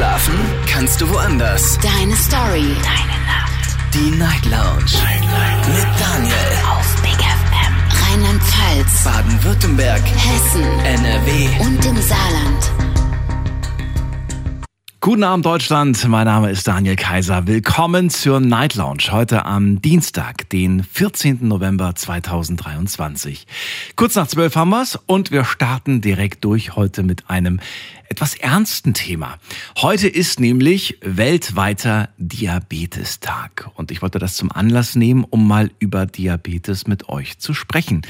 Schlafen kannst du woanders. Deine Story. Deine Nacht. Die Night Lounge. Night, Night. Mit Daniel. Auf Big FM. Rheinland-Pfalz. Baden-Württemberg. Hessen. NRW. Und im Saarland. Guten Abend Deutschland, mein Name ist Daniel Kaiser. Willkommen zur Night Lounge heute am Dienstag, den 14. November 2023. Kurz nach zwölf haben wir's und wir starten direkt durch heute mit einem etwas ernsten Thema. Heute ist nämlich weltweiter Diabetestag und ich wollte das zum Anlass nehmen, um mal über Diabetes mit euch zu sprechen.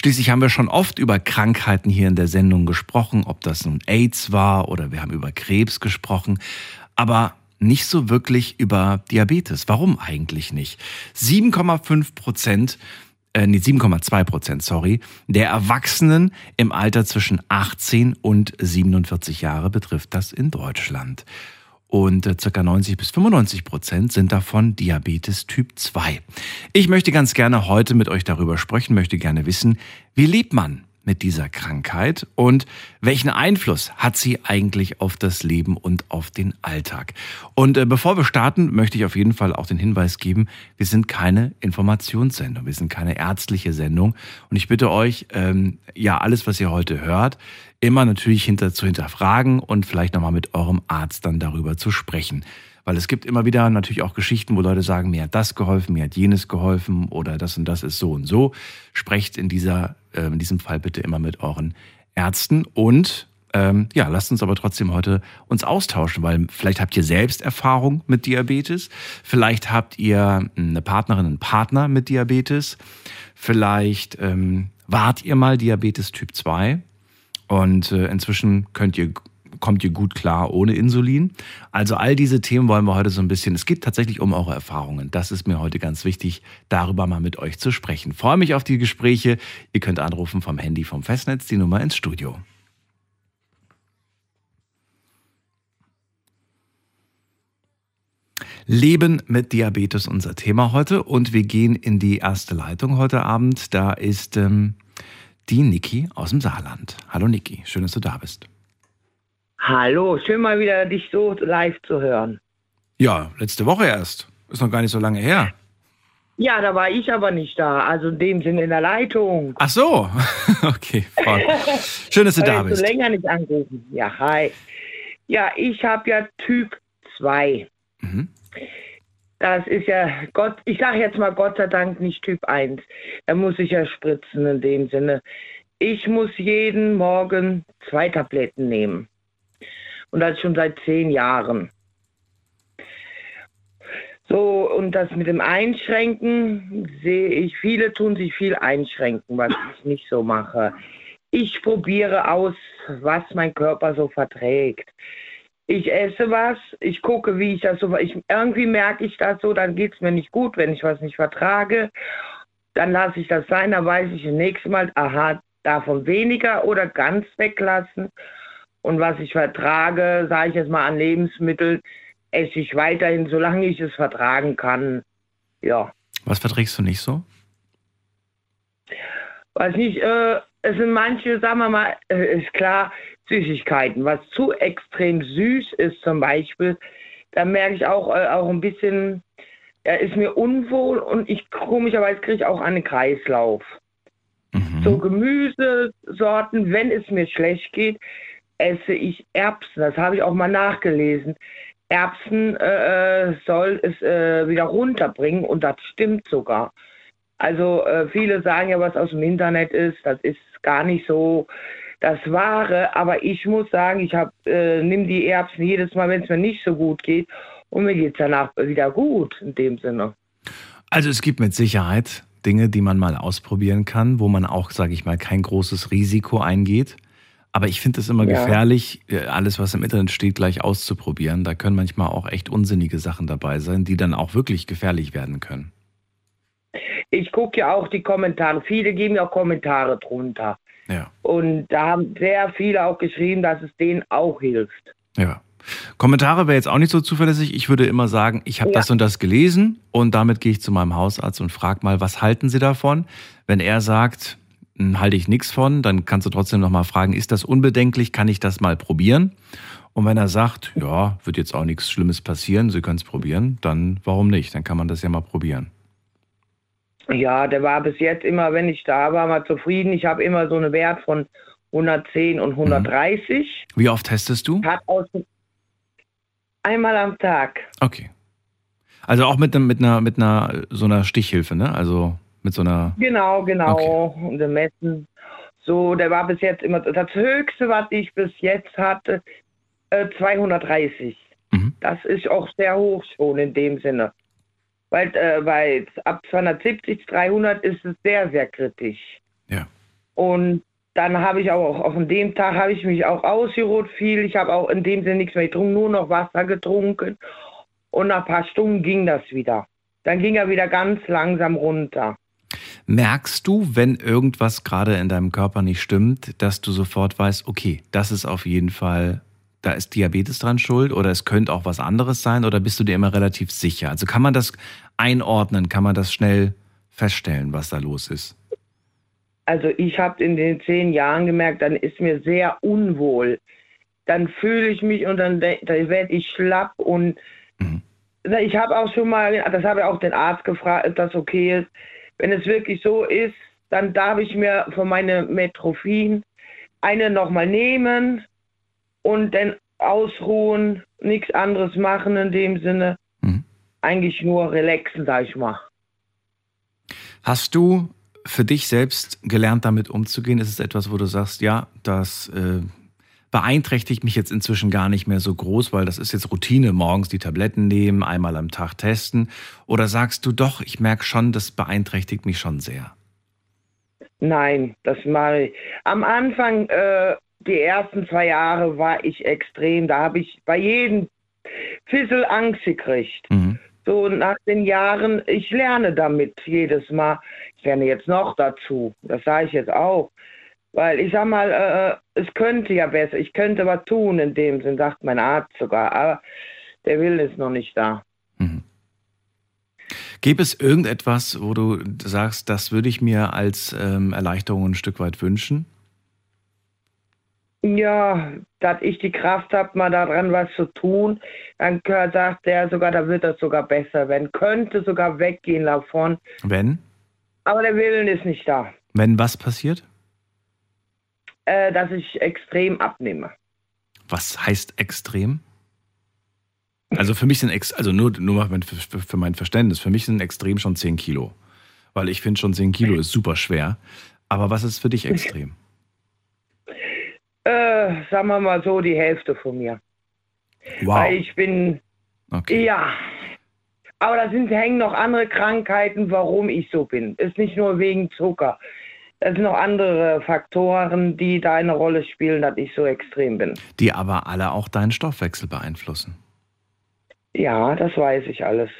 Schließlich haben wir schon oft über Krankheiten hier in der Sendung gesprochen, ob das nun AIDS war oder wir haben über Krebs gesprochen, aber nicht so wirklich über Diabetes. Warum eigentlich nicht? 7,5 Prozent äh, nee, 7,2 Prozent, sorry, der Erwachsenen im Alter zwischen 18 und 47 Jahre betrifft das in Deutschland. Und äh, ca. 90 bis 95 Prozent sind davon Diabetes Typ 2. Ich möchte ganz gerne heute mit euch darüber sprechen, möchte gerne wissen, wie lebt man mit dieser Krankheit und welchen Einfluss hat sie eigentlich auf das Leben und auf den Alltag? Und äh, bevor wir starten, möchte ich auf jeden Fall auch den Hinweis geben, wir sind keine Informationssendung, wir sind keine ärztliche Sendung und ich bitte euch, ähm, ja, alles, was ihr heute hört, immer natürlich hinter, zu hinterfragen und vielleicht nochmal mit eurem Arzt dann darüber zu sprechen. Weil es gibt immer wieder natürlich auch Geschichten, wo Leute sagen, mir hat das geholfen, mir hat jenes geholfen oder das und das ist so und so. Sprecht in, dieser, äh, in diesem Fall bitte immer mit euren Ärzten. Und ähm, ja, lasst uns aber trotzdem heute uns austauschen, weil vielleicht habt ihr selbst Erfahrung mit Diabetes, vielleicht habt ihr eine Partnerin, einen Partner mit Diabetes, vielleicht ähm, wart ihr mal Diabetes Typ 2 und äh, inzwischen könnt ihr kommt ihr gut klar ohne Insulin? Also all diese Themen wollen wir heute so ein bisschen, es geht tatsächlich um eure Erfahrungen. Das ist mir heute ganz wichtig, darüber mal mit euch zu sprechen. freue mich auf die Gespräche. Ihr könnt anrufen vom Handy vom Festnetz, die Nummer ins Studio. Leben mit Diabetes unser Thema heute und wir gehen in die erste Leitung heute Abend. Da ist ähm, die Niki aus dem Saarland. Hallo Niki, schön, dass du da bist. Hallo, schön mal wieder dich so live zu hören. Ja, letzte Woche erst. Ist noch gar nicht so lange her. Ja, da war ich aber nicht da. Also in dem Sinne in der Leitung. Ach so. okay, Frau. Schön, dass du da bist. Ich länger nicht angerufen. Ja, hi. Ja, ich habe ja Typ 2. Mhm. Das ist ja Gott, ich sage jetzt mal Gott sei Dank nicht Typ 1. Da muss ich ja spritzen in dem Sinne. Ich muss jeden Morgen zwei Tabletten nehmen und das schon seit zehn Jahren. So, und das mit dem Einschränken sehe ich, viele tun sich viel einschränken, was ich nicht so mache. Ich probiere aus, was mein Körper so verträgt. Ich esse was, ich gucke, wie ich das so, ich, irgendwie merke ich das so, dann geht es mir nicht gut, wenn ich was nicht vertrage. Dann lasse ich das sein, dann weiß ich das nächste Mal, aha, davon weniger oder ganz weglassen. Und was ich vertrage, sage ich jetzt mal an Lebensmitteln, esse ich weiterhin, solange ich es vertragen kann. Ja. Was verträgst du nicht so? Was nicht, äh, es sind manche, sagen wir mal, äh, ist klar, Süßigkeiten. Was zu extrem süß ist zum Beispiel, da merke ich auch, äh, auch ein bisschen, er ist mir unwohl und ich komischerweise kriege ich auch einen Kreislauf. Mhm. So Gemüsesorten, wenn es mir schlecht geht, esse ich Erbsen. Das habe ich auch mal nachgelesen. Erbsen äh, äh, soll es äh, wieder runterbringen und das stimmt sogar. Also äh, viele sagen ja, was aus dem Internet ist, das ist gar nicht so das Wahre. Aber ich muss sagen, ich habe äh, nimm die Erbsen jedes Mal, wenn es mir nicht so gut geht und mir geht es danach wieder gut in dem Sinne. Also es gibt mit Sicherheit Dinge, die man mal ausprobieren kann, wo man auch, sage ich mal, kein großes Risiko eingeht. Aber ich finde es immer ja. gefährlich, äh, alles, was im Internet steht, gleich auszuprobieren. Da können manchmal auch echt unsinnige Sachen dabei sein, die dann auch wirklich gefährlich werden können. Ich gucke ja auch die Kommentare. Viele geben ja auch Kommentare drunter. Ja. Und da haben sehr viele auch geschrieben, dass es denen auch hilft. Ja. Kommentare wäre jetzt auch nicht so zuverlässig. Ich würde immer sagen, ich habe ja. das und das gelesen und damit gehe ich zu meinem Hausarzt und frage mal, was halten Sie davon? Wenn er sagt, halte ich nichts von, dann kannst du trotzdem nochmal fragen, ist das unbedenklich, kann ich das mal probieren? Und wenn er sagt, ja, wird jetzt auch nichts Schlimmes passieren, Sie können es probieren, dann warum nicht? Dann kann man das ja mal probieren. Ja, der war bis jetzt immer, wenn ich da war, mal zufrieden. Ich habe immer so einen Wert von 110 und 130. Wie oft testest du? Einmal am Tag. Okay. Also auch mit, mit einer mit einer so einer Stichhilfe, ne? Also mit so einer Genau, genau. Und der Messen. So, der war bis jetzt immer das höchste, was ich bis jetzt hatte, äh, 230. Mhm. Das ist auch sehr hoch schon in dem Sinne. Weil, äh, weil ab 270, 300 ist es sehr, sehr kritisch. Ja. Und dann habe ich auch, auch an dem Tag habe ich mich auch ausgeruht viel. Ich habe auch in dem Sinne nichts mehr getrunken, nur noch Wasser getrunken. Und nach ein paar Stunden ging das wieder. Dann ging er wieder ganz langsam runter. Merkst du, wenn irgendwas gerade in deinem Körper nicht stimmt, dass du sofort weißt, okay, das ist auf jeden Fall, da ist Diabetes dran schuld oder es könnte auch was anderes sein oder bist du dir immer relativ sicher? Also kann man das einordnen, kann man das schnell feststellen, was da los ist? Also ich habe in den zehn Jahren gemerkt, dann ist mir sehr unwohl. Dann fühle ich mich und dann, dann werde ich schlapp und Mhm. ich habe auch schon mal, das habe ich auch den Arzt gefragt, ob das okay ist. Wenn es wirklich so ist, dann darf ich mir von meiner Metrophin eine nochmal nehmen und dann ausruhen, nichts anderes machen in dem Sinne. Mhm. Eigentlich nur relaxen, sag ich mal. Hast du für dich selbst gelernt, damit umzugehen? Ist es etwas, wo du sagst, ja, das äh, beeinträchtigt mich jetzt inzwischen gar nicht mehr so groß, weil das ist jetzt Routine, morgens die Tabletten nehmen, einmal am Tag testen? Oder sagst du doch, ich merke schon, das beeinträchtigt mich schon sehr? Nein, das mache ich. Am Anfang, äh, die ersten zwei Jahre, war ich extrem. Da habe ich bei jedem Fissel Angst gekriegt. Mhm. So nach den Jahren, ich lerne damit jedes Mal. Ich lerne jetzt noch dazu. Das sage ich jetzt auch. Weil ich sag mal, äh, es könnte ja besser. Ich könnte was tun in dem Sinn, sagt mein Arzt sogar. Aber der Wille ist noch nicht da. Mhm. Gäbe es irgendetwas, wo du sagst, das würde ich mir als ähm, Erleichterung ein Stück weit wünschen? Ja, dass ich die Kraft habe, mal daran was zu tun, dann sagt der sogar, da wird das sogar besser werden. Könnte sogar weggehen davon. Wenn? Aber der Willen ist nicht da, Wenn was passiert? Äh, dass ich extrem abnehme. Was heißt extrem? Also für mich sind ex also nur, nur für mein Verständnis, für mich sind extrem schon 10 Kilo. Weil ich finde schon 10 Kilo ist super schwer. Aber was ist für dich extrem? Äh, sagen wir mal so, die Hälfte von mir. Wow. Weil ich bin, Okay. ja. Aber da sind, hängen noch andere Krankheiten, warum ich so bin. Ist nicht nur wegen Zucker. Es sind noch andere Faktoren, die da eine Rolle spielen, dass ich so extrem bin. Die aber alle auch deinen Stoffwechsel beeinflussen. Ja, das weiß ich alles.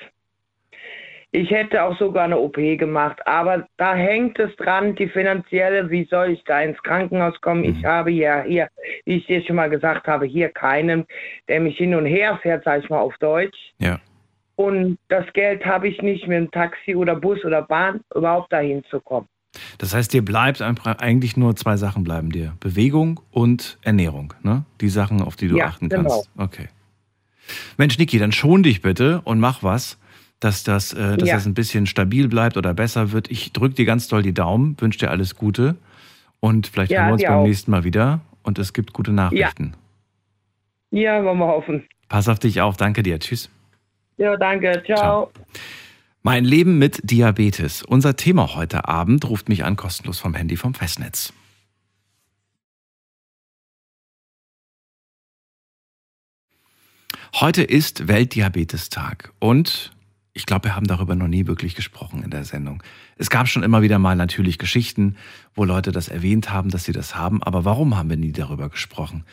Ich hätte auch sogar eine OP gemacht, aber da hängt es dran, die finanzielle, wie soll ich da ins Krankenhaus kommen? Ich habe ja hier, wie ich dir schon mal gesagt habe, hier keinen, der mich hin und her fährt, sag ich mal auf Deutsch. Ja. Und das Geld habe ich nicht mit dem Taxi oder Bus oder Bahn überhaupt dahin zu kommen. Das heißt, dir bleibt eigentlich nur zwei Sachen bleiben dir. Bewegung und Ernährung. Ne? Die Sachen, auf die du Ja, achten genau. kannst. Okay. Mensch, Niki, dann schon dich bitte und mach was, dass das, äh, dass Ja. das ein bisschen stabil bleibt oder besser wird. Ich drücke dir ganz doll die Daumen, wünsche dir alles Gute und vielleicht Ja, hören wir uns beim auch. nächsten Mal wieder und es gibt gute Nachrichten. Ja, wollen wir hoffen. Pass auf dich auf, danke dir. Tschüss. Ja, danke. Ciao. Ciao. Mein Leben mit Diabetes. Unser Thema heute Abend ruft mich an, kostenlos vom Handy vom Festnetz. Heute ist Weltdiabetestag und ich glaube, wir haben darüber noch nie wirklich gesprochen in der Sendung. Es gab schon immer wieder mal natürlich Geschichten, wo Leute das erwähnt haben, dass sie das haben, aber warum haben wir nie darüber gesprochen?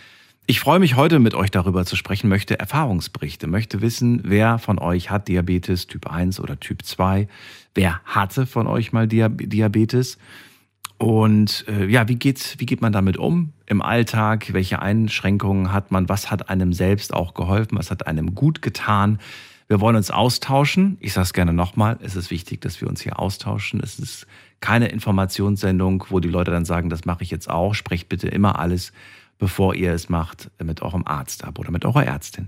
Ich freue mich heute mit euch darüber zu sprechen, möchte Erfahrungsberichte, möchte wissen, wer von euch hat Diabetes Typ 1 oder Typ 2, wer hatte von euch mal Diab Diabetes und äh, ja, wie geht's, wie geht man damit um im Alltag? Welche Einschränkungen hat man? Was hat einem selbst auch geholfen? Was hat einem gut getan? Wir wollen uns austauschen. Ich sage es gerne nochmal. Es ist wichtig, dass wir uns hier austauschen. Es ist keine Informationssendung, wo die Leute dann sagen, das mache ich jetzt auch. Sprecht bitte immer alles bevor ihr es macht mit eurem Arzt ab oder mit eurer Ärztin.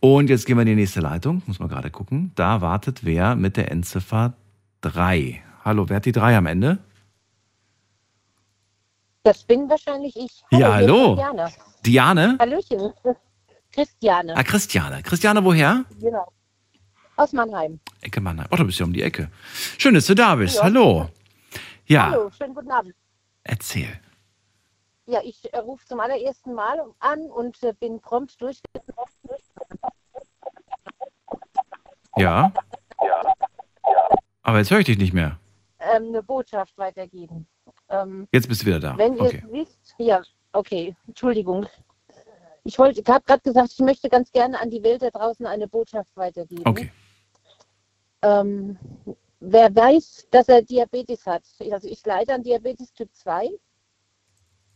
Und jetzt gehen wir in die nächste Leitung. Muss man gerade gucken. Da wartet wer mit der Endziffer 3. Hallo, wer hat die 3 am Ende? Das bin wahrscheinlich ich. Ja, hallo. Diane. Diane? Hallöchen. Christiane. Ah, Christiane. Christiane, woher? Genau. Aus Mannheim. Ecke Mannheim. Oh, du bist ja um die Ecke. Schön, dass du da bist. Ja. Hallo. Ja, Hallo, schönen guten Abend. erzähl. Ja, ich äh, rufe zum allerersten Mal an und äh, bin prompt durchgekommen. Ja? Aber jetzt höre ich dich nicht mehr. Ähm, eine Botschaft weitergeben. Ähm, Jetzt bist du wieder da. wenn ihr Okay. es wisst, ja, okay, Entschuldigung. Ich wollte, ich habe gerade gesagt, ich möchte ganz gerne an die Welt da draußen eine Botschaft weitergeben. Okay. Ähm, wer weiß, dass er Diabetes hat. Also ich leide an Diabetes Typ 2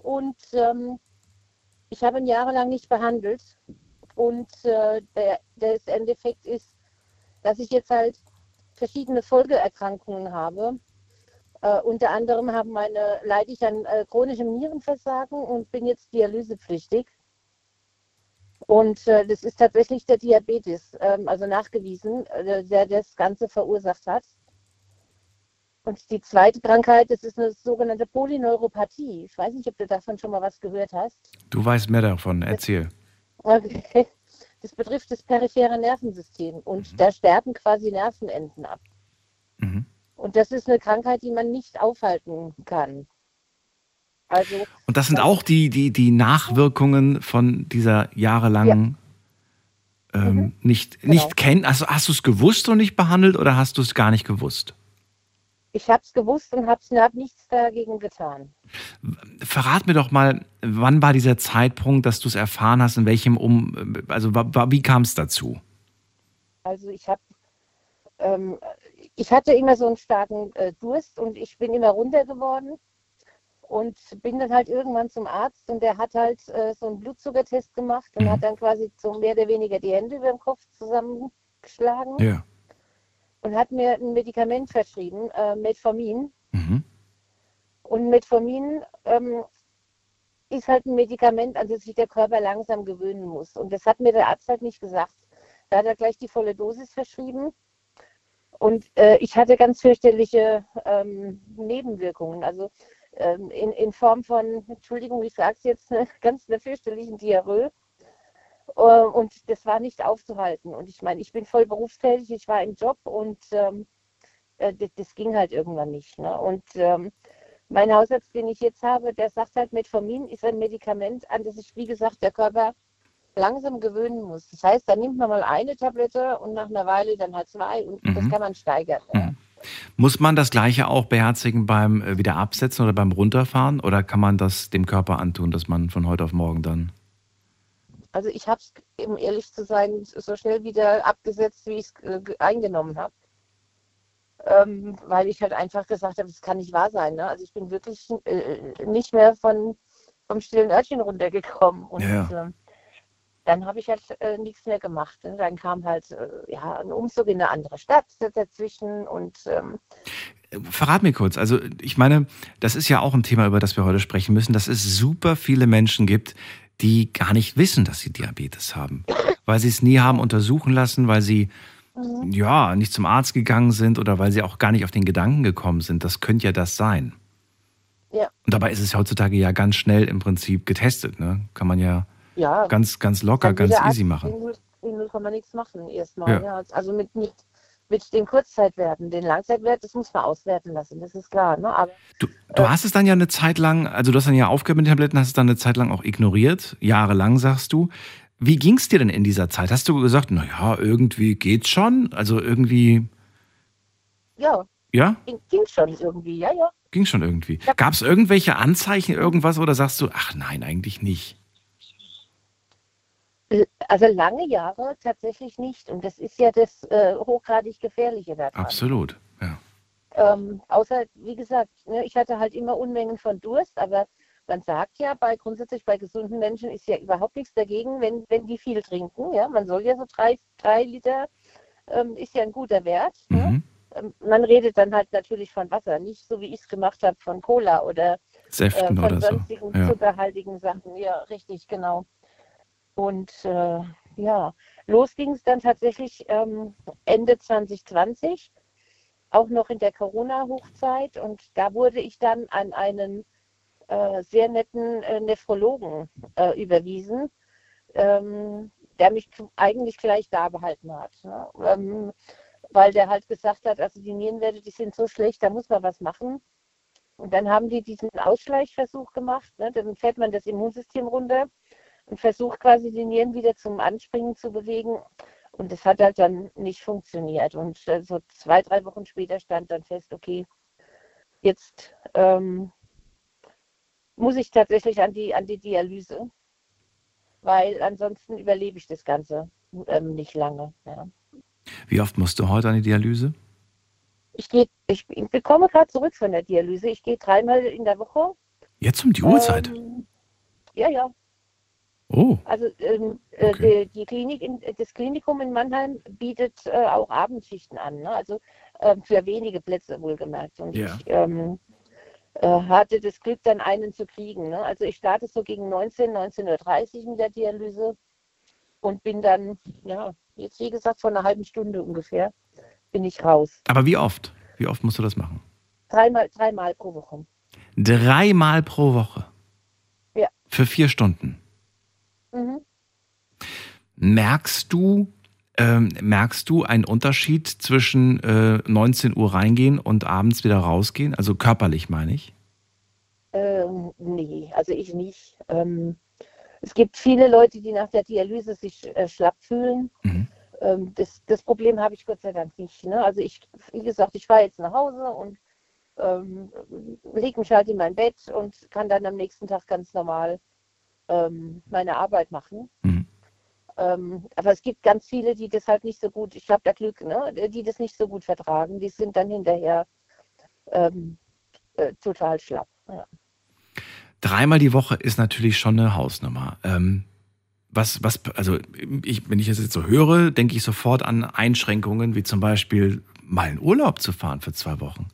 und ähm, ich habe ihn jahrelang nicht behandelt. Und äh, der, der Endeffekt ist, dass ich jetzt halt verschiedene Folgeerkrankungen habe. Äh, unter anderem haben meine, leide ich an äh, chronischem Nierenversagen und bin jetzt dialysepflichtig. Und äh, das ist tatsächlich der Diabetes, ähm, also nachgewiesen, äh, der das Ganze verursacht hat. Und die zweite Krankheit, das ist eine sogenannte Polyneuropathie. Ich weiß nicht, ob du davon schon mal was gehört hast. Du weißt mehr davon. Erzähl. Okay. Das betrifft das periphere Nervensystem und da sterben quasi Nervenenden ab. Mhm. Und das ist eine Krankheit, die man nicht aufhalten kann. Also Und das sind auch die, die, die Nachwirkungen von dieser jahrelangen ähm, nicht, Genau. nicht kennen. Also hast du es gewusst und nicht behandelt oder hast du es gar nicht gewusst? Ich habe es gewusst und habe hab nichts dagegen getan. Verrat mir doch mal, wann war dieser Zeitpunkt, dass du es erfahren hast, in welchem Um, also wie kam es dazu? Also ich habe, ähm, ich hatte immer so einen starken äh, Durst und ich bin immer runter geworden und bin dann halt irgendwann zum Arzt und der hat halt äh, so einen Blutzuckertest gemacht und Mhm. hat dann quasi so mehr oder weniger die Hände über dem Kopf zusammengeschlagen Ja. Und hat mir ein Medikament verschrieben, äh, Metformin. Mhm. Und Metformin ähm, ist halt ein Medikament, an das sich der Körper langsam gewöhnen muss. Und das hat mir der Arzt halt nicht gesagt. Da hat er gleich die volle Dosis verschrieben. Und äh, ich hatte ganz fürchterliche ähm, Nebenwirkungen. Also ähm, in, in Form von, Entschuldigung, ich sage es jetzt, ganz einer fürchterlichen Diarrhoe. Äh, und das war nicht aufzuhalten. Und ich meine, ich bin voll berufstätig, ich war im Job und ähm, äh, das, das ging halt irgendwann nicht. Ne? Und ähm, mein Hausarzt, den ich jetzt habe, der sagt halt, Metformin ist ein Medikament, an das sich, wie gesagt, der Körper langsam gewöhnen muss. Das heißt, da nimmt man mal eine Tablette und nach einer Weile dann halt zwei und das Mhm. kann man steigern. Mhm. Muss man das Gleiche auch beherzigen beim äh, Wiederabsetzen oder beim Runterfahren? Oder kann man das dem Körper antun, dass man von heute auf morgen dann. Also ich habe es, um ehrlich zu sein, so schnell wieder abgesetzt, wie ich es äh, ge- eingenommen habe. Ähm, weil ich halt einfach gesagt habe, das kann nicht wahr sein. Ne? Also ich bin wirklich äh, nicht mehr von, vom stillen Örtchen runtergekommen. Und Ja. ähm, dann habe ich halt äh, nichts mehr gemacht. Ne? Dann kam halt äh, ja, ein Umzug in eine andere Stadt dazwischen und ähm, Verrat mir kurz, also ich meine, das ist ja auch ein Thema, über das wir heute sprechen müssen, dass es super viele Menschen gibt, die gar nicht wissen, dass sie Diabetes haben, weil sie es nie haben untersuchen lassen, weil sie ja nicht zum Arzt gegangen sind oder weil sie auch gar nicht auf den Gedanken gekommen sind. Das könnte ja das sein. Ja. Und dabei ist es heutzutage ja ganz schnell im Prinzip getestet, ne? Kann man ja ja, ganz, ganz locker, ganz easy machen. In null Komma nichts machen erstmal. Ja. Ja. Also mit, mit, mit den Kurzzeitwerten. Den Langzeitwert, das muss man auswerten lassen, das ist klar. Ne? Aber Du, du hast es dann ja eine Zeit lang, also du hast dann ja aufgehört mit den Tabletten, hast es dann eine Zeit lang auch ignoriert, jahrelang sagst du. Wie ging es dir denn in dieser Zeit? Hast du gesagt, naja, irgendwie geht's schon? Also irgendwie, ja, ja, ging, ging schon irgendwie. Ja, ja. ging schon irgendwie. Ja. Gab es irgendwelche Anzeichen, irgendwas oder sagst du, ach nein, eigentlich nicht? Also lange Jahre tatsächlich nicht. Und das ist ja das äh, hochgradig Gefährliche daran. Absolut, ja. Ähm, außer, wie gesagt, ne, ich hatte halt immer Unmengen von Durst, aber man sagt ja, bei grundsätzlich bei gesunden Menschen ist ja überhaupt nichts dagegen, wenn, wenn die viel trinken. Ja, man soll ja so drei, drei Liter ähm, ist ja ein guter Wert. Ne? Mhm. Ähm, man redet dann halt natürlich von Wasser, nicht so wie ich es gemacht habe von Cola oder Säften von oder so. sonstigen Ja. zuckerhaltigen Sachen. Ja, richtig, genau. Und äh, ja, los ging es dann tatsächlich ähm, Ende 2020, auch noch in der Corona-Hochzeit. Und da wurde ich dann an einen äh, sehr netten äh, Nephrologen äh, überwiesen, ähm, der mich eigentlich gleich da behalten hat. Ne? Ähm, weil der halt gesagt hat, also die Nierenwerte, die sind so schlecht, da muss man was machen. Und dann haben die diesen Ausschleichversuch gemacht. Ne? Dann fährt man das Immunsystem runter und versucht quasi die Nieren wieder zum Anspringen zu bewegen. Und das hat halt dann nicht funktioniert. Und äh, so zwei, drei Wochen später stand dann fest, okay, jetzt ähm, muss ich tatsächlich an die, an die Dialyse, weil ansonsten überlebe ich das Ganze ähm, nicht lange. Ja. Wie oft musst du heute an die Dialyse? Ich, geh, ich, ich bekomme gerade zurück von der Dialyse. Ich gehe dreimal in der Woche. Jetzt um die Uhrzeit. Ähm, ja, ja. Oh, Also ähm, äh, Okay. die, die Klinik in, das Klinikum in Mannheim bietet äh, auch Abendschichten an. Ne? Also ähm, für wenige Plätze wohlgemerkt. Und Ja. ich ähm, äh, hatte das Glück, dann einen zu kriegen. Ne? Also ich starte so gegen 19, 19.30 Uhr mit der Dialyse und bin dann, ja, jetzt wie gesagt, vor einer halben Stunde ungefähr, bin ich raus. aber wie oft? Wie oft musst du das machen? Dreimal, dreimal pro Woche. Dreimal pro Woche. Ja. Für vier Stunden. Mhm. Merkst du, ähm, merkst du einen Unterschied zwischen äh, 19 Uhr reingehen und abends wieder rausgehen? Also körperlich meine ich. Ähm, nee, also ich nicht. Ähm, es gibt viele Leute, die nach der Dialyse sich äh, schlapp fühlen. Mhm. Ähm, das, das Problem habe ich Gott sei Dank nicht. Ne? Also ich, wie gesagt, ich fahre jetzt nach Hause und ähm, lege mich halt in mein Bett und kann dann am nächsten Tag ganz normal ähm, meine Arbeit machen. Mhm. Ähm, aber es gibt ganz viele, die das halt nicht so gut, ich habe da Glück, ne? die das nicht so gut vertragen. Die sind dann hinterher ähm, äh, total schlapp. Ja. Dreimal die Woche ist natürlich schon eine Hausnummer. Ähm, was, was, also ich, wenn ich das jetzt so höre, denke ich sofort an Einschränkungen, wie zum Beispiel mal in Urlaub zu fahren für zwei Wochen.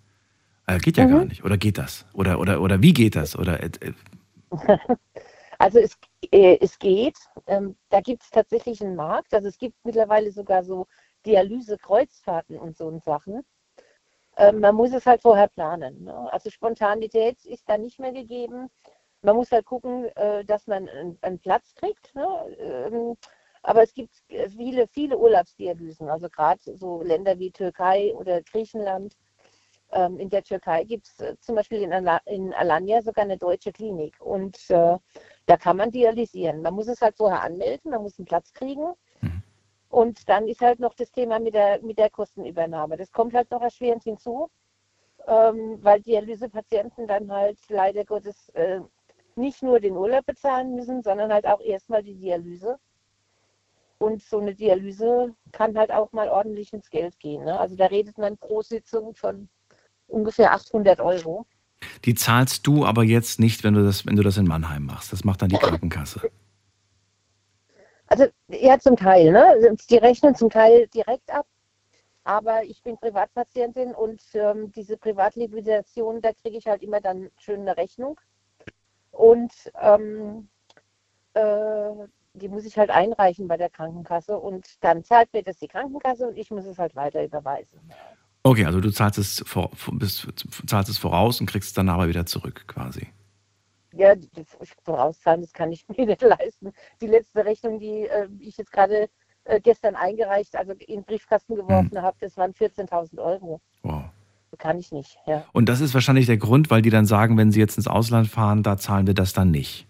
Äh, geht ja Mhm. gar nicht. Oder geht das? Oder, oder, oder wie geht das? Oder äh, äh, Also es, äh, es geht. Ähm, da gibt es tatsächlich einen Markt. Also es gibt mittlerweile sogar so Dialyse-Kreuzfahrten und so Sachen. Ähm, man muss es halt vorher planen. Ne? Also Spontanität ist da nicht mehr gegeben. Man muss halt gucken, äh, dass man einen, einen Platz kriegt. Ne? Ähm, aber es gibt äh, viele, viele Urlaubsdialysen. Also gerade so Länder wie Türkei oder Griechenland. Ähm, in der Türkei gibt es äh, zum Beispiel in, Ala in Alanya sogar eine deutsche Klinik. Und äh, da kann man dialysieren. Man muss es halt vorher anmelden, man muss einen Platz kriegen. Mhm. Und dann ist halt noch das Thema mit der, mit der Kostenübernahme. Das kommt halt noch erschwerend hinzu, ähm, weil Dialysepatienten dann halt leider Gottes äh, nicht nur den Urlaub bezahlen müssen, sondern halt auch erstmal die Dialyse. Und so eine Dialyse kann halt auch mal ordentlich ins Geld gehen. Ne? Also da redet man pro Sitzung von ungefähr 800 Euro. Die zahlst du aber jetzt nicht, wenn du das, wenn du das in Mannheim machst. Das macht dann die Krankenkasse. Also ja, zum Teil. Ne? Die rechnen zum Teil direkt ab. Aber ich bin Privatpatientin und ähm, diese Privatliquidation, da kriege ich halt immer dann schön eine Rechnung. Und ähm, äh, die muss ich halt einreichen bei der Krankenkasse und dann zahlt mir das die Krankenkasse und ich muss es halt weiter überweisen. Okay, also du zahlst es, vor, bist, zahlst es voraus und kriegst es dann aber wieder zurück quasi. Ja, das vorauszahlen, das kann ich mir nicht leisten. Die letzte Rechnung, die äh, ich jetzt gerade äh, gestern eingereicht, also in den Briefkasten geworfen habe, das waren 14.000 Euro. Wow. Kann ich nicht, ja. Und das ist wahrscheinlich der Grund, weil die dann sagen, wenn sie jetzt ins Ausland fahren, da zahlen wir das dann nicht.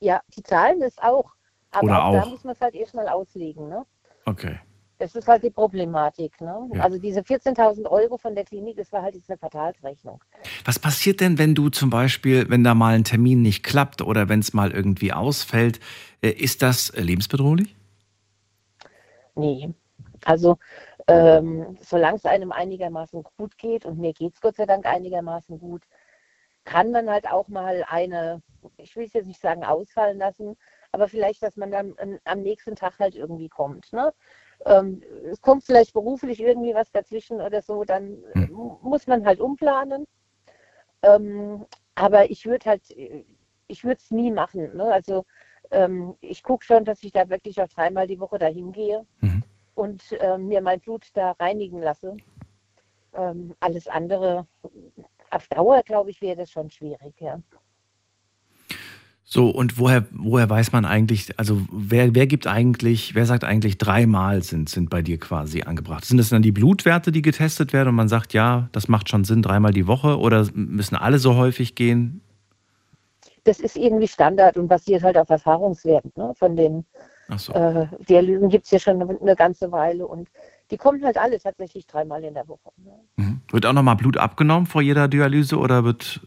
Ja, die zahlen das auch. Aber Oder auch, da muss man es halt erstmal auslegen. Ne? Okay. Das ist halt die Problematik. Ne? Ja. Also diese 14.000 Euro von der Klinik, das war halt diese Quartalsrechnung. Was passiert denn, wenn du zum Beispiel, wenn da mal ein Termin nicht klappt oder wenn es mal irgendwie ausfällt, äh, ist das äh, lebensbedrohlich? Nee. Also ähm, solange es einem einigermaßen gut geht, und mir geht es Gott sei Dank einigermaßen gut, kann man halt auch mal eine, ich will es jetzt nicht sagen ausfallen lassen, aber vielleicht, dass man dann am- am nächsten Tag halt irgendwie kommt. Ne? Ähm, es kommt vielleicht beruflich irgendwie was dazwischen oder so, dann äh, Hm. muss man halt umplanen. Ähm, aber ich würde halt, ich würde es nie machen. Ne? Also ähm, ich gucke schon, dass ich da wirklich auch dreimal die Woche dahin gehe Mhm. und ähm, mir mein Blut da reinigen lasse. Ähm, alles andere, auf Dauer, glaube ich, wäre das schon schwierig, ja. So, und woher, woher weiß man eigentlich, also wer, wer gibt eigentlich, wer sagt eigentlich, dreimal sind, sind bei dir quasi angebracht? Sind das dann die Blutwerte, die getestet werden und man sagt, ja, das macht schon Sinn, dreimal die Woche oder müssen alle so häufig gehen? Das ist irgendwie Standard und basiert halt auf Erfahrungswerten. Ne? Von den so. äh, Dialysen gibt es ja schon eine, eine ganze Weile und die kommen halt alle tatsächlich dreimal in der Woche. Ne? Mhm. Wird auch nochmal Blut abgenommen vor jeder Dialyse oder wird,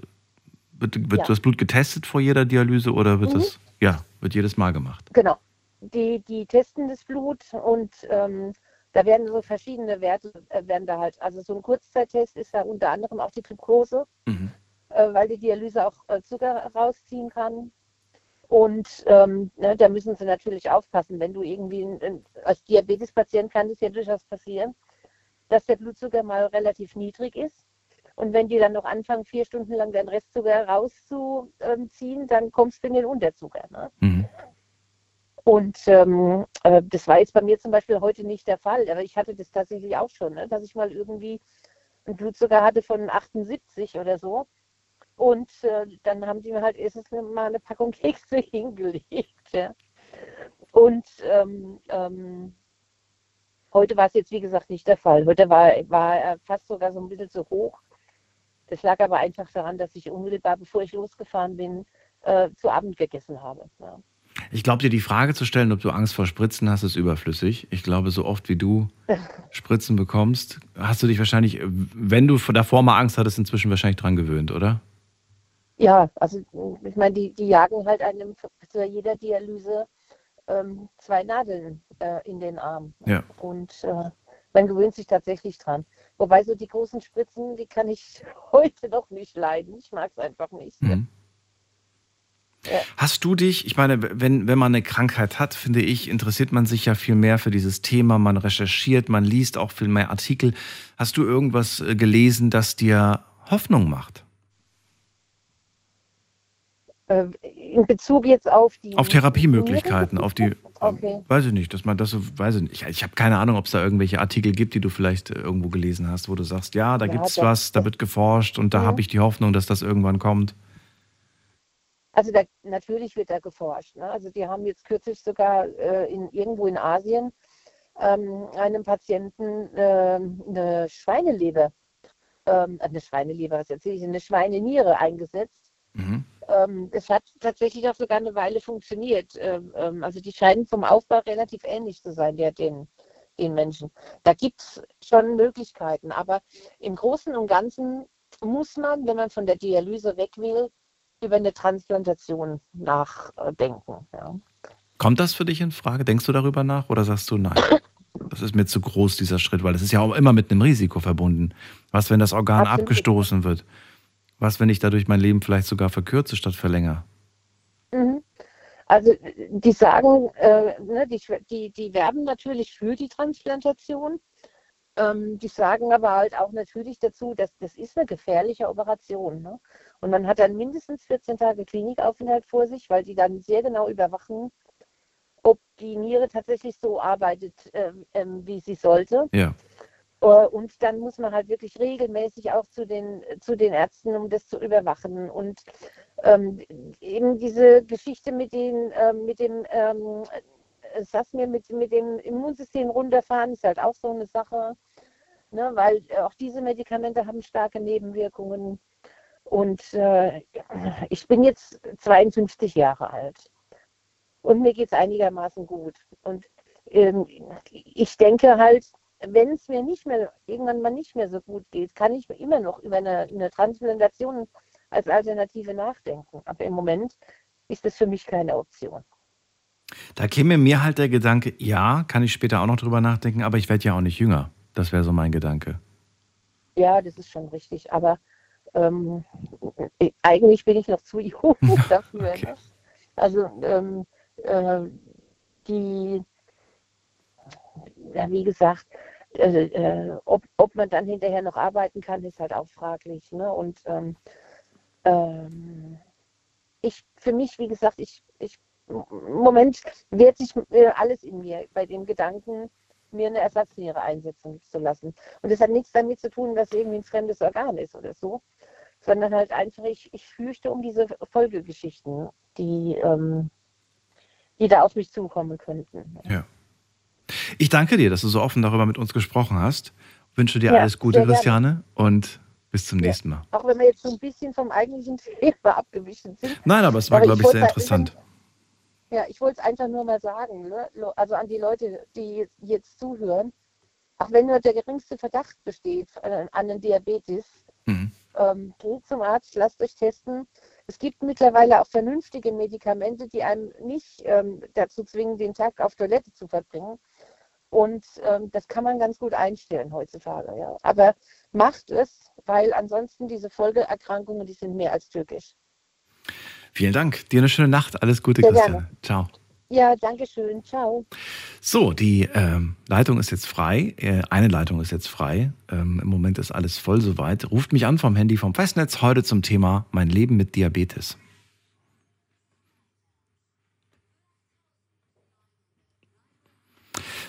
wird, wird Ja. das Blut getestet vor jeder Dialyse oder wird Mhm. das, ja, wird jedes Mal gemacht? Genau. Die, die testen das Blut und ähm, da werden so verschiedene Werte, äh, werden da halt, also so ein Kurzzeittest ist ja unter anderem auch die Glukose, Mhm. äh, weil die Dialyse auch äh, Zucker rausziehen kann. Und ähm, ne, da müssen sie natürlich aufpassen, wenn du irgendwie ein, ein, als Diabetespatient kann es ja durchaus passieren, dass der Blutzucker mal relativ niedrig ist. Und wenn die dann noch anfangen, vier Stunden lang den Restzucker rauszuziehen, dann kommst du in den Unterzucker. Ne? Mhm. Und ähm, äh, das war jetzt bei mir zum Beispiel heute nicht der Fall, aber ich hatte das tatsächlich auch schon, ne? dass ich mal irgendwie einen Blutzucker hatte von 78 oder so. Und äh, dann haben die mir halt erstens mal eine Packung Kekse hingelegt. Ja? Und ähm, ähm, heute war es jetzt, wie gesagt, nicht der Fall. Heute war, war er fast sogar so ein bisschen zu hoch. Das lag aber einfach daran, dass ich unmittelbar, bevor ich losgefahren bin, äh, zu Abend gegessen habe. Ja. Ich glaube, dir die Frage zu stellen, ob du Angst vor Spritzen hast, ist überflüssig. Ich glaube, so oft wie du Spritzen bekommst, hast du dich wahrscheinlich, wenn du davor mal Angst hattest, inzwischen wahrscheinlich dran gewöhnt, oder? Ja, also ich meine, die, die jagen halt einem zu jeder Dialyse ähm, zwei Nadeln äh, in den Arm. Ja. Und äh, man gewöhnt sich tatsächlich dran. Wobei so die großen Spritzen, die kann ich heute noch nicht leiden. Ich mag es einfach nicht. Mhm. Ja. Hast du dich, ich meine, wenn, wenn man eine Krankheit hat, finde ich, interessiert man sich ja viel mehr für dieses Thema, man recherchiert, man liest auch viel mehr Artikel. Hast du irgendwas äh, gelesen, das dir Hoffnung macht? Äh, in Bezug jetzt auf die Auf Therapiemöglichkeiten, auf die, Okay. weiß ich nicht, dass man das so, weiß ich nicht. Ich, ich habe keine Ahnung, ob es da irgendwelche Artikel gibt, die du vielleicht äh, irgendwo gelesen hast, wo du sagst, ja, da Ja, gibt's das- was, da wird geforscht und da Mhm. habe ich die Hoffnung, dass das irgendwann kommt. Also da, natürlich wird da geforscht. Ne? Also die haben jetzt kürzlich sogar äh, in, irgendwo in Asien ähm, einem Patienten ähm, eine Schweineleber, ähm, eine Schweineleber, was erzähle ich, eine Schweineniere eingesetzt. Mhm. Ähm, es hat tatsächlich auch sogar eine Weile funktioniert. Ähm, ähm, also die scheinen vom Aufbau relativ ähnlich zu sein, der, den, den Menschen. Da gibt es schon Möglichkeiten, aber im Großen und Ganzen muss man, wenn man von der Dialyse weg will, über eine Transplantation nachdenken. Ja. Kommt das für dich in Frage? Denkst du darüber nach oder sagst du nein? Das ist mir zu groß, dieser Schritt, weil es ist ja auch immer mit einem Risiko verbunden. Was, wenn das Organ Absolut. abgestoßen wird? Was, wenn ich dadurch mein Leben vielleicht sogar verkürze statt verlängere? Mhm. Also die sagen, äh, ne, die, die, die werben natürlich für die Transplantation. Ähm, die sagen aber halt auch natürlich dazu, dass das ist eine gefährliche Operation. Ne? Und man hat dann mindestens 14 Tage Klinikaufenthalt vor sich, weil die dann sehr genau überwachen, ob die Niere tatsächlich so arbeitet, ähm, ähm, wie sie sollte. Ja. Äh, Und dann muss man halt wirklich regelmäßig auch zu den, zu den Ärzten, um das zu überwachen. Und ähm, eben diese Geschichte mit, den, ähm, mit dem, ähm, äh, mir, mit, mit dem Immunsystem runterfahren, ist halt auch so eine Sache. Ne, weil äh, auch diese Medikamente haben starke Nebenwirkungen. Und äh, ich bin jetzt 52 Jahre alt. Und mir geht es einigermaßen gut. Und ähm, ich denke halt, wenn es mir nicht mehr, irgendwann mal nicht mehr so gut geht, kann ich immer noch über eine, eine Transplantation als Alternative nachdenken. Aber im Moment ist das für mich keine Option. Da käme mir halt der Gedanke, ja, kann ich später auch noch drüber nachdenken, aber ich werde ja auch nicht jünger. Das wäre so mein Gedanke. Ja, das ist schon richtig. Aber ähm, eigentlich bin ich noch zu jung dafür. Okay. Ne? Also ähm, äh, die, ja, wie gesagt, äh, äh, ob, ob man dann hinterher noch arbeiten kann, ist halt auch fraglich. Ne? Und ähm, Ähm, ich, für mich, wie gesagt, ich, ich, im Moment wehrt sich äh, alles in mir bei dem Gedanken, mir eine Ersatzniere einsetzen zu lassen. Und das hat nichts damit zu tun, dass irgendwie ein fremdes Organ ist oder so, sondern halt einfach, ich, ich fürchte um diese Folgegeschichten, die, ähm, die da auf mich zukommen könnten. Ja. Ich danke dir, dass du so offen darüber mit uns gesprochen hast. Wünsche dir ja, alles Gute, Christiane, und bis zum nächsten Mal. Auch wenn wir jetzt so ein bisschen vom eigentlichen Thema abgewichen sind. Nein, aber es war, glaube ich, sehr interessant. Ja, ich wollte es einfach nur mal sagen, ne? also an die Leute, die jetzt zuhören, auch wenn nur der geringste Verdacht besteht an einen Diabetes, mhm. ähm, geht zum Arzt, lasst euch testen. Es gibt mittlerweile auch vernünftige Medikamente, die einem nicht ähm, dazu zwingen, den Tag auf Toilette zu verbringen. Und ähm, das kann man ganz gut einstellen heutzutage. Ja. Aber macht es, weil ansonsten diese Folgeerkrankungen, die sind mehr als türkisch. Vielen Dank. Dir eine schöne Nacht. Alles Gute, Sehr Christiane. Gerne. Ciao. Ja, danke schön. Ciao. So, die ähm, Leitung ist jetzt frei. Äh, eine Leitung ist jetzt frei. Ähm, Im Moment ist alles voll soweit. Ruft mich an vom Handy vom Festnetz heute zum Thema Mein Leben mit Diabetes.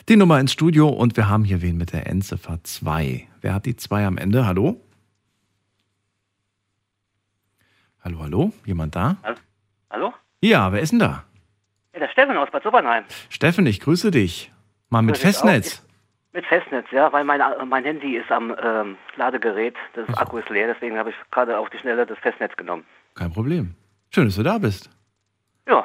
Die Nummer ins Studio und wir haben hier wen mit der Endziffer 2. Wer hat die 2 am Ende? Hallo? Hallo, hallo? Jemand da? Hallo? Ja, wer ist denn da? Ja, der Steffen aus Bad Sobernheim. Steffen, ich grüße dich. Mal mit Festnetz. Mit Festnetz, ja, weil mein, mein Handy ist am ähm, Ladegerät. Das also. Akku ist leer, deswegen habe ich gerade auf die Schnelle das Festnetz genommen. Kein Problem. Schön, dass du da bist. Ja,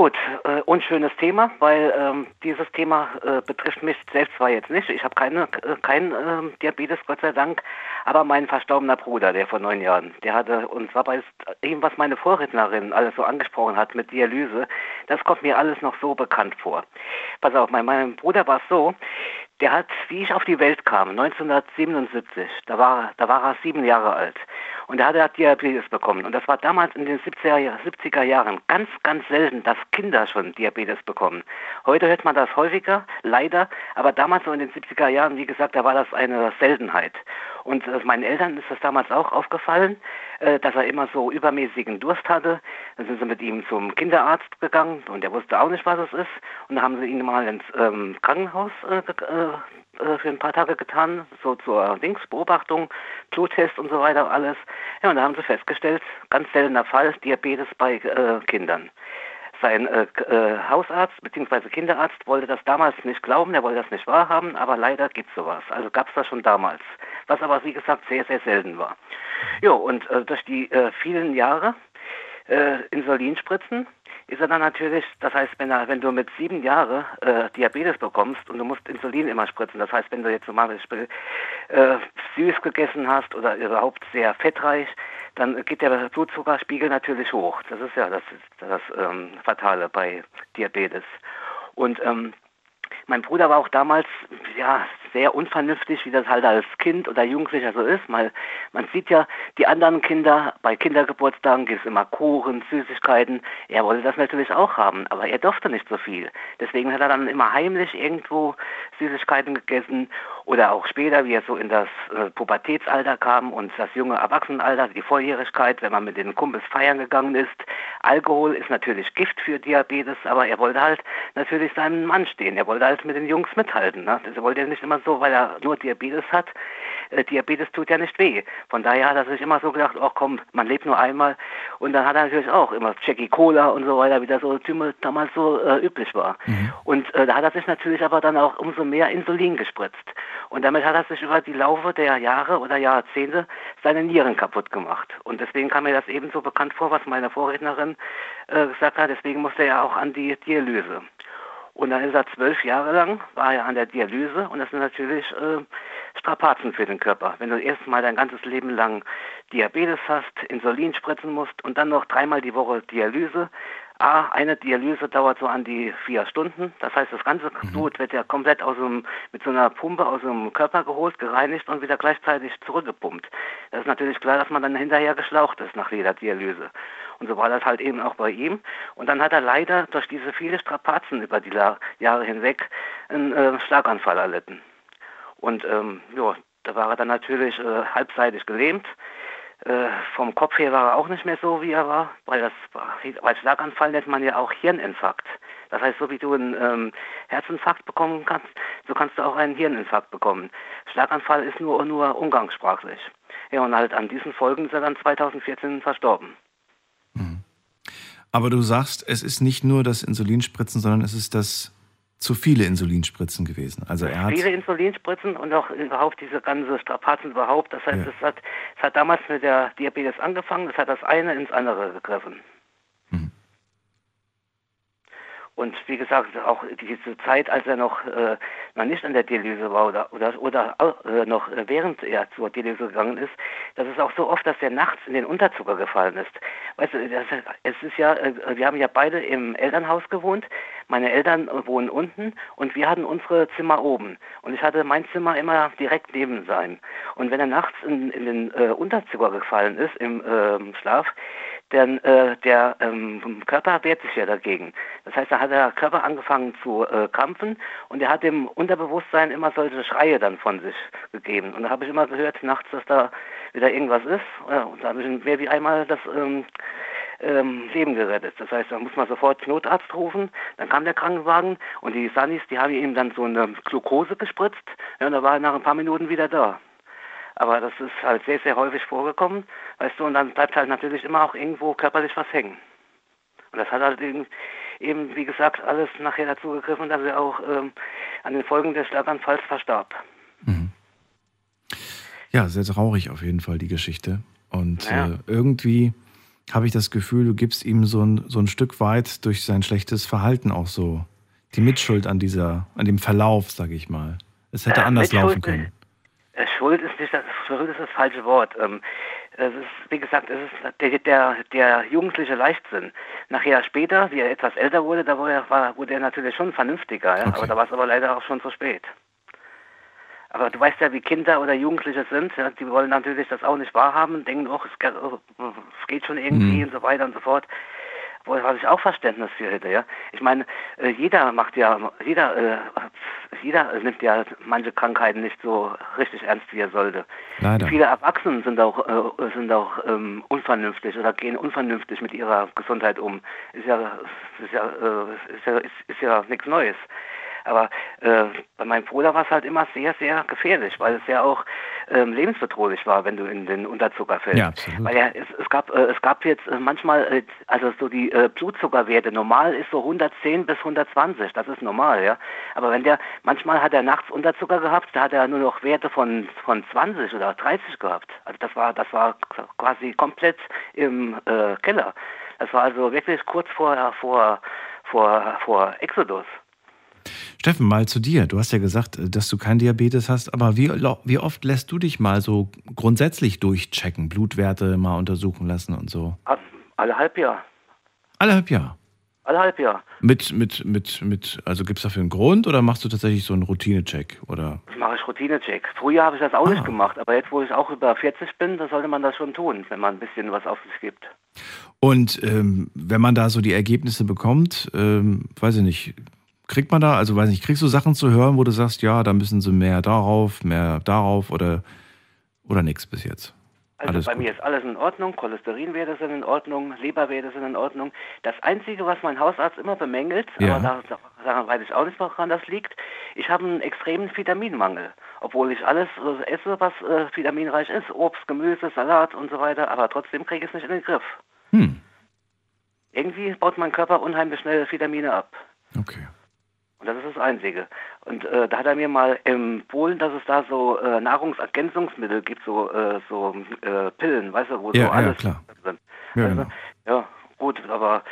Gut, äh, unschönes Thema, weil ähm, dieses Thema äh, betrifft mich selbst zwar jetzt nicht. Ich habe keine, äh, kein äh, Diabetes, Gott sei Dank, aber mein verstorbener Bruder, der vor neun Jahren, der hatte, und zwar bei dem, was meine Vorrednerin alles so angesprochen hat mit Dialyse, das kommt mir alles noch so bekannt vor. Pass auf, mein, mein Bruder war es so, der hat, wie ich auf die Welt kam, 1977, da war, da war er sieben Jahre alt. Und er hatte Diabetes bekommen. Und das war damals in den 70er, 70er Jahren ganz, ganz selten, dass Kinder schon Diabetes bekommen. Heute hört man das häufiger, leider. Aber damals so in den 70er Jahren, wie gesagt, da war das eine Seltenheit. Und äh, meinen Eltern ist das damals auch aufgefallen, äh, dass er immer so übermäßigen Durst hatte. Dann sind sie mit ihm zum Kinderarzt gegangen und der wusste auch nicht, was es ist. Und dann haben sie ihn mal ins ähm, Krankenhaus äh, äh äh, für ein paar Tage getan, so zur Linksbeobachtung, Bluttest und so weiter, alles. Ja, und da haben sie festgestellt, ganz seltener Fall, Diabetes bei äh, Kindern. Sein äh, äh, Hausarzt bzw. Kinderarzt wollte das damals nicht glauben, er wollte das nicht wahrhaben, aber leider gibt es sowas. Also gab es das schon damals, was aber wie gesagt sehr, sehr selten war. Ja, und äh, durch die äh, vielen Jahre Insulinspritzen ist er dann natürlich, das heißt, wenn, er, wenn du mit sieben Jahren äh, Diabetes bekommst und du musst Insulin immer spritzen, das heißt, wenn du jetzt zum Beispiel äh, süß gegessen hast oder überhaupt sehr fettreich, dann geht der Blutzuckerspiegel natürlich hoch. Das ist ja das, das ähm, Fatale bei Diabetes. Und ähm, mein Bruder war auch damals ja sehr unvernünftig, wie das halt als Kind oder Jugendlicher so ist. Mal, man sieht ja die anderen Kinder, bei Kindergeburtstagen gibt es immer Kuchen, Süßigkeiten. Er wollte das natürlich auch haben, aber er durfte nicht so viel. Deswegen hat er dann immer heimlich irgendwo Süßigkeiten gegessen oder auch später, wie er so in das äh, Pubertätsalter kam und das junge Erwachsenenalter, die Volljährigkeit, wenn man mit den Kumpels feiern gegangen ist. Alkohol ist natürlich Gift für Diabetes, aber er wollte halt natürlich seinem Mann stehen. Er wollte halt mit den Jungs mithalten. Ne? Das wollte er nicht immer so, weil er nur Diabetes hat. Äh, Diabetes tut ja nicht weh. Von daher hat er sich immer so gedacht, ach komm, man lebt nur einmal. Und dann hat er natürlich auch immer Jackie Cola und so weiter, wie das so damals so äh, üblich war. Mhm. Und äh, da hat er sich natürlich aber dann auch umso mehr Insulin gespritzt. Und damit hat er sich über die Laufe der Jahre oder Jahrzehnte seine Nieren kaputt gemacht. Und deswegen kam mir das ebenso bekannt vor, was meine Vorrednerin äh, gesagt hat. Deswegen musste er auch an die Dialyse. Und dann ist er zwölf Jahre lang, war er an der Dialyse und das sind natürlich äh, Strapazen für den Körper. Wenn du erstmal dein ganzes Leben lang Diabetes hast, Insulin spritzen musst und dann noch dreimal die Woche Dialyse, A, eine Dialyse dauert so an die vier Stunden. Das heißt, das ganze mhm. Blut wird ja komplett aus dem, mit so einer Pumpe aus dem Körper geholt, gereinigt und wieder gleichzeitig zurückgepumpt. Das ist natürlich klar, dass man dann hinterher geschlaucht ist nach jeder Dialyse. Und so war das halt eben auch bei ihm. Und dann hat er leider durch diese viele Strapazen über die Jahre hinweg einen äh, Schlaganfall erlitten. Und ähm, ja, da war er dann natürlich äh, halbseitig gelähmt Äh, vom Kopf her war er auch nicht mehr so, wie er war, weil das weil Schlaganfall nennt man ja auch Hirninfarkt. Das heißt, so wie du einen ähm, Herzinfarkt bekommen kannst, so kannst du auch einen Hirninfarkt bekommen. Schlaganfall ist nur nur umgangssprachlich. Ja, und halt an diesen Folgen ist er dann 2014 verstorben. Aber du sagst, es ist nicht nur das Insulinspritzen, sondern es ist das zu viele Insulinspritzen gewesen. Also er hat viele Insulinspritzen und auch überhaupt diese ganze Strapazen überhaupt. Das heißt, ja. es, hat, es hat damals mit der Diabetes angefangen, es hat das eine ins andere gegriffen. Mhm. Und wie gesagt, auch diese Zeit, als er noch, äh, noch nicht an der Dialyse war oder, oder, oder äh, noch während er zur Dialyse gegangen ist, das ist auch so oft, dass er nachts in den Unterzucker gefallen ist. Weißt du, das, es ist ja, äh, wir haben ja beide im Elternhaus gewohnt. Meine Eltern wohnen unten und wir hatten unsere Zimmer oben. Und ich hatte mein Zimmer immer direkt neben sein. Und wenn er nachts in, in den äh, Unterzucker gefallen ist im äh, Schlaf, denn äh, der ähm, Körper wehrt sich ja dagegen. Das heißt, da hat der Körper angefangen zu äh, krampfen und er hat dem Unterbewusstsein immer solche Schreie dann von sich gegeben. Und da habe ich immer gehört nachts, dass da wieder irgendwas ist. Ja, und da habe ich mehr wie einmal das ähm, ähm, Leben gerettet. Das heißt, da muss man sofort Notarzt rufen. Dann kam der Krankenwagen und die Sunnis, die haben ihm dann so eine Glukose gespritzt. Ja, und da war er nach ein paar Minuten wieder da. Aber das ist halt sehr, sehr häufig vorgekommen, weißt du, und dann bleibt halt natürlich immer auch irgendwo körperlich was hängen. Und das hat halt eben, eben wie gesagt, alles nachher dazu gegriffen, dass er auch ähm, an den Folgen des Schlaganfalls verstarb. Mhm. Ja, sehr traurig auf jeden Fall die Geschichte. Und ja. äh, irgendwie habe ich das Gefühl, du gibst ihm so ein, so ein Stück weit durch sein schlechtes Verhalten auch so die Mitschuld an dieser, an dem Verlauf, sage ich mal. Es hätte äh, anders laufen können. Äh, Schuld ist nicht das, Schuld ist das falsche Wort. Ähm, es ist, wie gesagt, es ist der, der, der jugendliche Leichtsinn. Nachher später, wie er etwas älter wurde, da wurde er, war, wurde er natürlich schon vernünftiger, ja? Okay. aber da war es aber leider auch schon zu spät. Aber du weißt ja, wie Kinder oder Jugendliche sind, ja? die wollen natürlich das auch nicht wahrhaben, denken, oh, es geht schon irgendwie mhm. und so weiter und so fort was ich auch Verständnis für hätte, ja. Ich meine, äh, jeder macht ja, jeder, äh, jeder nimmt ja manche Krankheiten nicht so richtig ernst, wie er sollte. Leider. Viele Erwachsene sind auch, äh, sind auch ähm, unvernünftig oder gehen unvernünftig mit ihrer Gesundheit um. Ist ja, ist ja, äh, ist ja, ist, ist ja nichts Neues. Aber äh, bei meinem Bruder war es halt immer sehr, sehr gefährlich, weil es ja auch ähm, lebensbedrohlich war, wenn du in den Unterzucker fällst. Ja, absolut. Weil ja, es, es gab, äh, es gab jetzt äh, manchmal, äh, also so die äh, Blutzuckerwerte, normal ist so 110 bis 120, das ist normal, ja. Aber wenn der, manchmal hat er nachts Unterzucker gehabt, da hat er nur noch Werte von, von 20 oder 30 gehabt. Also das war, das war quasi komplett im äh, Keller. Das war also wirklich kurz vor, vor, vor, vor Exodus. Steffen, mal zu dir. Du hast ja gesagt, äh, dass du kein Diabetes hast, aber wie, wie oft lässt du dich mal so grundsätzlich durchchecken, Blutwerte mal untersuchen lassen und so? Alle halb Jahr. Alle halb Jahr? Alle halb Jahr. Mit, mit, mit, mit, also gibt es dafür einen Grund oder machst du tatsächlich so einen Routinecheck? Oder? Das mache ich Routinecheck. Früher habe ich das auch ah. nicht gemacht, aber jetzt, wo ich auch über 40 bin, da sollte man das schon tun, wenn man ein bisschen was auf sich gibt. Und ähm, wenn man da so die Ergebnisse bekommt, ähm, weiß ich nicht, Kriegt man da, also weiß nicht, kriegst du Sachen zu hören, wo du sagst, ja, da müssen sie mehr darauf, mehr darauf oder, oder nichts bis jetzt? Also alles bei gut. mir ist alles in Ordnung, Cholesterinwerte sind in Ordnung, Leberwerte sind in Ordnung. Das Einzige, was mein Hausarzt immer bemängelt, ja. aber daran weiß ich auch nicht, woran das liegt, ich habe einen extremen Vitaminmangel. Obwohl ich alles esse, was äh, vitaminreich ist, Obst, Gemüse, Salat und so weiter, aber trotzdem kriege ich es nicht in den Griff. Hm. Irgendwie baut mein Körper unheimlich schnell Vitamine ab. Okay. Und das ist das Einzige. Und äh, da hat er mir mal empfohlen, dass es da so äh, Nahrungsergänzungsmittel gibt, so, äh, so äh, Pillen, weißt du, wo ja, so alles ja, klar. drin ja, also, genau. ja, gut, aber.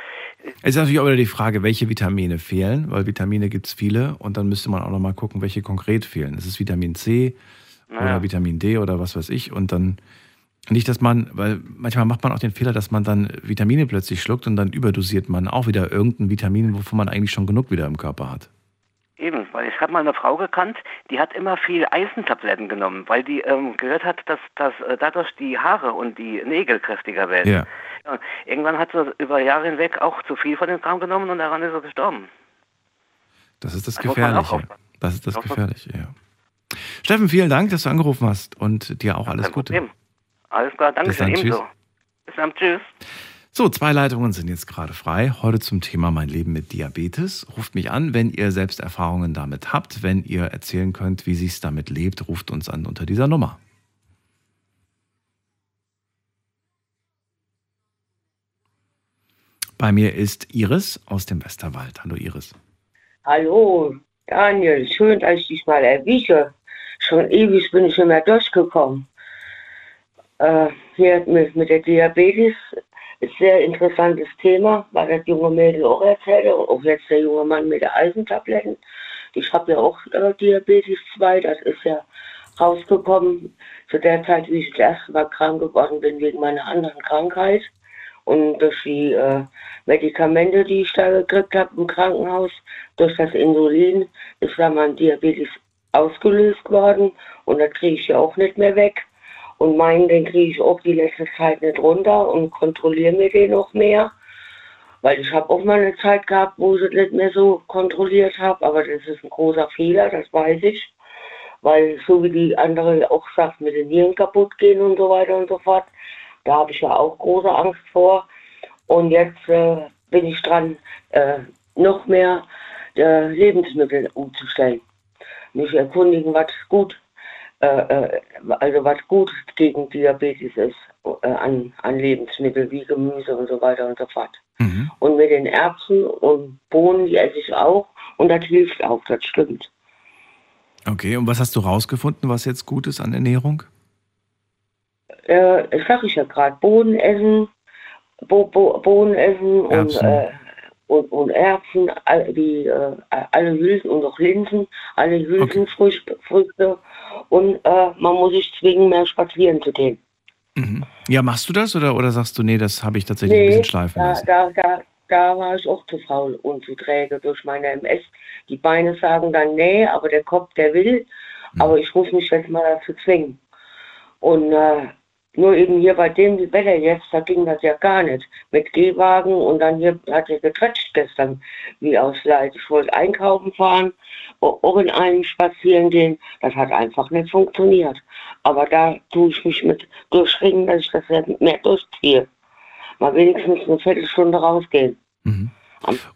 Es ist natürlich auch wieder die Frage, welche Vitamine fehlen, weil Vitamine gibt es viele und dann müsste man auch nochmal gucken, welche konkret fehlen. Ist es Vitamin C naja. oder Vitamin D oder was weiß ich und dann. Nicht, dass man, weil manchmal macht man auch den Fehler, dass man dann Vitamine plötzlich schluckt und dann überdosiert man auch wieder irgendein Vitamin, wovon man eigentlich schon genug wieder im Körper hat. Eben, weil ich habe mal eine Frau gekannt, die hat immer viel Eisentabletten genommen, weil die ähm, gehört hat, dass, dass äh, dadurch die Haare und die Nägel kräftiger werden. Ja. ja. Irgendwann hat sie über Jahre hinweg auch zu viel von dem Kram genommen und daran ist sie gestorben. Das ist das, das Gefährliche. Das ist das Gefährliche, ja. Steffen, vielen Dank, dass du angerufen hast und dir auch alles Gute. Alles klar, danke schön. Ebenso. tschüss. Bis dann, tschüss. So, zwei Leitungen sind jetzt gerade frei. Heute zum Thema Mein Leben mit Diabetes. Ruft mich an, wenn ihr selbst Erfahrungen damit habt. Wenn ihr erzählen könnt, wie sich damit lebt, ruft uns an unter dieser Nummer. Bei mir ist Iris aus dem Westerwald. Hallo Iris. Hallo, Daniel, schön, dass ich dich mal erwische. Schon ewig bin ich nicht mehr durchgekommen. Äh, hier mit, mit der Diabetes ist sehr interessantes Thema, weil das junge Mädel auch erzählte auch jetzt der junge Mann mit der Eisentabletten. Ich habe ja auch äh, Diabetes 2, das ist ja rausgekommen zu der Zeit, wie ich das erste Mal krank geworden bin wegen meiner anderen Krankheit. Und durch die äh, Medikamente, die ich da gekriegt habe im Krankenhaus, durch das Insulin, ist da mein Diabetes ausgelöst worden. Und das kriege ich ja auch nicht mehr weg. Und meinen, den kriege ich auch die letzte Zeit nicht runter und kontrolliere mir den noch mehr. Weil ich habe auch mal eine Zeit gehabt, wo ich es nicht mehr so kontrolliert habe. Aber das ist ein großer Fehler, das weiß ich. Weil so wie die andere auch sagt, mit den Nieren kaputt gehen und so weiter und so fort, da habe ich ja auch große Angst vor. Und jetzt äh, bin ich dran, äh, noch mehr äh, Lebensmittel umzustellen. Mich erkundigen, was gut, äh, äh, also was gut gegen Diabetes ist äh, an, an Lebensmitteln wie Gemüse und so weiter und so fort. Mhm. Und mit den Erbsen und Bohnen, die esse ich auch. Und das hilft auch, das stimmt. Okay, und was hast du rausgefunden, was jetzt gut ist an Ernährung? Äh, das sag ich ja gerade, Bohnen essen, Bo Bo Bohnen essen und, Erbsen. äh, und, und Erbsen, all, die, äh, alle Hülsen und auch Linsen, alle Hülsenfrüchte. Früchte. Und äh, man muss sich zwingen, mehr spazieren zu gehen. Mhm. Ja, machst du das oder, oder sagst du, nee, das habe ich tatsächlich ein bisschen schleifen da, lassen? da, da, da war ich auch zu faul und zu träge durch meine MS. Die Beine sagen dann nee, aber der Kopf, der will. Mhm. Aber ich muss mich jetzt mal dazu zwingen. Und äh, nur eben hier bei dem Wetter jetzt, da ging das ja gar nicht. Mit Gehwagen und dann hier hat er getratscht gestern, wie aus Leid. Ich wollte einkaufen fahren, auch in einen spazieren gehen. Das hat einfach nicht funktioniert. Aber da tue ich mich mit durchringen, dass ich das jetzt mehr durchziehe. Mal wenigstens eine Viertelstunde rausgehen. Mhm.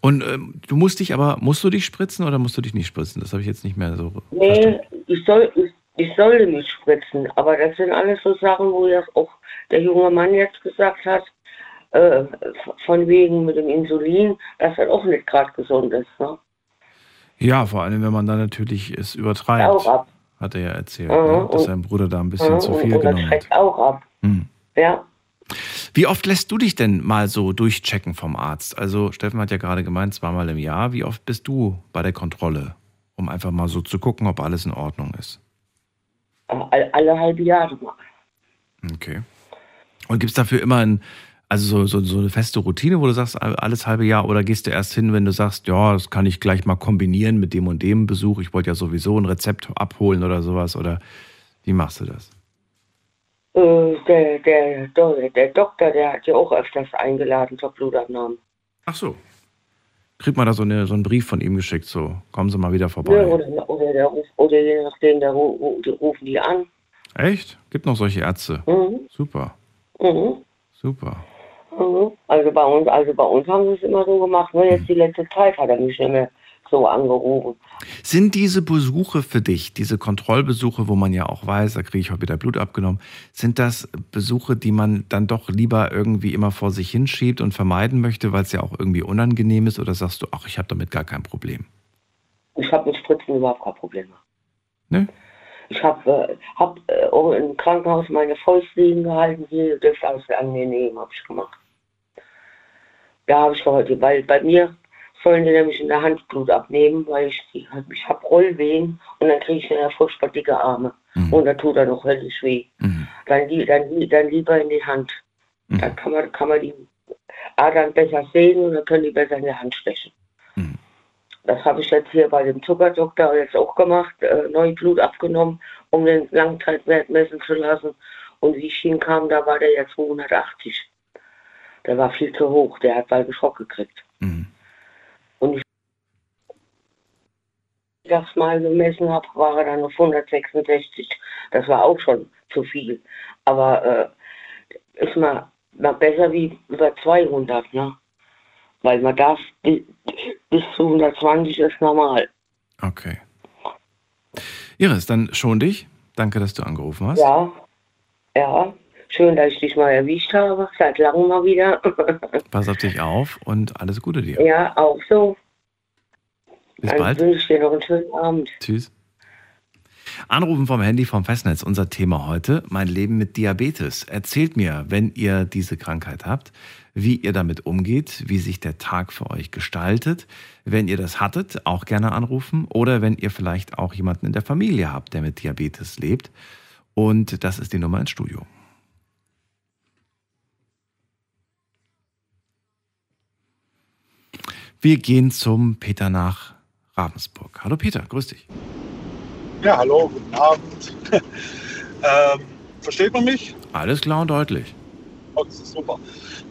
Und ähm, du musst dich aber, musst du dich spritzen oder musst du dich nicht spritzen? Das habe ich jetzt nicht mehr so Nee, ich, soll, ich, ich sollte mich spritzen, aber das sind alles so Sachen, wo das auch der junge Mann jetzt gesagt hat, äh, von wegen mit dem Insulin, dass das auch nicht gerade gesund ist. Ne? Ja, vor allem, wenn man dann natürlich es übertreibt. Auch ab. Hat er ja erzählt, Mhm, ne? dass und- sein Bruder da ein bisschen Mhm, zu und- viel und das genommen hat. schreckt auch ab. Hm. Ja. Wie oft lässt du dich denn mal so durchchecken vom Arzt? Also Steffen hat ja gerade gemeint, zweimal im Jahr. Wie oft bist du bei der Kontrolle, um einfach mal so zu gucken, ob alles in Ordnung ist? Alle, alle halbe Jahre mal. Okay. Und gibt es dafür immer ein, also so, so, so eine feste Routine, wo du sagst, alles halbe Jahr oder gehst du erst hin, wenn du sagst, ja, das kann ich gleich mal kombinieren mit dem und dem Besuch, ich wollte ja sowieso ein Rezept abholen oder sowas oder wie machst du das? Äh, der, der, der, der Doktor, der hat ja auch öfters eingeladen zur Blutabnahme. Ach so. Kriegt man da so, eine, so einen Brief von ihm geschickt, so, kommen Sie mal wieder vorbei. Ja, oder, oder, der, oder je nachdem, die rufen die an. Echt? Gibt noch solche Ärzte? Mhm. Super, Mhm. super. Mhm. Also bei uns, also bei uns haben sie es immer so gemacht. Nur jetzt die letzte Zeit hat er mich nicht mehr so angerufen. Sind diese Besuche für dich, diese Kontrollbesuche, wo man ja auch weiß, da kriege ich heute wieder Blut abgenommen, sind das Besuche, die man dann doch lieber irgendwie immer vor sich hinschiebt und vermeiden möchte, weil es ja auch irgendwie unangenehm ist? Oder sagst du, ach, ich habe damit gar kein Problem? Ich habe mit Spritzen überhaupt kein Problem. Ne? Ich habe äh, hab, äh, im Krankenhaus meine Fäustlinien gehalten. Hier, das ist alles angenehm, habe ich gemacht. Da habe ich heute, weil bei mir sollen die nämlich in der Hand Blut abnehmen, weil ich, die- ich habe Rollwehen und dann kriege ich ja furchtbar dicke Arme. Mhm. Und da tut er noch höllisch weh. Mhm. Dann, dann, dann lieber in die Hand. Mhm. Dann kann man, kann man die Adern besser sehen und dann können die besser in die Hand stechen. Mhm. Das habe ich jetzt hier bei dem Zuckerdoktor jetzt auch gemacht, äh, neu Blut abgenommen, um den Langzeitwert messen zu lassen. Und wie ich hinkam, da war der jetzt 280. Der war viel zu hoch, der hat bald einen Schock gekriegt. Und ich das mal gemessen habe, war er dann auf 166. Das war auch schon zu viel. Aber äh, ist mal, mal besser wie über 200, ne? Weil man darf bis, bis zu 120 ist normal. Okay. Iris, dann schon dich. Danke, dass du angerufen hast. Ja, ja. Schön, dass ich dich mal erwischt habe. Seit langem mal wieder. Pass auf dich auf und alles Gute dir. ja, auch so. Bis Dann bald. wünsche ich dir noch einen schönen Abend. Tschüss. Anrufen vom Handy vom Festnetz. Unser Thema heute, mein Leben mit Diabetes. Erzählt mir, wenn ihr diese Krankheit habt, wie ihr damit umgeht, wie sich der Tag für euch gestaltet. Wenn ihr das hattet, auch gerne anrufen. Oder wenn ihr vielleicht auch jemanden in der Familie habt, der mit Diabetes lebt. Und das ist die Nummer ins Studio. Wir gehen zum Peter nach Ravensburg. Hallo Peter, grüß dich. Ja, hallo, guten Abend. ähm, versteht man mich? Alles klar und deutlich. Oh, das ist super.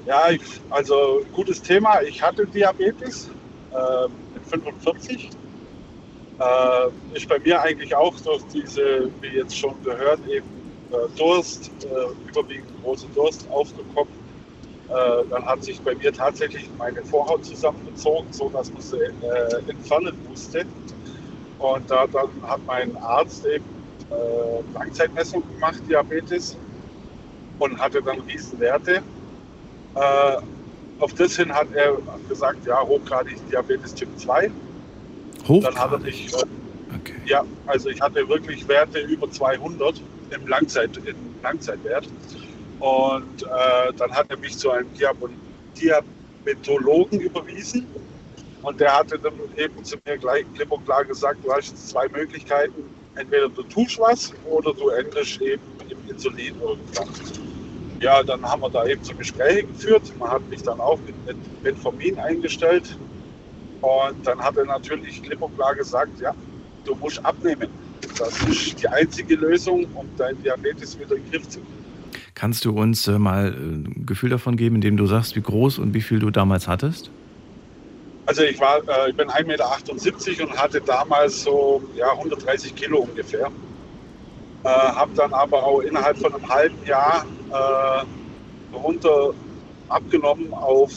Ja, ich, also gutes Thema. Ich hatte Diabetes äh, mit 45. Äh, ist bei mir eigentlich auch durch diese, wie jetzt schon gehört, eben äh, Durst, äh, überwiegend große Durst aufgekommen. Äh, dann hat sich bei mir tatsächlich meine Vorhaut zusammengezogen, so dass man sie äh, entfernen musste. Und da dann hat mein Arzt eben äh, Langzeitmessung gemacht, Diabetes, und hatte dann Riesenwerte. Äh, auf das hin hat er gesagt, ja, hochgradig Diabetes Typ 2. Dann hat er Hochgradig. mich, äh, Okay. ja, also ich hatte wirklich Werte über 200 im, Langzeit, im Langzeitwert. Und äh, dann hat er mich zu einem Diabetologen überwiesen. Und der hatte dann eben zu mir gleich klipp und klar gesagt, du hast jetzt zwei Möglichkeiten. Entweder du tust was oder du änderst eben im Insulin irgendwann. Ja, dann haben wir da eben so Gespräche geführt. Man hat mich dann auch mit, mit Metformin eingestellt. Und dann hat er natürlich klipp und klar gesagt, ja, du musst abnehmen. Das ist die einzige Lösung, um deinen Diabetes wieder in den Griff zu kriegen. Kannst du uns äh, mal äh, ein Gefühl davon geben, indem du sagst, wie groß und wie viel du damals hattest? Also ich war, äh, ich bin 1,78 Meter und hatte damals so ja, 130 Kilo ungefähr. Äh, habe dann aber auch innerhalb von einem halben Jahr äh, runter abgenommen auf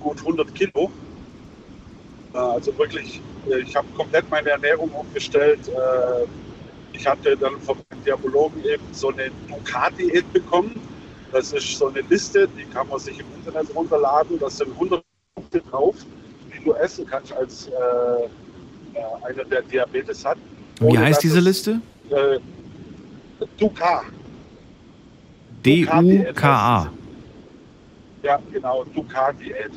gut 100 Kilo. Äh, also wirklich, äh, ich habe komplett meine Ernährung umgestellt. Ich hatte dann vom Diabologen eben so eine Ducat-Diät bekommen. Das ist so eine Liste, die kann man sich im Internet runterladen. Das sind 100 Punkte drauf, die du essen kannst als äh, äh, einer, der Diabetes hat. Wie heißt diese es, Liste? Äh, Ducat. D-U-K-A. Ja, genau, Ducat-Diät.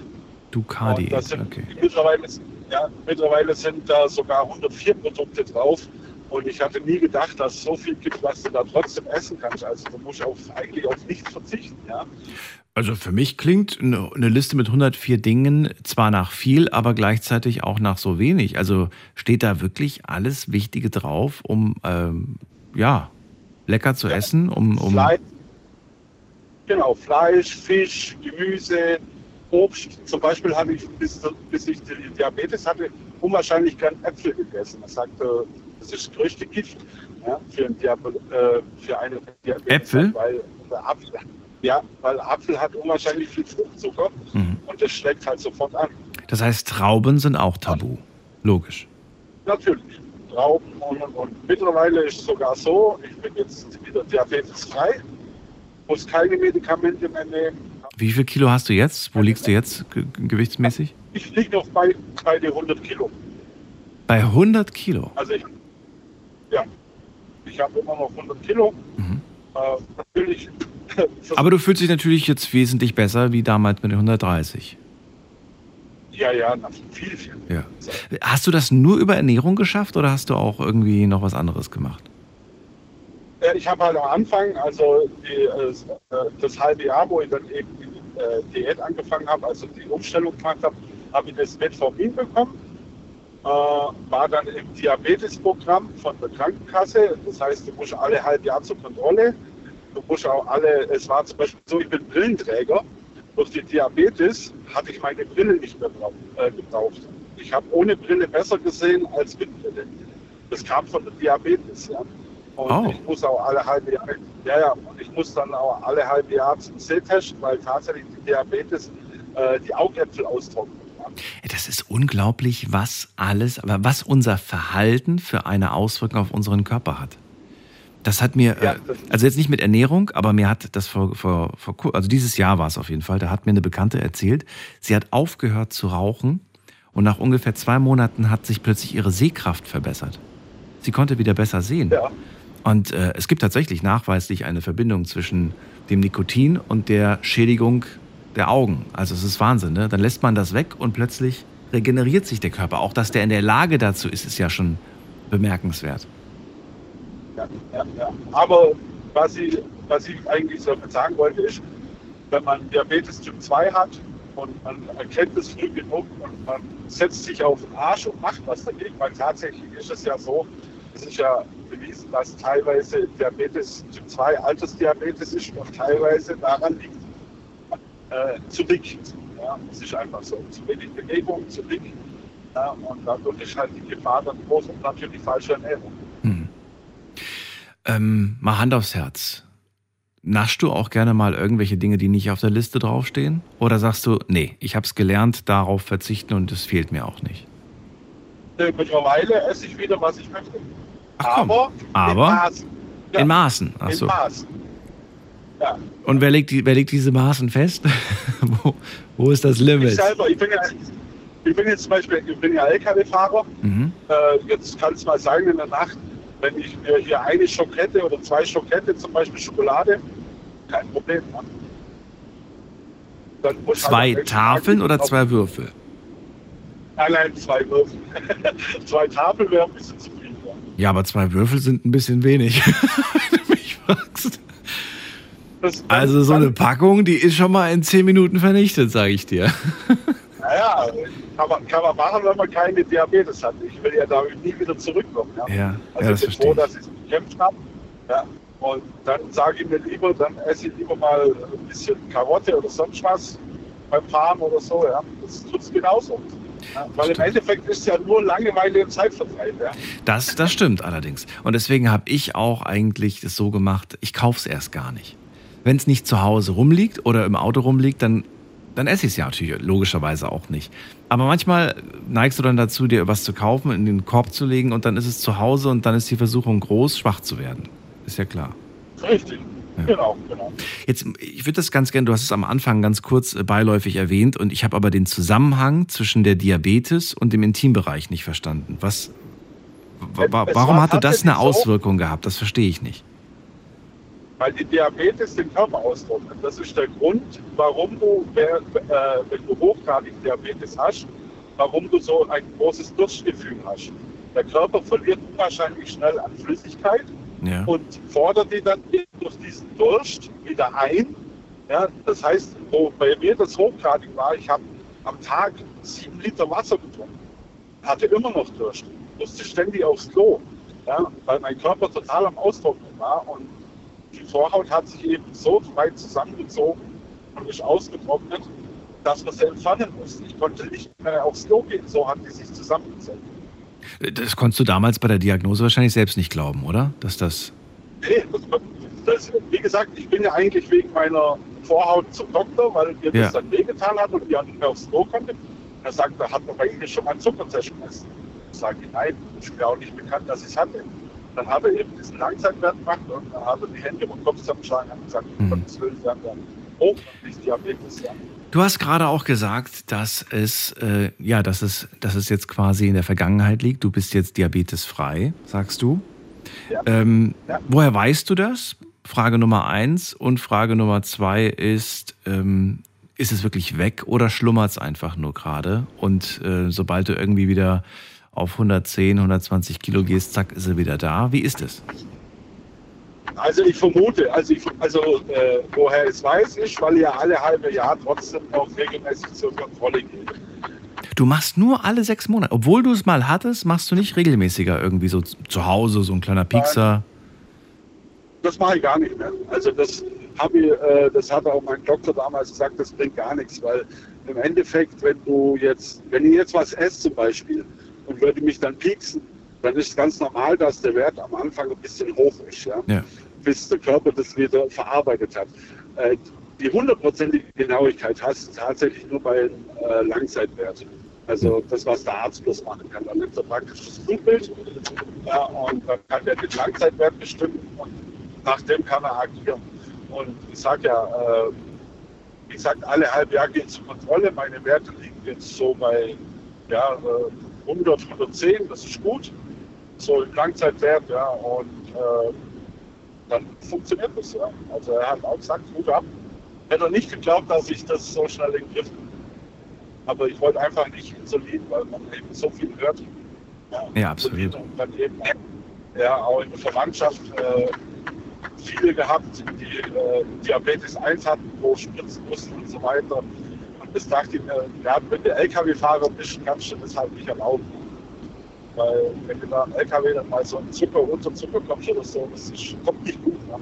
Ducati. Sind, Okay. mittlerweile, ja, mittlerweile sind da sogar 104 Produkte drauf. Und ich hatte nie gedacht, dass so viel gibt, was du da trotzdem essen kannst. Also du musst auf, eigentlich auf nichts verzichten. Ja? Also für mich klingt eine Liste mit 104 Dingen zwar nach viel, aber gleichzeitig auch nach so wenig. Also steht da wirklich alles Wichtige drauf, um ähm, ja lecker zu essen, um, um Fleisch, genau, Fleisch, Fisch, Gemüse, Obst. Zum Beispiel habe ich, bis, bis ich Diabetes hatte, unwahrscheinlich gern Äpfel gegessen. Er sagte, das ist das größte Gift ja, für, einen Diabe, äh, für eine Diabetes. Äpfel? Weil Apfel, ja, weil Apfel hat unwahrscheinlich viel Fruchtzucker Mhm. und das schlägt halt sofort an. Das heißt, Trauben sind auch tabu. Logisch. Natürlich. Trauben und, und mittlerweile ist es sogar so, ich bin jetzt wieder diabetesfrei, muss keine Medikamente mehr nehmen. Wie viel Kilo hast du jetzt? Wo liegst du jetzt ge gewichtsmäßig? Ich liege noch bei, bei den 100 Kilo. Bei 100 Kilo. Also ich, ja, ich habe immer noch 100 Kilo. Mhm. Äh, natürlich. Aber du fühlst dich natürlich jetzt wesentlich besser wie damals mit den 130. ja, ja, viel, viel. Ja. Hast du das nur über Ernährung geschafft oder hast du auch irgendwie noch was anderes gemacht? Ja, ich habe halt am Anfang, also die, äh, das halbe Jahr, wo ich dann eben die äh, Diät angefangen habe, also die Umstellung gemacht habe, habe ich das Metformin bekommen. Äh, war dann im Diabetesprogramm von der Krankenkasse. Das heißt, du musst alle halb Jahr zur Kontrolle. Du musst auch alle, es war zum Beispiel so, ich bin Brillenträger. Durch die Diabetes hatte ich meine Brille nicht mehr äh, gebraucht. Ich habe ohne Brille besser gesehen als mit Brille. Das kam von der Diabetes. Ja. Und Oh. ich muss auch alle halbe Jahre, ja, ja, und ich muss dann auch alle halbe Jahre zum Sehtest, weil tatsächlich die Diabetes äh, die Augäpfel austrocknet. Das ist unglaublich, was alles, aber was unser Verhalten für eine Auswirkung auf unseren Körper hat. Das hat mir, Ja, äh, das- also jetzt nicht mit Ernährung, aber mir hat das vor, vor, vor, also dieses Jahr war es auf jeden Fall, da hat mir eine Bekannte erzählt, sie hat aufgehört zu rauchen und nach ungefähr zwei Monaten hat sich plötzlich ihre Sehkraft verbessert. Sie konnte wieder besser sehen. Ja. Und äh, es gibt tatsächlich nachweislich eine Verbindung zwischen dem Nikotin und der Schädigung der Augen. Also es ist Wahnsinn, ne? Dann lässt man das weg und plötzlich regeneriert sich der Körper. Auch dass der in der Lage dazu ist, ist ja schon bemerkenswert. Ja, ja, ja. Aber was ich, was ich eigentlich so sagen wollte, ist, wenn man Diabetes Typ 2 hat und man erkennt es früh genug und man setzt sich auf den Arsch und macht was dagegen, weil tatsächlich ist es ja so, es ist ja bewiesen, dass teilweise Diabetes Typ 2 Altersdiabetes ist und teilweise daran liegt, äh, zu dick. Ja, es ist einfach so. Zu wenig Bewegung, zu dick. Ja, und dadurch ist halt die Gefahr dann groß und natürlich falsche Ernährung. Hm. Ähm, mal Hand aufs Herz. Naschst du auch gerne mal irgendwelche Dinge, die nicht auf der Liste draufstehen? Oder sagst du, nee, ich habe es gelernt, darauf verzichten und es fehlt mir auch nicht? Äh, Mittlerweile esse ich wieder, was ich möchte. Ach aber, Aber? in Maßen. Ja, In Maßen. Ach in so. Maßen. Ja, Und wer legt, die, wer legt diese Maßen fest? wo, wo ist das ich Limit? selber, ich bin ja, ich bin jetzt zum Beispiel, ich bin ja LKW-Fahrer. Mhm. Äh, jetzt kann es mal sein in der Nacht, wenn ich mir hier eine Schokette oder zwei Schokette, zum Beispiel Schokolade, kein Problem. Ne? Halt Zwei nächsten Tafeln oder zwei Würfel? Nein, nein, zwei Würfel. zwei Tafeln wäre ein bisschen zu viel. Ja, aber zwei Würfel sind ein bisschen wenig. wenn du mich fragst. Also so eine Packung, die ist schon mal in zehn Minuten vernichtet, sage ich dir. Naja, kann man, kann man machen, wenn man keine Diabetes hat. Ich will ja da nie wieder zurückkommen. Ja. Ja, Also ja das ich bin verstehe froh, ich. dass ich es bekämpft habe. Ja. Und dann sage ich mir lieber, dann esse ich lieber mal ein bisschen Karotte oder sonst was beim Fahren oder so. Ja. Das tut es genauso. Ja. Weil im Stimmt. Endeffekt ist ja nur Langeweile und Zeitvertreib. Ja. Das, das stimmt allerdings. Und deswegen habe ich auch eigentlich das so gemacht, ich kaufe es erst gar nicht. Wenn es nicht zu Hause rumliegt oder im Auto rumliegt, dann, dann esse ich es ja natürlich logischerweise auch nicht. Aber manchmal neigst du dann dazu, dir was zu kaufen, in den Korb zu legen und dann ist es zu Hause und dann ist die Versuchung groß, schwach zu werden. Ist ja klar. Richtig. Ja. Genau, genau. Jetzt, ich würde das ganz gerne, du hast es am Anfang ganz kurz äh, beiläufig erwähnt und ich habe aber den Zusammenhang zwischen der Diabetes und dem Intimbereich nicht verstanden. Was, warum war hatte das eine Auswirkung gehabt? Das verstehe ich nicht. Weil die Diabetes den Körper austrocknet. Das ist der Grund, warum du, äh, wenn du hochgradig Diabetes hast, warum du so ein großes Durstgefühl hast. Der Körper verliert unwahrscheinlich schnell an Flüssigkeit Ja. und fordert die dann durch diesen Durst wieder ein. Ja, das heißt, wo bei mir das hochgradig war, ich habe am Tag sieben Liter Wasser getrunken, hatte immer noch Durst, musste ständig aufs Klo, ja, weil mein Körper total am Austrocknen war und Vorhaut hat sich eben so weit zusammengezogen und ist ausgetrocknet, dass man sie entfernen musste. Ich konnte nicht mehr aufs Klo gehen, so hat die sich zusammengezogen. Das konntest du damals bei der Diagnose wahrscheinlich selbst nicht glauben, oder? Dass das. Nee, das, wie gesagt, ich bin ja eigentlich wegen meiner Vorhaut zum Doktor, weil mir Ja. das dann wehgetan hat und ich nicht mehr aufs Klo konnte. Er sagt, da hat man bei Ihnen schon mal gemessen. Ich sage, nein, ist mir auch nicht bekannt, dass ich es hatte. Dann hat er eben diesen Langzeitwert gemacht und dann hat er die Hände den Kopf zusammengeschlagen und gesagt, um Gottes Willen, Sie haben ja hochgradig Diabetes. Ja. Du hast gerade auch gesagt, dass es, äh, ja, dass es, dass es jetzt quasi in der Vergangenheit liegt. Du bist jetzt diabetesfrei, sagst du. Ja. Ähm, Ja. Woher weißt du das? Frage Nummer eins. Und Frage Nummer zwei ist, ähm, ist es wirklich weg oder schlummert es einfach nur gerade? Und äh, sobald du irgendwie wieder auf 110, 120 Kilo gehst, zack, ist er wieder da. Wie ist es? Also ich vermute, also, ich, also äh, woher ich es weiß, ist, weil ich ja alle halbe Jahr trotzdem noch regelmäßig zur Kontrolle gehe. Du machst nur alle sechs Monate. Obwohl du es mal hattest, machst du nicht regelmäßiger irgendwie so zu Hause, so ein kleiner Piekser. Das mache ich gar nicht mehr. Also das habe ich, äh, das hat auch mein Doktor damals gesagt, das bringt gar nichts, weil im Endeffekt, wenn du jetzt, wenn ich jetzt was esse zum Beispiel und würde mich dann pieksen, dann ist es ganz normal, dass der Wert am Anfang ein bisschen hoch ist, ja? Ja. bis der Körper das wieder verarbeitet hat. Äh, die hundertprozentige Genauigkeit hast du tatsächlich nur bei äh, Langzeitwert. Also das, was der Arzt bloß machen kann. Dann nimmt er praktisch das Blutbild ja, und dann kann er den Langzeitwert bestimmen und nach dem kann er agieren. Und ich sage ja, äh, wie gesagt, alle halbe Jahr geht zur Kontrolle. Meine Werte liegen jetzt so bei ja, äh, 100, 110, das ist gut. So im Langzeitwert, ja, und äh, dann funktioniert das, ja. Also er hat auch gesagt, gut ab. Hätte er nicht geglaubt, dass ich das so schnell in den Griff kriege. Aber ich wollte einfach nicht Insulin, weil man eben so viel hört. Ja, absolut. Und dann eben ja, auch in der Verwandtschaft äh, viele gehabt, die äh, Diabetes 1 hatten, wo spritzen mussten und so weiter. Ja, wenn du LKW-Fahrer kannst du das halt nicht erlauben. Weil wenn du da am LKW dann mal so einen Zucker unter Zucker kommst oder so, das ist, kommt nicht gut. Ne?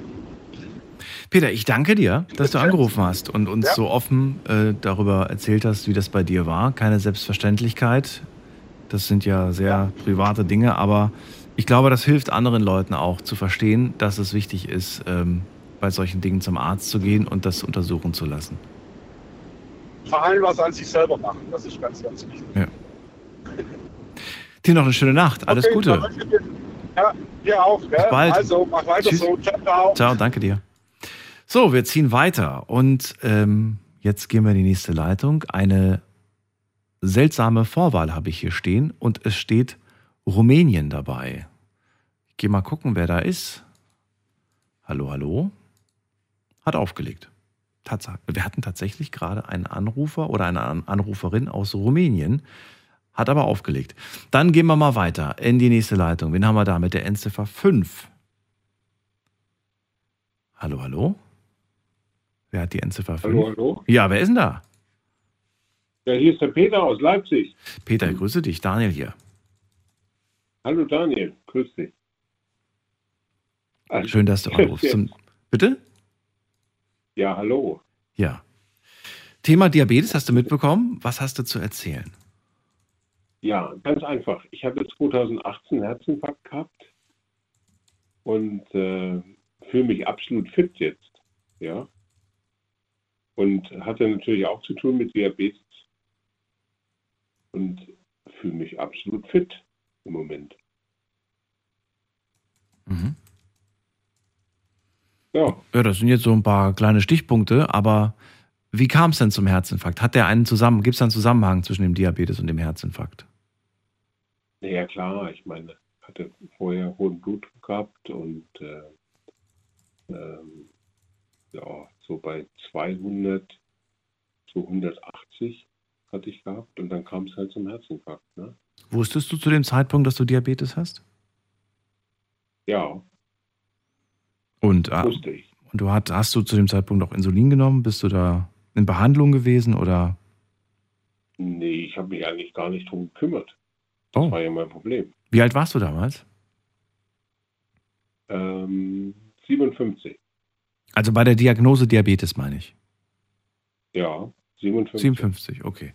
Peter, ich danke dir, dass du angerufen hast und uns Ja. so offen äh, darüber erzählt hast, wie das bei dir war. Keine Selbstverständlichkeit. Das sind ja sehr private Dinge, aber ich glaube, das hilft anderen Leuten auch zu verstehen, dass es wichtig ist, ähm, bei solchen Dingen zum Arzt zu gehen und das untersuchen zu lassen. Vor allem was an sich selber machen, das ist ganz, ganz wichtig. Dir noch eine schöne Nacht. Alles Okay, Gute. Ja, dir auch. Gell? Bis bald. Also, mach weiter Tschüss. so. Ciao, ciao. Ciao, danke dir. So, wir ziehen weiter und ähm, jetzt gehen wir in die nächste Leitung. Eine seltsame Vorwahl habe ich hier stehen und es steht Rumänien dabei. Ich gehe mal gucken, wer da ist. Hallo, hallo. Hat aufgelegt. Tatsache. Wir hatten tatsächlich gerade einen Anrufer oder eine An- Anruferin aus Rumänien, hat aber aufgelegt. Dann gehen wir mal weiter in die nächste Leitung. Wen haben wir da mit der Endziffer 5? Hallo, hallo? Wer hat die Endziffer 5? Hallo, hallo. Ja, wer ist denn da? Ja, hier ist der Peter aus Leipzig. Peter, ich grüße dich. Daniel hier. Hallo Daniel, grüß dich. Schön, dass du anrufst. Zum, bitte? Ja, hallo. Ja. Thema Diabetes hast du mitbekommen. Was hast du zu erzählen? Ja, ganz einfach. Ich hatte 2018 einen Herzinfarkt gehabt und äh, fühle mich absolut fit jetzt. Ja. Und hatte natürlich auch zu tun mit Diabetes und fühle mich absolut fit im Moment. Mhm. Ja, Ja, das sind jetzt so ein paar kleine Stichpunkte, aber wie kam es denn zum Herzinfarkt? Hat der einen zusammen, gibt es einen Zusammenhang zwischen dem Diabetes und dem Herzinfarkt? ja klar, ich meine, hatte vorher hohen Blutdruck gehabt und äh, ähm, ja, so bei 200 zu 180 hatte ich gehabt und dann kam es halt zum Herzinfarkt. Ne? Wusstest du zu dem Zeitpunkt, dass du Diabetes hast? Ja, Und, äh, und du hast, hast du zu dem Zeitpunkt auch Insulin genommen? Bist du da in Behandlung gewesen oder? Nee, ich habe mich eigentlich gar nicht drum gekümmert. Das Oh. war ja mein Problem. Wie alt warst du damals? Ähm, 57. Also bei der Diagnose Diabetes meine ich. Ja, 57. 57, okay.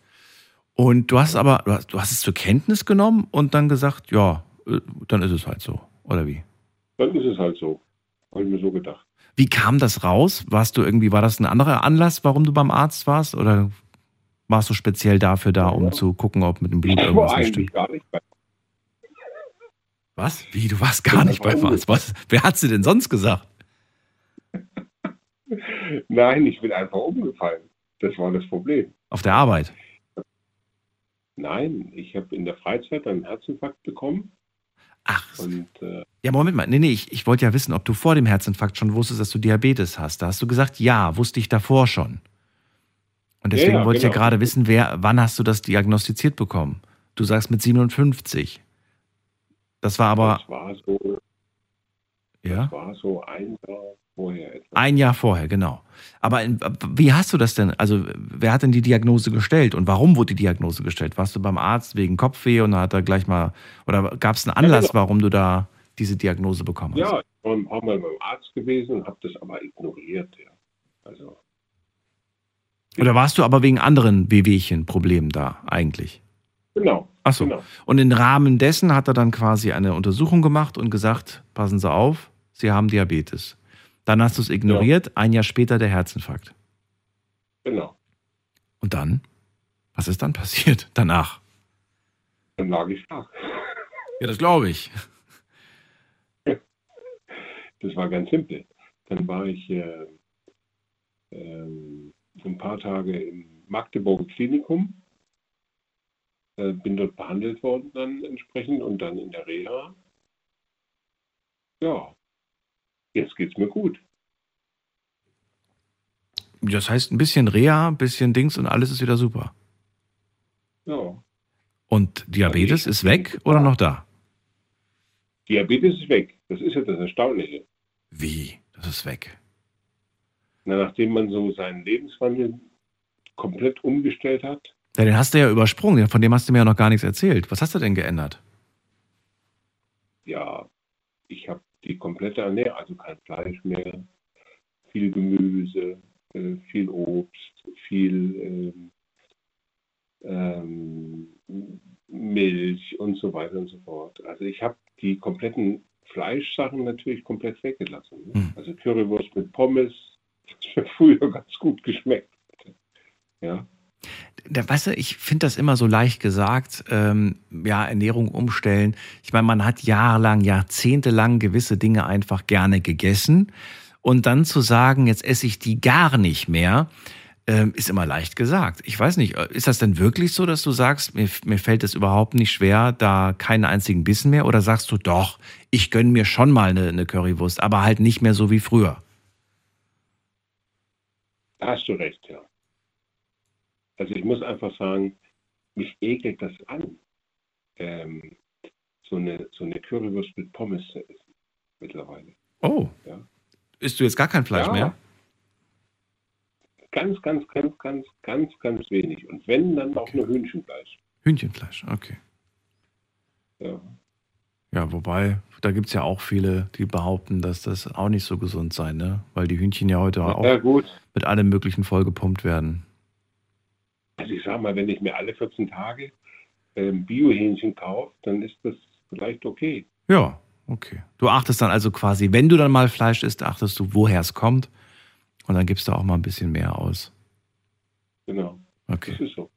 Und du hast aber, du hast, du hast es zur Kenntnis genommen und dann gesagt, ja, äh, dann ist es halt so, oder wie? Dann ist es halt so. Habe ich mir so gedacht. Wie kam das raus? Warst du irgendwie, war das ein anderer Anlass, warum du beim Arzt warst? Oder warst du speziell dafür da, um Ja. zu gucken, ob mit dem Blut Ich irgendwas war nicht stimmt? gar nicht bei. Was? Wie? Du warst gar nicht beim Arzt? Was? Wer hat sie denn sonst gesagt? Nein, ich bin einfach umgefallen. Das war das Problem. Auf der Arbeit? Nein, ich habe in der Freizeit einen Herzinfarkt bekommen Ach, und äh, ja, Moment mal. Nee, nee, ich, ich wollte ja wissen, ob du vor dem Herzinfarkt schon wusstest, dass du Diabetes hast. Da hast du gesagt, ja, wusste ich davor schon. Und deswegen Ja, ja, wollte ich ja genau. gerade wissen, wer, wann hast du das diagnostiziert bekommen? Du sagst mit 57. Das war aber, das war so, ja, das war so ein Jahr vorher etwa. ein Jahr vorher, genau. Aber in, wie hast du das denn, also wer hat denn die Diagnose gestellt und warum wurde die Diagnose gestellt? Warst du beim Arzt wegen Kopfweh und hat er gleich mal, oder gab es einen Anlass, genau. warum du da diese Diagnose bekommen hast? Ja, ich war ein paar Mal beim Arzt gewesen und habe das aber ignoriert. Ja. Also Oder warst du aber wegen anderen Wehwehchen, Problemen da eigentlich? Genau. Ach so. Genau. Und im Rahmen dessen hat er dann quasi eine Untersuchung gemacht und gesagt, passen Sie auf, Sie haben Diabetes. Dann hast du es ignoriert, ein Jahr später der Herzinfarkt. Genau. Und dann? Was ist dann passiert danach? Dann lag ich flach. Ja, das glaube ich. Das war ganz simpel. Dann war ich äh, ähm, ein paar Tage im Magdeburger Klinikum, äh, bin dort behandelt worden dann entsprechend und dann in der Reha. Ja, jetzt geht's mir gut. Das heißt, ein bisschen Reha, ein bisschen Dings und alles ist wieder super. Ja. Und Diabetes ist weg oder noch da? Diabetes ist weg. Das ist ja das Erstaunliche. Wie? Das ist weg. Na, nachdem man so seinen Lebenswandel komplett umgestellt hat, Ja, den hast du ja übersprungen, von dem hast du mir ja noch gar nichts erzählt. Was hast du denn geändert? ja, ich habe die komplette Ernährung, also kein Fleisch mehr, viel Gemüse, äh, viel Obst, viel ähm, ähm, Milch und so weiter und so fort. Also ich habe die kompletten Fleischsachen natürlich komplett weggelassen. Ne? Hm. Also Currywurst mit Pommes, das mir früher ganz gut geschmeckt. Ja, weißt du, ich finde das immer so leicht gesagt, ähm, ja, Ernährung umstellen. Ich meine, man hat jahrelang, jahrzehntelang gewisse Dinge einfach gerne gegessen. Und dann zu sagen, jetzt esse ich die gar nicht mehr, ähm, ist immer leicht gesagt. Ich weiß nicht, äh, ist das denn wirklich so, dass du sagst, mir, mir fällt es überhaupt nicht schwer, da keinen einzigen Bissen mehr? Oder sagst du, doch, ich gönne mir schon mal eine, eine Currywurst, aber halt nicht mehr so wie früher? da hast du recht, ja. Also ich muss einfach sagen, mich ekelt das an, ähm, so, eine, so eine Currywurst mit Pommes zu essen mittlerweile. Oh. Ja. Isst du jetzt gar kein Fleisch Ja. mehr? Ganz, ganz, ganz, ganz, ganz, ganz wenig. Und wenn, dann auch nur Hühnchenfleisch. Hühnchenfleisch, okay. Ja. Ja, wobei, da gibt es ja auch viele, die behaupten, dass das auch nicht so gesund sei, ne? Weil die Hühnchen ja heute auch ja gut, mit allem Möglichen vollgepumpt werden. Also ich sag mal, wenn ich mir alle 14 Tage ähm, Biohähnchen kaufe, dann ist das vielleicht okay. Ja, okay. Du achtest dann also quasi, wenn du dann mal Fleisch isst, achtest du, woher es kommt. Und dann gibst du auch mal ein bisschen mehr aus. Genau, Okay. das ist so.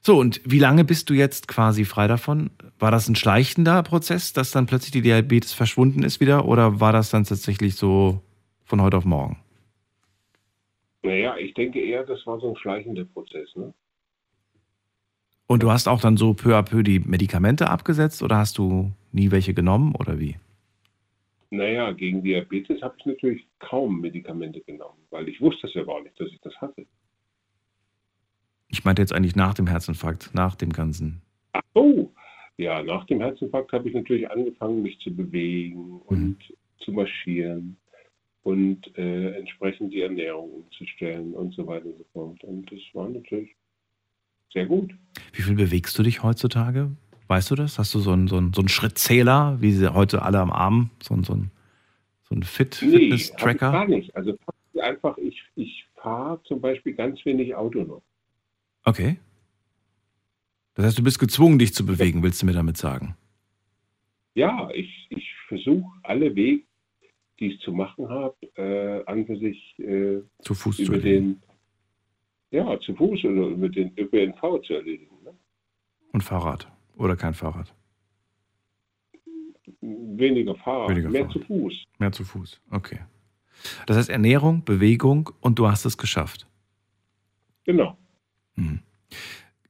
So, und wie lange bist du jetzt quasi frei davon? War das ein schleichender Prozess, dass dann plötzlich die Diabetes verschwunden ist wieder? Oder war das dann tatsächlich so von heute auf morgen? Naja, ich denke eher, das war so ein schleichender Prozess. Ne? Und du hast auch dann so peu à peu die Medikamente abgesetzt oder hast du nie welche genommen oder wie? Naja, gegen Diabetes habe ich natürlich kaum Medikamente genommen, weil ich wusste es ja gar nicht, dass ich das hatte. Ich meinte jetzt eigentlich nach dem Herzinfarkt, nach dem Ganzen. Ach so, ja, nach dem Herzinfarkt habe ich natürlich angefangen, mich zu bewegen und zu marschieren und äh, entsprechend die Ernährung umzustellen und so weiter und so fort. Und das war natürlich sehr gut. Wie viel bewegst du dich heutzutage? Weißt du das? Hast du so einen, so einen, so einen Schrittzähler, wie sie heute alle am Arm, so einen, so einen, so einen Fit, Nee, Fitness-Tracker? gar nicht. Also einfach, ich, ich fahre zum Beispiel ganz wenig Auto noch. Okay. Das heißt, du bist gezwungen, dich zu bewegen, willst du mir damit sagen? Ja, ich, ich versuche alle Wege, die ich zu machen habe, äh, an für sich äh, Zu Fuß zu über erledigen. den, ja, zu Fuß oder über den ÖPNV zu erledigen. Ne? Und Fahrrad. Oder kein Fahrrad. Weniger Fahrrad, Weniger mehr Fahrrad. zu Fuß. Mehr zu Fuß. Okay. Das heißt Ernährung, Bewegung und du hast es geschafft. Genau. Hm.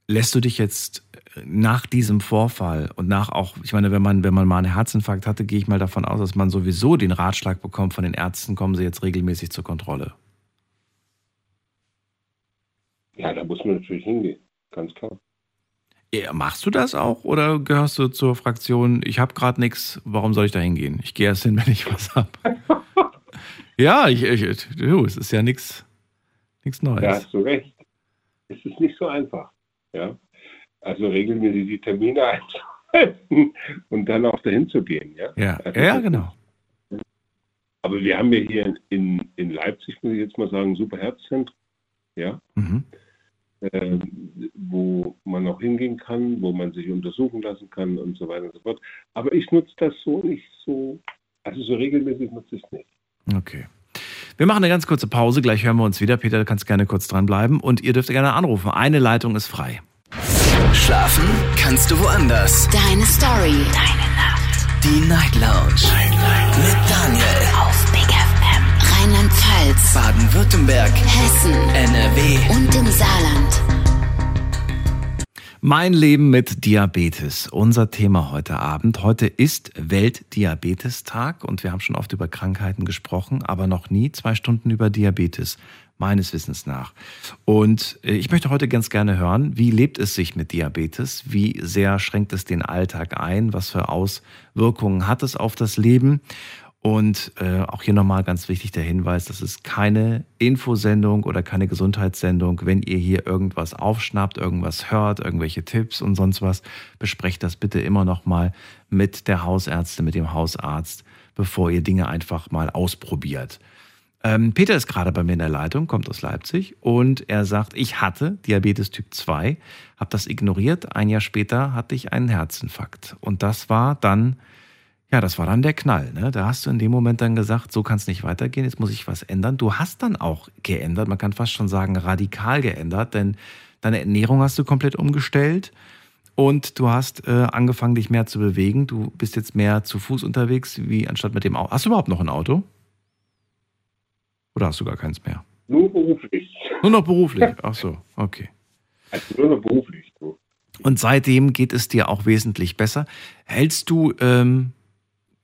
Lässt du dich jetzt nach diesem Vorfall und nach auch, ich meine, wenn man, wenn man mal einen Herzinfarkt hatte, gehe ich mal davon aus, dass man sowieso den Ratschlag bekommt von den Ärzten, kommen Sie jetzt regelmäßig zur Kontrolle. Ja, da muss man natürlich hingehen, ganz klar. Ja, machst du das auch oder gehörst du zur Fraktion, ich habe gerade nichts, warum soll ich da hingehen? Ich gehe erst hin, wenn ich was habe. ja, ich, ich, du, es ist ja nichts nichts Neues. Da hast du recht. Es ist nicht so einfach. Ja? Also regelmäßig die Termine einzuhalten und dann auch dahin zu gehen. Ja, Ja, Also ja genau. Aber wir haben ja hier in, in Leipzig, muss ich jetzt mal sagen, super Herzzentrum. Ja, Mhm. äh, wo man auch hingehen kann, wo man sich untersuchen lassen kann und so weiter und so fort. Aber ich nutze das so nicht so, also so regelmäßig nutze ich es nicht. Okay. Wir machen eine ganz kurze Pause, gleich hören wir uns wieder. Peter, du kannst gerne kurz dranbleiben und ihr dürft gerne anrufen. Eine Leitung ist frei. Schlafen kannst du woanders. Deine Story. Deine Nacht. Die Night Lounge. Night, Night. Mit Daniel. Auf Big FM. Rheinland-Pfalz. Baden-Württemberg. Hessen. NRW. Und im Saarland. Mein Leben mit Diabetes. Unser Thema heute Abend. Heute ist Weltdiabetestag und wir haben schon oft über Krankheiten gesprochen, aber noch nie zwei Stunden über Diabetes, meines Wissens nach. Und äh, ich möchte heute ganz gerne hören, wie lebt es sich mit Diabetes? Wie sehr schränkt es den Alltag ein? Was für Auswirkungen hat es auf das Leben? Und äh, auch hier nochmal ganz wichtig der Hinweis, das ist keine Infosendung oder keine Gesundheitssendung. Wenn ihr hier irgendwas aufschnappt, irgendwas hört, irgendwelche Tipps und sonst was, besprecht das bitte immer nochmal mit der Hausärztin, mit dem Hausarzt, bevor ihr Dinge einfach mal ausprobiert. Ähm, Peter ist gerade bei mir in der Leitung, kommt aus Leipzig und er sagt, ich hatte Diabetes Typ 2, habe das ignoriert. Ein Jahr später hatte ich einen Herzinfarkt. Und das war dann ja, das war dann der Knall. Ne? Da hast du in dem Moment dann gesagt, so kann es nicht weitergehen, jetzt muss ich was ändern. Du hast dann auch geändert, man kann fast schon sagen radikal geändert, denn deine Ernährung hast du komplett umgestellt und du hast äh, angefangen, dich mehr zu bewegen. Du bist jetzt mehr zu Fuß unterwegs, wie anstatt mit dem Auto. Hast du überhaupt noch ein Auto? Oder hast du gar keins mehr? Nur beruflich. Nur noch beruflich? Ach so, okay. Also nur noch beruflich. So. Und seitdem geht es dir auch wesentlich besser. Hältst du ähm,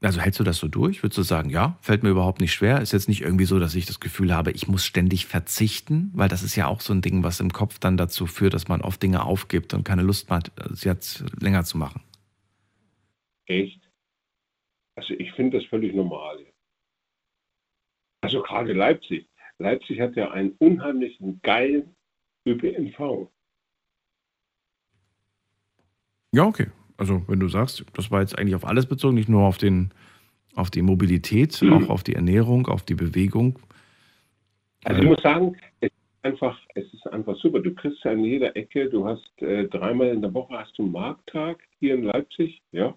also hältst du das so durch? Würdest du sagen, ja, fällt mir überhaupt nicht schwer? Ist jetzt nicht irgendwie so, dass ich das Gefühl habe, ich muss ständig verzichten, weil das ist ja auch so ein Ding, was im Kopf dann dazu führt, dass man oft Dinge aufgibt und keine Lust mehr hat, sie jetzt länger zu machen. Echt? Also ich finde das völlig normal. Also gerade Leipzig. Leipzig hat ja einen unheimlichen geilen ÖPNV. Ja, okay. Also wenn du sagst, das war jetzt eigentlich auf alles bezogen, nicht nur auf, den, auf die Mobilität, mhm. auch auf die Ernährung, auf die Bewegung. Also ich muss sagen, es ist einfach, es ist einfach super. Du kriegst ja in jeder Ecke, du hast äh, dreimal in der Woche hast du einen Markttag hier in Leipzig, ja,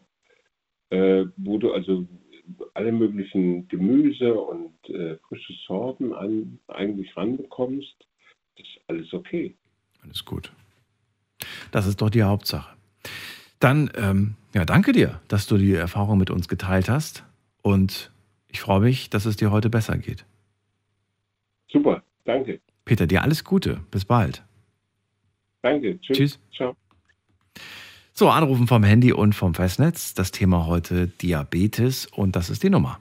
äh, wo du also alle möglichen Gemüse und äh, frische Sorten an, eigentlich ranbekommst. Das ist alles okay. Alles gut. Das ist doch die Hauptsache. Dann, ähm, ja, danke dir, dass du die Erfahrung mit uns geteilt hast. Und ich freue mich, dass es dir heute besser geht. Super, danke. Peter, dir alles Gute. Bis bald. Danke. Tschüss. Tschüss. Ciao. So, Anrufen vom Handy und vom Festnetz. Das Thema heute Diabetes und das ist die Nummer.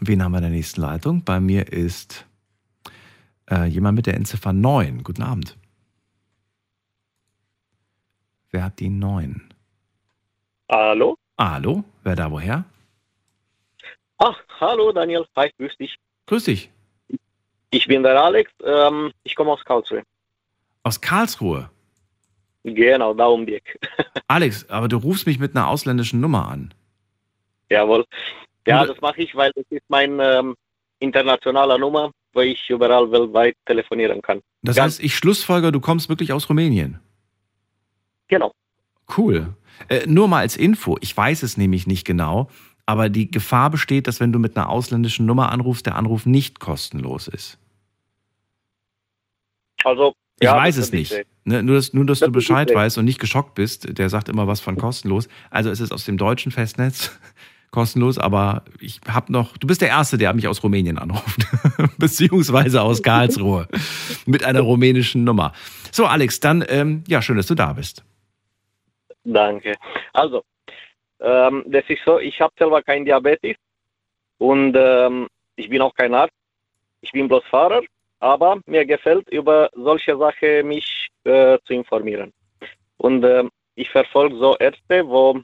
Wen haben wir in der nächsten Leitung? Bei mir ist äh, jemand mit der Endziffer 9. Guten Abend. Wer hat die 9? Hallo? Hallo? Wer da woher? Ach, hallo Daniel. Hi, grüß dich. Grüß dich. Ich bin der Alex. Ähm, ich komme aus Karlsruhe. Aus Karlsruhe? Genau, da um die Ecke. Alex, aber du rufst mich mit einer ausländischen Nummer an. Jawohl. Ja, das mache ich, weil das ist mein ähm, internationaler Nummer wo ich überall weltweit telefonieren kann. Das Ganz heißt, ich schlussfolger, du kommst wirklich aus Rumänien. Genau. Cool. Äh, nur mal als Info, ich weiß es nämlich nicht genau, aber die Gefahr besteht, dass wenn du mit einer ausländischen Nummer anrufst, der Anruf nicht kostenlos ist. Also, ich ja, weiß es nicht. Ne, nur, dass, nur, dass das du Bescheid weißt und nicht geschockt bist. Der sagt immer was von kostenlos. Also es ist aus dem deutschen Festnetz kostenlos, aber ich habe noch, du bist der Erste, der mich aus Rumänien anruft, beziehungsweise aus Karlsruhe mit einer rumänischen Nummer. So, Alex, dann, ähm, ja, schön, dass du da bist. Danke. Also, ähm, das ist so, ich habe selber kein Diabetes und ähm, ich bin auch kein Arzt. Ich bin bloß Fahrer, aber mir gefällt, über solche Sachen mich äh, zu informieren. Und äh, ich verfolge so Ärzte, wo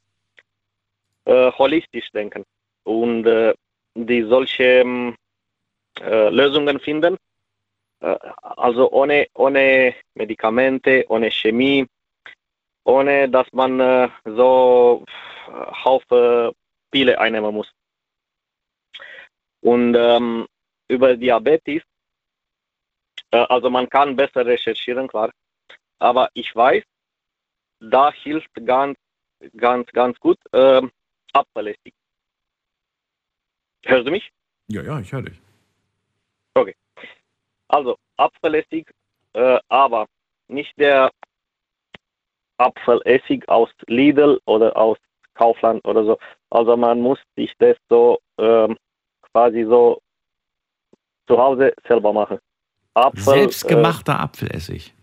äh, holistisch denken und äh, die solche ähm, äh, Lösungen finden. Äh, also ohne, ohne Medikamente, ohne Chemie, ohne dass man so Haufe Pille einnehmen muss. Und ähm, über Diabetes, also man kann besser recherchieren, klar. Aber ich weiß, da hilft ganz, ganz, ganz gut ähm, Apfelessig. Hörst du mich? Ja, ja, ich höre dich. Okay. Also Apfelessig, äh, aber nicht der Apfelessig aus Lidl oder aus Kaufland oder so. Also man muss sich das so ähm, quasi so zu Hause selber machen. Apfel, Selbstgemachter Apfelessig.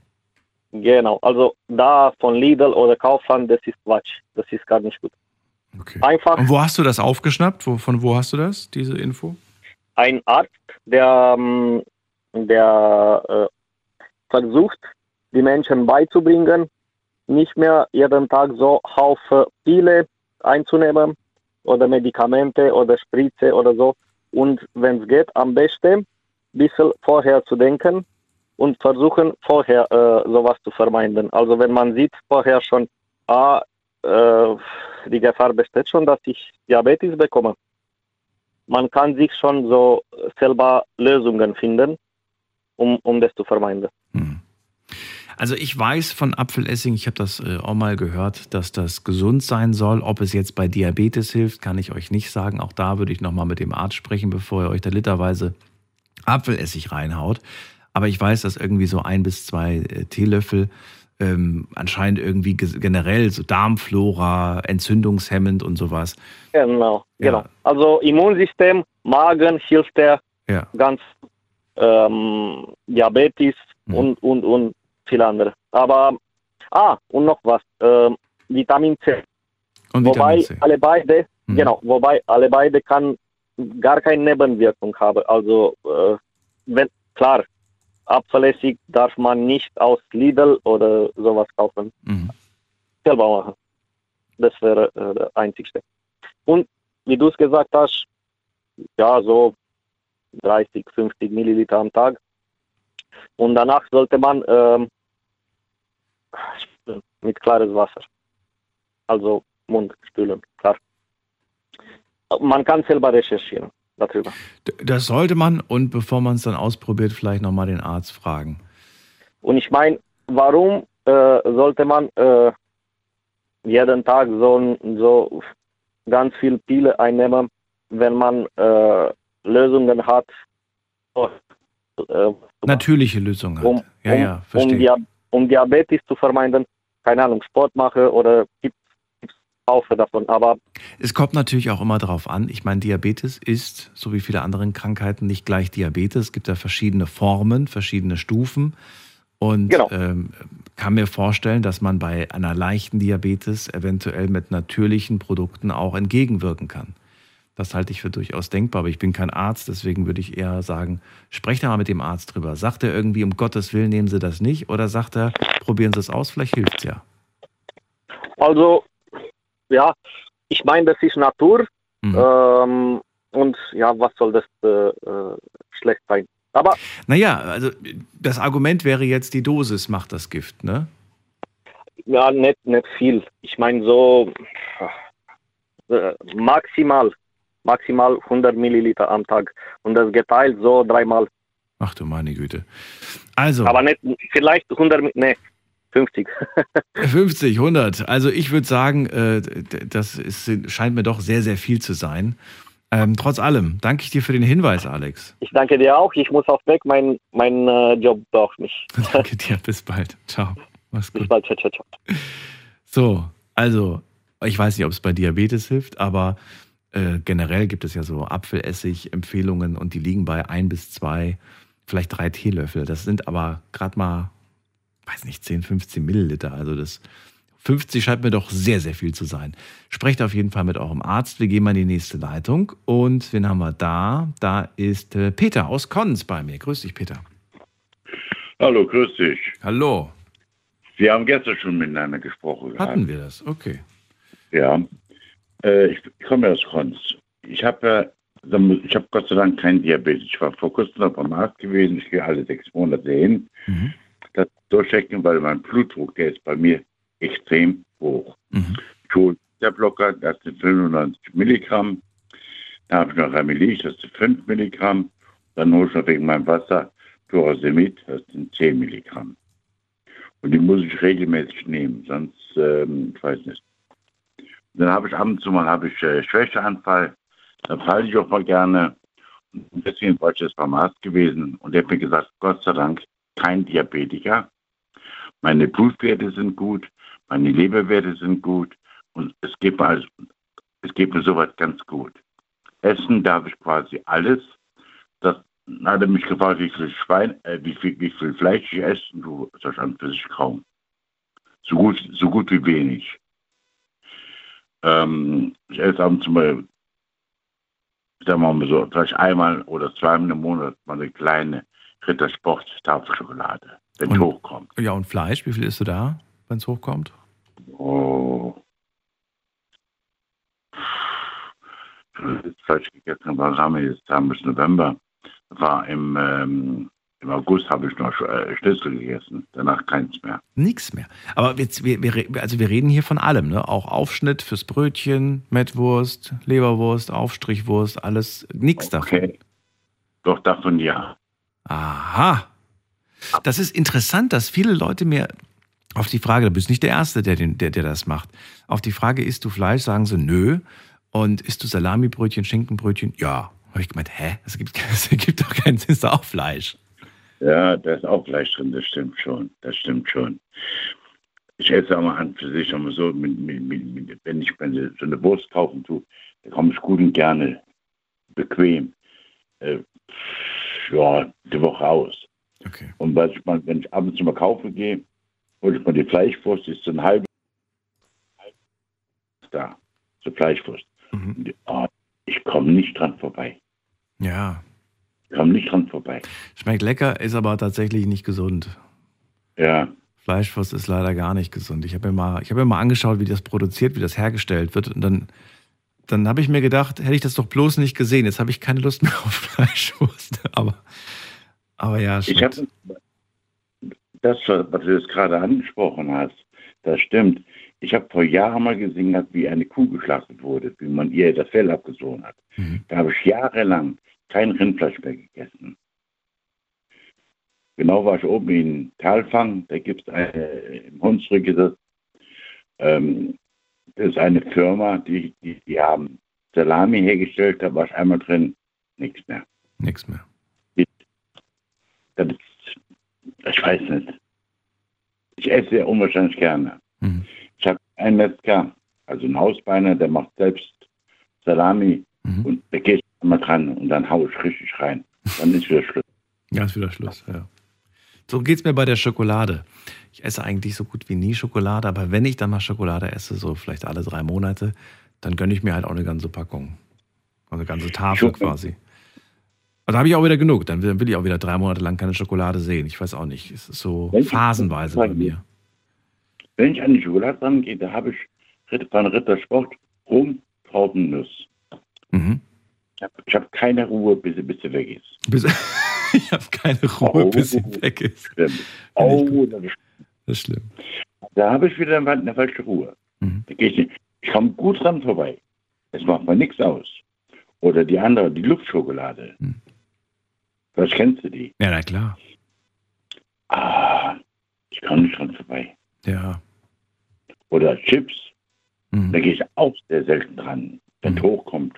Äh, genau, also da von Lidl oder Kaufland, das ist Quatsch. Das ist gar nicht gut. Okay. Einfach Und wo hast du das aufgeschnappt? Wo, von wo hast du das, diese Info? ein Arzt, der, ähm, der äh, versucht, die Menschen beizubringen, nicht mehr jeden Tag so Haufe Pille einzunehmen oder Medikamente oder Spritze oder so. Und wenn es geht, am besten bisschen vorher zu denken und versuchen, vorher äh, sowas zu vermeiden. Also wenn man sieht vorher schon, ah, äh, die Gefahr besteht schon, dass ich Diabetes bekomme. Man kann sich schon so selber Lösungen finden, um, um das zu vermeiden. Also ich weiß von Apfelessig, ich habe das äh, auch mal gehört, dass das gesund sein soll. Ob es jetzt bei Diabetes hilft, kann ich euch nicht sagen. Auch da würde ich nochmal mit dem Arzt sprechen, bevor ihr euch da literweise Apfelessig reinhaut. Aber ich weiß, dass irgendwie so ein bis zwei äh, Teelöffel ähm, anscheinend irgendwie ge- generell so Darmflora, entzündungshemmend und sowas. Genau, Ja. genau. Also Immunsystem, Magen hilft der Ja. ganz ähm, Diabetes Mhm. und, und, und viel andere. Aber, ah, und noch was, ähm, Vitamin C. Und wobei Vitamin C. alle beide, Mhm. genau, wobei alle beide kann gar keine Nebenwirkung haben. Also, äh, wenn, klar, Apfelessig darf man nicht aus Lidl oder sowas kaufen. Mhm. Selber machen. Das wäre äh, der einzigste. Und wie du es gesagt hast, ja, so 30, 50 Milliliter am Tag. Und danach sollte man ähm, mit klares Wasser. Also Mund spülen, klar. Man kann selber recherchieren darüber. Das sollte man und bevor man es dann ausprobiert, vielleicht nochmal den Arzt fragen. Und ich meine, warum äh, sollte man äh, jeden Tag so, so ganz viel Pille einnehmen, wenn man äh, Lösungen hat, oh, Natürliche Lösung hat. um, ja, um, ja, um, verstehe. Dia um Diabetes zu vermeiden, keine Ahnung, Sport mache oder gibt Haufe davon. Aber Es kommt natürlich auch immer darauf an. Ich meine, Diabetes ist, so wie viele andere Krankheiten, nicht gleich Diabetes. Es gibt ja verschiedene Formen, verschiedene Stufen. Und Genau. ähm, kann mir vorstellen, dass man bei einer leichten Diabetes eventuell mit natürlichen Produkten auch entgegenwirken kann. Das halte ich für durchaus denkbar, aber ich bin kein Arzt, deswegen würde ich eher sagen, sprecht da mal mit dem Arzt drüber. Sagt er irgendwie, um Gottes Willen nehmen Sie das nicht? Oder sagt er, probieren Sie es aus, vielleicht hilft es ja. also, ja, ich meine, das ist Natur. Mhm. Ähm, und ja, was soll das äh, äh, schlecht sein? Aber Naja, also das Argument wäre jetzt, die Dosis macht das Gift, ne? Ja, nicht, nicht viel. Ich meine so äh, maximal, maximal 100 Milliliter am Tag und das geteilt so dreimal. Ach du meine Güte. Also, Aber nicht, vielleicht 100, Mi- nee, 50. 50, 100. Also ich würde sagen, äh, das ist, scheint mir doch sehr, sehr viel zu sein. Ähm, trotz allem, danke ich dir für den Hinweis, Alex. Ich danke dir auch. Ich muss auf Weg. Mein, mein äh, Job braucht mich. danke dir, bis bald. Ciao. Mach's Bis gut. bald. Ciao, ciao, ciao. So, also, ich weiß nicht, ob es bei Diabetes hilft, aber äh, generell gibt es ja so Apfelessig-Empfehlungen und die liegen bei ein bis zwei, vielleicht drei Teelöffel. Das sind aber gerade mal, weiß nicht, 10, 15 Milliliter. Also das 50 scheint mir doch sehr, sehr viel zu sein. Sprecht auf jeden Fall mit eurem Arzt. Wir gehen mal in die nächste Leitung. Und wen haben wir da? Da ist äh, Peter aus Konz bei mir. Grüß dich, Peter. Hallo, grüß dich. Hallo. Wir haben gestern schon miteinander gesprochen. gehabt. Hatten wir das? Okay. Ja. Äh, ich, ich komme aus Konz. Ich habe ja, ich habe Gott sei Dank keinen Diabetes. Ich war vor kurzem noch beim Arzt gewesen. Ich gehe alle sechs Monate hin. Mhm. Das durchchecken, weil mein Blutdruck, der ist bei mir extrem hoch. Mhm. Ich hole der Blocker, das sind 95 Milligramm. Dann habe ich noch Ramilich, das sind 5 Milligramm. Dann hole ich noch wegen meinem Wasser Pyrasemid, das sind 10 Milligramm. Und die muss ich regelmäßig nehmen, sonst, ähm, ich weiß nicht. Dann habe ich ab und zu mal habe ich äh, Schwächeanfall. Dann falle ich auch mal gerne. Und deswegen war ich jetzt beim Arzt gewesen und der hat mir gesagt, Gott sei Dank kein Diabetiker. Meine Blutwerte sind gut, meine Leberwerte sind gut und es geht mir, alles, es geht mir soweit ganz gut. Essen darf ich quasi alles. Das hat er mich gefragt, wie viel, Schwein, äh, wie viel, wie viel Fleisch ich esse. Du sagst an für sich kaum. So gut, so gut wie wenig. Ähm, ich esse ab und zu mal, sagen wir mal so, vielleicht einmal oder zweimal im Monat mal eine kleine Rittersport Tafelschokolade, wenn es hochkommt. Ja, und Fleisch, wie viel isst du da, wenn es hochkommt? Oh. Fleisch gegessen, was haben wir jetzt? Haben wir November. War im, ähm, im August habe ich noch äh, Schnitzel gegessen, danach keins mehr. Nichts mehr. Aber jetzt, wir, wir, also wir reden hier von allem, ne? Auch Aufschnitt fürs Brötchen, Mettwurst, Leberwurst, Aufstrichwurst, alles, nichts davon. Okay. Doch davon ja. Aha. Das ist interessant, dass viele Leute mir auf die Frage, du bist nicht der Erste, der, den, der, der das macht, auf die Frage, isst du Fleisch, sagen sie nö. Und isst du Salamibrötchen, Schinkenbrötchen? Ja. Habe ich gemeint, hä? Das gibt, ergibt doch keinen Sinn, ist doch auch Fleisch. Ja, da ist auch Fleisch drin, das stimmt schon. Das stimmt schon. Ich esse auch mal an für sich immer so, mit, mit, mit, wenn ich meine, so eine Wurst kaufen tue, da komme ich gut und gerne bequem. Äh, ja, die Woche aus. Okay. Und was ich mal, wenn ich ab und zu mal kaufen gehe, hole ich mal die Fleischwurst, ist so ein halbes da, so Fleischwurst. Mhm. Die, oh, ich komme nicht dran vorbei. Ja. Ich komme nicht dran vorbei. Schmeckt lecker, ist aber tatsächlich nicht gesund. Ja. Fleischwurst ist leider gar nicht gesund. Ich habe mir, mal, ich hab mir mal angeschaut, wie das produziert, wie das hergestellt wird. Und dann, dann habe ich mir gedacht, hätte ich das doch bloß nicht gesehen. Jetzt habe ich keine Lust mehr auf Fleischwurst. Aber, aber ja, Ich habe das, was du jetzt gerade angesprochen hast, das stimmt. Ich habe vor Jahren mal gesehen, wie eine Kuh geschlachtet wurde, wie man ihr das Fell abgesogen hat. Mhm. Da habe ich jahrelang kein Rindfleisch mehr gegessen. Genau war ich oben in Talfang, da gibt es eine, im Hunsrück ist das, ähm, das ist eine Firma, die, die, die haben Salami hergestellt, da war ich einmal drin, nichts mehr. Nichts mehr. Das ist, ich weiß nicht. Ich esse sehr unwahrscheinlich gerne. Mhm. Ich habe einen Metzger, also einen Hausbeiner, der macht selbst Salami Mhm. und gehe ich einmal dran und dann haue ich richtig rein. Dann ist wieder Schluss. Ja, ist wieder Schluss, ja. So geht's mir bei der Schokolade. Ich esse eigentlich so gut wie nie Schokolade, aber wenn ich dann mal Schokolade esse, so vielleicht alle drei Monate, dann gönne ich mir halt auch eine ganze Packung. Also eine ganze Tafel quasi. Und da habe ich auch wieder genug. Dann will, ich auch wieder drei Monate lang keine Schokolade sehen. Ich weiß auch nicht. Es ist so Wenn phasenweise bei mir. Wenn ich an die Schokolade rangehe, da habe ich Ritter, von Rittersport Rum, Traubennuss. Mhm. Ich habe hab keine Ruhe, bis sie, bis sie weg ist. Bis, ich habe keine Ruhe, Oh. bis sie weg ist. Oh, das ist, Das ist schlimm. da habe ich wieder eine, falsche Ruhe. Mhm. Ich, komme gut dran vorbei. Es macht mir nichts aus. Oder die andere, die Luftschokolade. Mhm. Was kennst du die? Ja, na klar. Ah, ich komme nicht dran vorbei. Ja. Oder Chips, Mhm. da gehe ich auch sehr selten dran, wenn es hochkommt.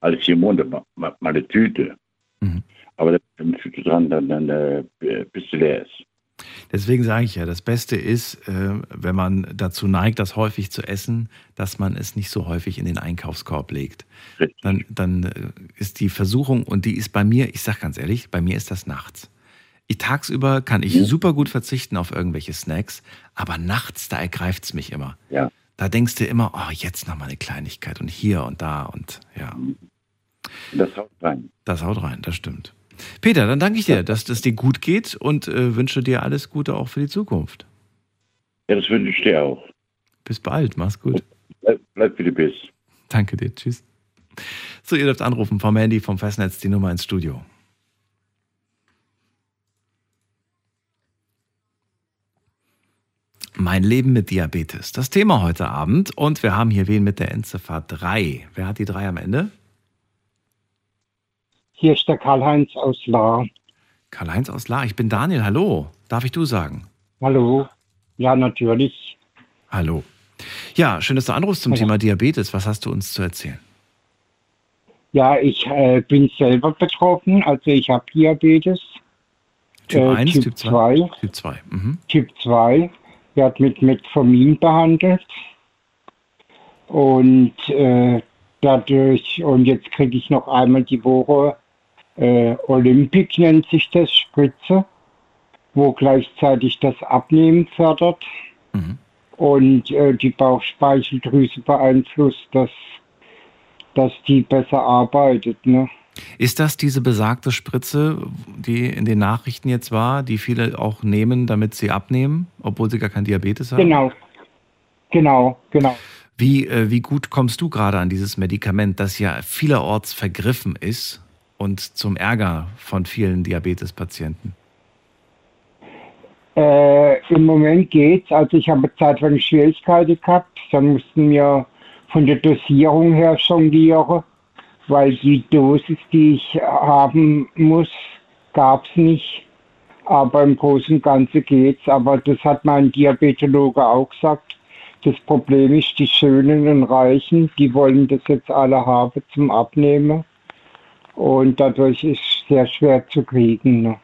Alle vier Monate mal, mal, mal eine Tüte. Mhm. Aber da bin ich dran, dann, dann äh, bis sie leer ist. Deswegen sage ich ja, das Beste ist, äh, wenn man dazu neigt, das häufig zu essen, dass man es nicht so häufig in den Einkaufskorb legt. Dann, dann äh, ist die Versuchung, und die ist bei mir, ich sage ganz ehrlich, bei mir ist das nachts. Ich, tagsüber kann ich super gut verzichten auf irgendwelche Snacks, aber nachts, da ergreift es mich immer. Ja. Da denkst du immer, oh, jetzt noch mal eine Kleinigkeit und hier und da und ja. Das haut rein. Das haut rein, das stimmt. Peter, dann danke ich dir, dass es dir gut geht und äh, wünsche dir alles Gute auch für die Zukunft. Ja, das wünsche ich dir auch. Bis bald, mach's gut. Bleib, bleib wie du bist. Danke dir, tschüss. So, ihr dürft anrufen vom Handy, vom Festnetz, die Nummer ins Studio. Mein Leben mit Diabetes. Das Thema heute Abend. Und wir haben hier wen mit der Endziffer 3. Wer hat die 3 am Ende? Hier ist der Karl-Heinz aus Lahr. Karl-Heinz aus Lahr, ich bin Daniel, hallo. Darf ich du sagen? Hallo. Ja, natürlich. Hallo. Ja, schön, dass du anrufst zum Hallo. Thema Diabetes. Was hast du uns zu erzählen? Ja, ich äh, bin selber betroffen, also ich habe Diabetes. Typ Äh, 1, Typ Typ 2? 2. Typ 2. Mhm. Typ 2, wird mit Metformin behandelt. Und äh, dadurch, und jetzt kriege ich noch einmal die Woche äh, Olympic nennt sich das, Spritze, wo gleichzeitig das Abnehmen fördert und äh, die Bauchspeicheldrüse beeinflusst, dass, dass die besser arbeitet. Ne? Ist das diese besagte Spritze, die in den Nachrichten jetzt war, die viele auch nehmen, damit sie abnehmen, obwohl sie gar kein Diabetes haben? Genau, genau, genau. Wie, äh, wie gut kommst du gerade an dieses Medikament, das ja vielerorts vergriffen ist und zum Ärger von vielen Diabetespatienten? Äh, Im Moment geht's. Also ich habe zeitlang Schwierigkeiten gehabt. Dann mussten wir von der Dosierung her jonglieren, weil die Dosis, die ich haben muss, gab's nicht. Aber im Großen und Ganzen geht's. Aber das hat mein Diabetologe auch gesagt. Das Problem ist, die Schönen und Reichen, die wollen das jetzt alle haben zum Abnehmen. Und dadurch ist es sehr schwer zu kriegen. Ne?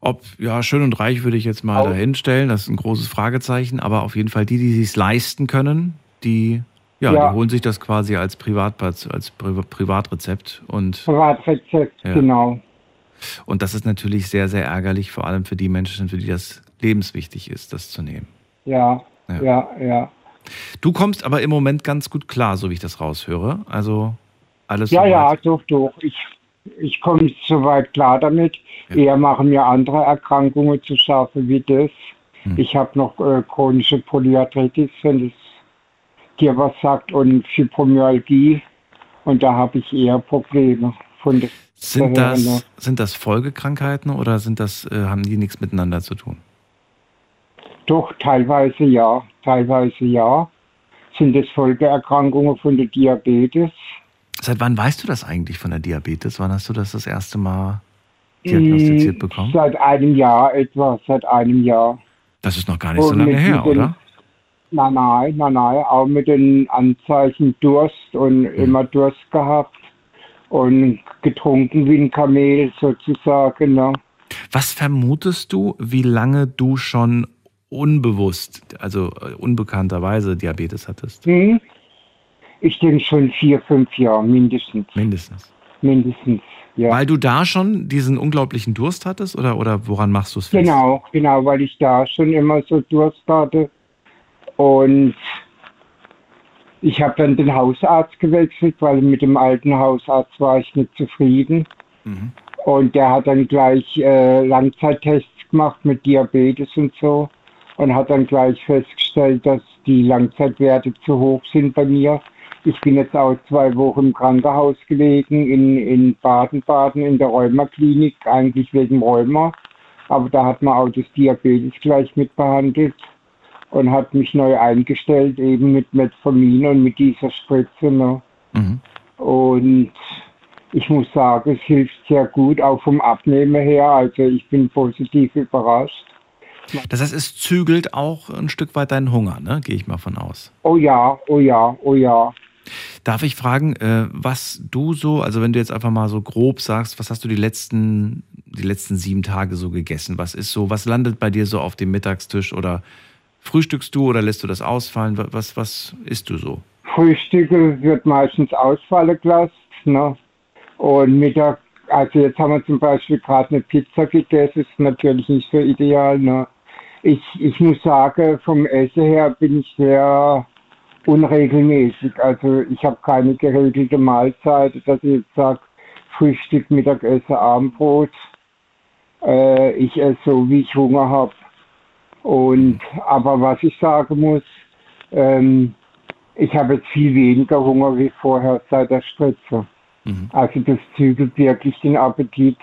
Ob, ja, schön und reich würde ich jetzt mal dahinstellen, das ist ein großes Fragezeichen, aber auf jeden Fall die, die sich leisten können, die, ja, Ja. die holen sich das quasi als Privatpatz, als Pri Privatrezept und, Privatrezept, Ja. genau. und das ist natürlich sehr, sehr ärgerlich, vor allem für die Menschen, für die das lebenswichtig ist, das zu nehmen. Ja, Ja. ja, ja. Du kommst aber im Moment ganz gut klar, so wie ich das raushöre. Also alles Ja, soweit. ja, doch, doch. Ich, ich komme soweit klar damit. Eher machen mir andere Erkrankungen zu schaffen wie das. Hm. Ich habe noch äh, chronische Polyarthritis, wenn das dir was sagt, und Fibromyalgie. Und da habe ich eher Probleme. Von der Sind das, sind das Folgekrankheiten oder sind das, äh, haben die nichts miteinander zu tun? Doch, teilweise ja, teilweise ja. Sind es Folgeerkrankungen von der Diabetes? Seit wann weißt du das eigentlich von der Diabetes? Wann hast du das das erste Mal diagnostiziert Mm, bekommen? Seit einem Jahr etwa, seit einem Jahr. Das ist noch gar nicht so Und lange mit her, den- oder? Nein, nein, nein, nein, auch mit den Anzeichen Durst und Hm. immer Durst gehabt und getrunken wie ein Kamel sozusagen. Ne? Was vermutest du, wie lange du schon unbewusst, also äh, unbekannterweise Diabetes hattest? Hm? Ich denke schon vier, fünf Jahre mindestens. Mindestens. Mindestens, ja. Weil du da schon diesen unglaublichen Durst hattest oder, oder woran machst du es fest? Genau, genau, weil ich da schon immer so Durst hatte. Und ich habe dann den Hausarzt gewechselt, weil mit dem alten Hausarzt war ich nicht zufrieden. Mhm. Und der hat dann gleich äh, Langzeittests gemacht mit Diabetes und so und hat dann gleich festgestellt, dass die Langzeitwerte zu hoch sind bei mir. Ich bin jetzt auch zwei Wochen im Krankenhaus gelegen, in, in Baden-Baden, in der Rheumaklinik, eigentlich wegen Rheuma. Aber da hat man auch das Diabetes gleich mit behandelt und hat mich neu eingestellt, eben mit Metformin und mit dieser Spritze. Ne? Mhm. Und ich muss sagen, es hilft sehr gut, auch vom Abnehmen her. Also ich bin positiv überrascht. Das heißt, es zügelt auch ein Stück weit deinen Hunger, ne? gehe ich mal von aus. Oh ja, oh ja, oh ja. Darf ich fragen, äh, was du so, also wenn du jetzt einfach mal so grob sagst, was hast du die letzten, die letzten sieben Tage so gegessen? Was ist so, was landet bei dir so auf dem Mittagstisch oder frühstückst du oder lässt du das ausfallen? Wa- Was, was isst du so? Frühstücke wird meistens ausfallen gelassen. Ne? Und Mittag, also jetzt haben wir zum Beispiel gerade eine Pizza gegessen, ist natürlich nicht so ideal. Ne? Ich, ich muss sagen, vom Essen her bin ich sehr unregelmäßig. Also ich habe keine geregelte Mahlzeit, dass ich jetzt sage, Frühstück, Mittagessen, Abendbrot. Äh, ich esse so, wie ich Hunger habe. Und aber was ich sagen muss, ähm, ich habe jetzt viel weniger Hunger wie vorher seit der Spritze. Also das zügelt wirklich den Appetit.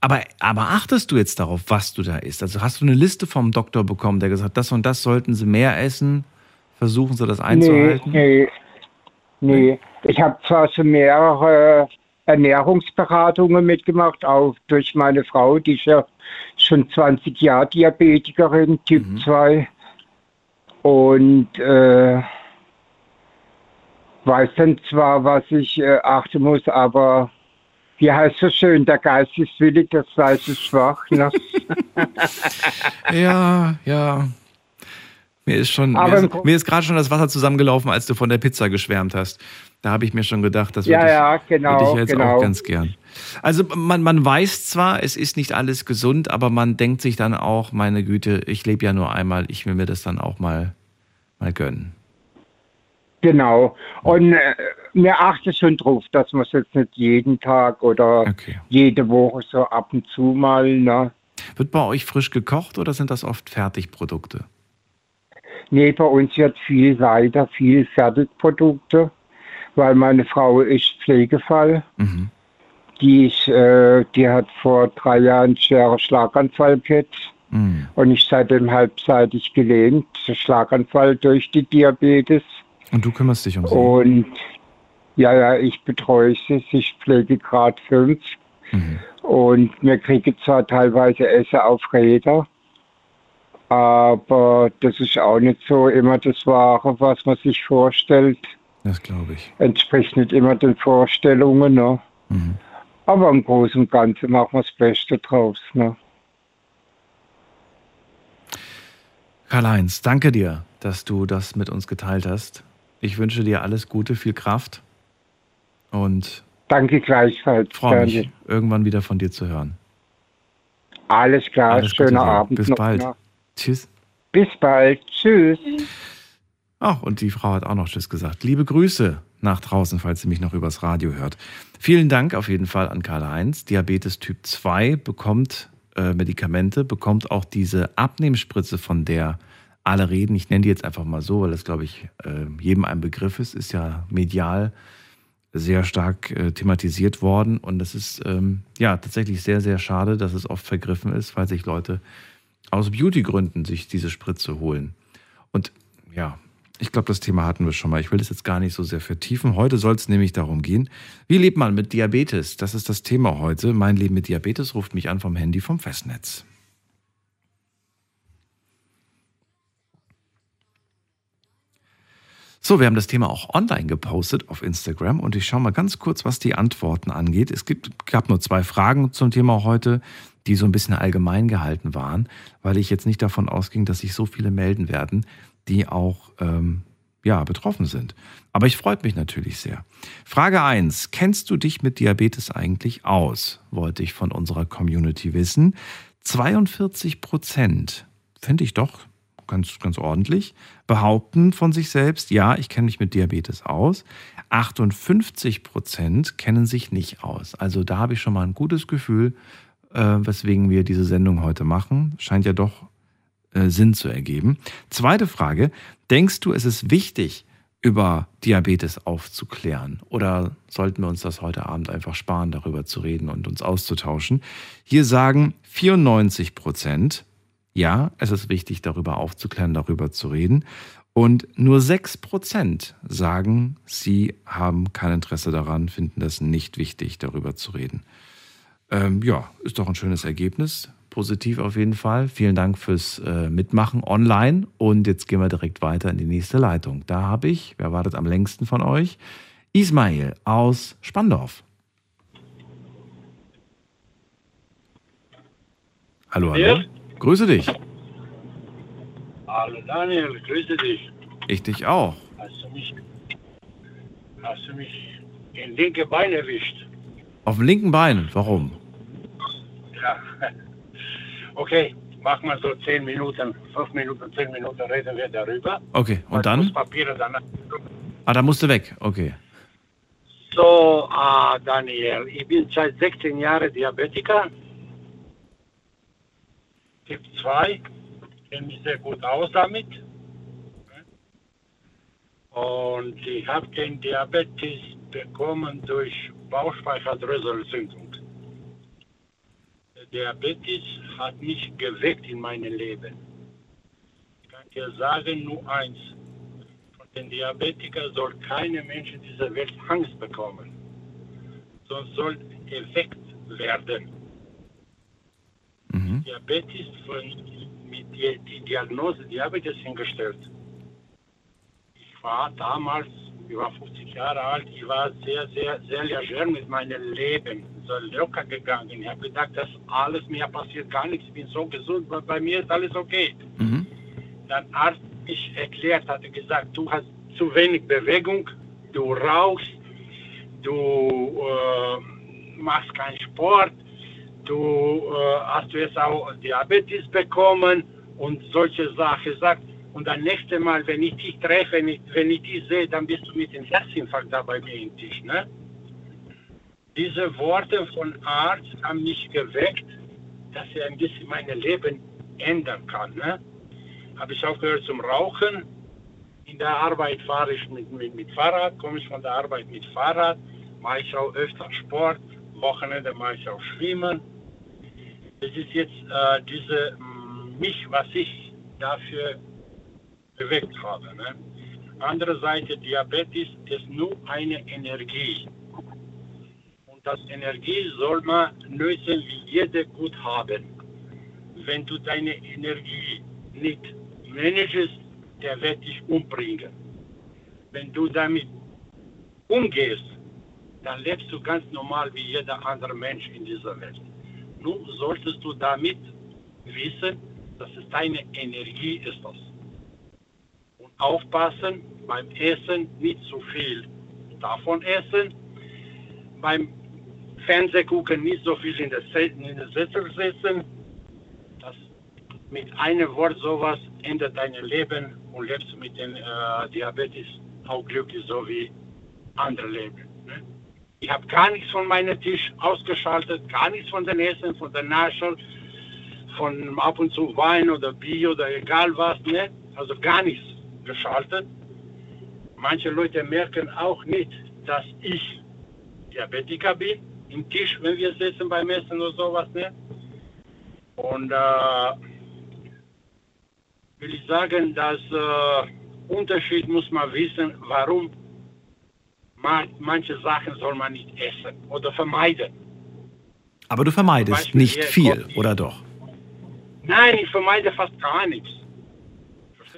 Aber, aber achtest du jetzt darauf, was du da isst? Also hast du eine Liste vom Doktor bekommen, der gesagt hat, das und das sollten sie mehr essen? Versuchen sie das Nee, einzuhalten? nee, nee. Ich habe zwar schon mehrere Ernährungsberatungen mitgemacht, auch durch meine Frau, die ist ja schon 20 Jahre Diabetikerin, Typ 2. Und äh, weiß dann zwar, was ich äh, achten muss, aber wie heißt so schön, der Geist ist willig, das Fleisch ist schwach. Ne? Ja, ja. Mir ist schon, mir ist, mir ist gerade schon das Wasser zusammengelaufen, als du von der Pizza geschwärmt hast. Da habe ich mir schon gedacht, das Ja, würde ich, ja, genau, würde ich jetzt genau. auch ganz gern. Also man, man weiß zwar, es ist nicht alles gesund, aber man denkt sich dann auch, meine Güte, ich lebe ja nur einmal, ich will mir das dann auch mal, mal gönnen. Genau. Und äh, mir achte schon drauf, dass man es jetzt nicht jeden Tag oder jede Woche so ab und zu mal. Ne? Wird bei euch frisch gekocht oder sind das oft Fertigprodukte? Nee, bei uns wird viel weiter, viel Fertigprodukte, weil meine Frau ist Pflegefall. Mhm. Die, ist, äh, die hat vor drei Jahren einen schweren Schlaganfall gehabt Mhm. und ist seitdem halbseitig gelähmt. Schlaganfall durch die Diabetes. Und du kümmerst dich um sie? Und ja, ja, ich betreue sie. Sie ist Pflegegrad 5. Mhm. Und wir kriegen zwar teilweise Essen auf Räder, aber das ist auch nicht so immer das Wahre, was man sich vorstellt. Das glaube ich. Entspricht nicht immer den Vorstellungen. Ne? Mhm. Aber im Großen und Ganzen machen wir das Beste draus. Ne? Karl-Heinz, danke dir, dass du das mit uns geteilt hast. Ich wünsche dir alles Gute, viel Kraft und Danke gleichfalls. freue mich, irgendwann wieder von dir zu hören. Alles klar, Alles schöner. Abend Bis noch. bald. Ne? Tschüss. Bis bald. Tschüss. Ach, und die Frau hat auch noch Tschüss gesagt. Liebe Grüße nach draußen, falls sie mich noch übers Radio hört. Vielen Dank auf jeden Fall an Karl-Heinz. Diabetes Typ 2 bekommt äh, Medikamente, bekommt auch diese Abnehmspritze, von der alle reden. Ich nenne die jetzt einfach mal so, weil das, glaube ich, äh, jedem ein Begriff ist. Ist ja medial sehr stark äh, thematisiert worden. Und das ist ähm, ja tatsächlich sehr, sehr schade, dass es oft vergriffen ist, weil sich Leute aus Beauty-Gründen sich diese Spritze holen. Und ja, ich glaube, das Thema hatten wir schon mal. Ich will das jetzt gar nicht so sehr vertiefen. Heute soll es nämlich darum gehen, wie lebt man mit Diabetes? Das ist das Thema heute. Mein Leben mit Diabetes ruft mich an vom Handy vom Festnetz. So, wir haben das Thema auch online gepostet auf Instagram und ich schaue mal ganz kurz, was die Antworten angeht. Es gibt, gab nur zwei Fragen zum Thema heute, die so ein bisschen allgemein gehalten waren, weil ich jetzt nicht davon ausging, dass sich so viele melden werden, die auch ähm, ja, betroffen sind. Aber ich freut mich natürlich sehr. Frage 1. Kennst du dich mit Diabetes eigentlich aus? Wollte ich von unserer Community wissen. 42 Prozent, finde ich doch ganz, ganz ordentlich, behaupten von sich selbst, ja, ich kenne mich mit Diabetes aus. 58 Prozent kennen sich nicht aus. Also da habe ich schon mal ein gutes Gefühl, äh, weswegen wir diese Sendung heute machen. Scheint ja doch äh, Sinn zu ergeben. Zweite Frage, denkst du, es ist wichtig, über Diabetes aufzuklären? Oder sollten wir uns das heute Abend einfach sparen, darüber zu reden und uns auszutauschen? Hier sagen 94 Prozent, ja, es ist wichtig, darüber aufzuklären, darüber zu reden. Und nur 6 Prozent sagen, sie haben kein Interesse daran, finden das nicht wichtig, darüber zu reden. Ähm, ja, ist doch ein schönes Ergebnis. Positiv auf jeden Fall. Vielen Dank fürs äh, Mitmachen online. Und jetzt gehen wir direkt weiter in die nächste Leitung. Da habe ich, wer wartet am längsten von euch? Ismail aus Spandorf. Hallo, hallo. Ja. Grüße dich. Hallo Daniel, grüße dich. Ich dich auch. Hast du mich, hast du mich in linke Bein erwischt? Auf dem linken Bein. Warum? Ja. Okay, mach mal so zehn Minuten, fünf Minuten, zehn Minuten reden wir darüber. Okay, und Ich dann? muss Papiere dann. Ah, da musst du weg. Okay. So, ah, Daniel, ich bin seit 16 Jahren Diabetiker. Typ 2. Kenne mich sehr gut aus damit. Und ich habe den Diabetes bekommen durch Bauchspeicheldrüselentzündung. Der Diabetes hat mich geweckt in meinem Leben. Ich kann dir sagen, nur eins. Von den Diabetikern soll keine Mensch in dieser Welt Angst bekommen. sonst soll erweckt werden. Mhm. Diabetes von, mit die, die Diagnose Diabetes hingestellt. Ich war damals, ich war 50 Jahre alt, ich war sehr, sehr, sehr leger mit meinem Leben, so locker gegangen. Ich habe gedacht, dass alles mir passiert, gar nichts, ich bin so gesund, bei, bei mir ist alles okay. Mhm. Dann Arzt mich erklärt, hatte gesagt, du hast zu wenig Bewegung, du rauchst, du äh, machst keinen Sport, du äh, hast du jetzt auch Diabetes bekommen und solche Sachen sagt. Und dann nächste Mal, wenn ich dich treffe, wenn ich, wenn ich dich sehe, dann bist du mit dem Herzinfarkt da bei mir im Tisch. Ne? Diese Worte von Arzt haben mich geweckt, dass er ein bisschen mein Leben ändern kann. Ne? Habe ich aufgehört zum Rauchen. In der Arbeit fahre ich mit, mit, mit Fahrrad, komme ich von der Arbeit mit Fahrrad, mache ich auch öfter Sport, Wochenende mache ich auch Schwimmen. Das ist jetzt äh, diese mh, mich, was ich dafür bewegt habe. Ne? Andere Seite, Diabetes ist nur eine Energie. Und das Energie soll man nutzen, wie jeder gut haben. Wenn du deine Energie nicht managest, der wird dich umbringen. Wenn du damit umgehst, dann lebst du ganz normal wie jeder andere Mensch in dieser Welt. Nun solltest du damit wissen, dass es deine Energie ist. Das. Aufpassen beim Essen nicht zu viel davon essen, beim Fernsehgucken nicht so viel in der, in der Sessel sitzen. Das mit einem Wort sowas ändert dein Leben und lebst mit dem äh, Diabetes auch glücklich, so wie andere leben. Ne? Ich habe gar nichts von meinem Tisch ausgeschaltet, gar nichts von den Essen, von der Naschel, von ab und zu Wein oder Bier oder egal was, ne? also gar nichts geschaltet. Manche Leute merken auch nicht, dass ich Diabetiker bin, im Tisch, wenn wir sitzen beim Essen oder sowas. Ne? Und äh, will ich sagen, dass äh, Unterschied muss man wissen, warum man, manche Sachen soll man nicht essen oder vermeiden. Aber du vermeidest Beispiel nicht viel, oder doch? Nein, ich vermeide fast gar nichts.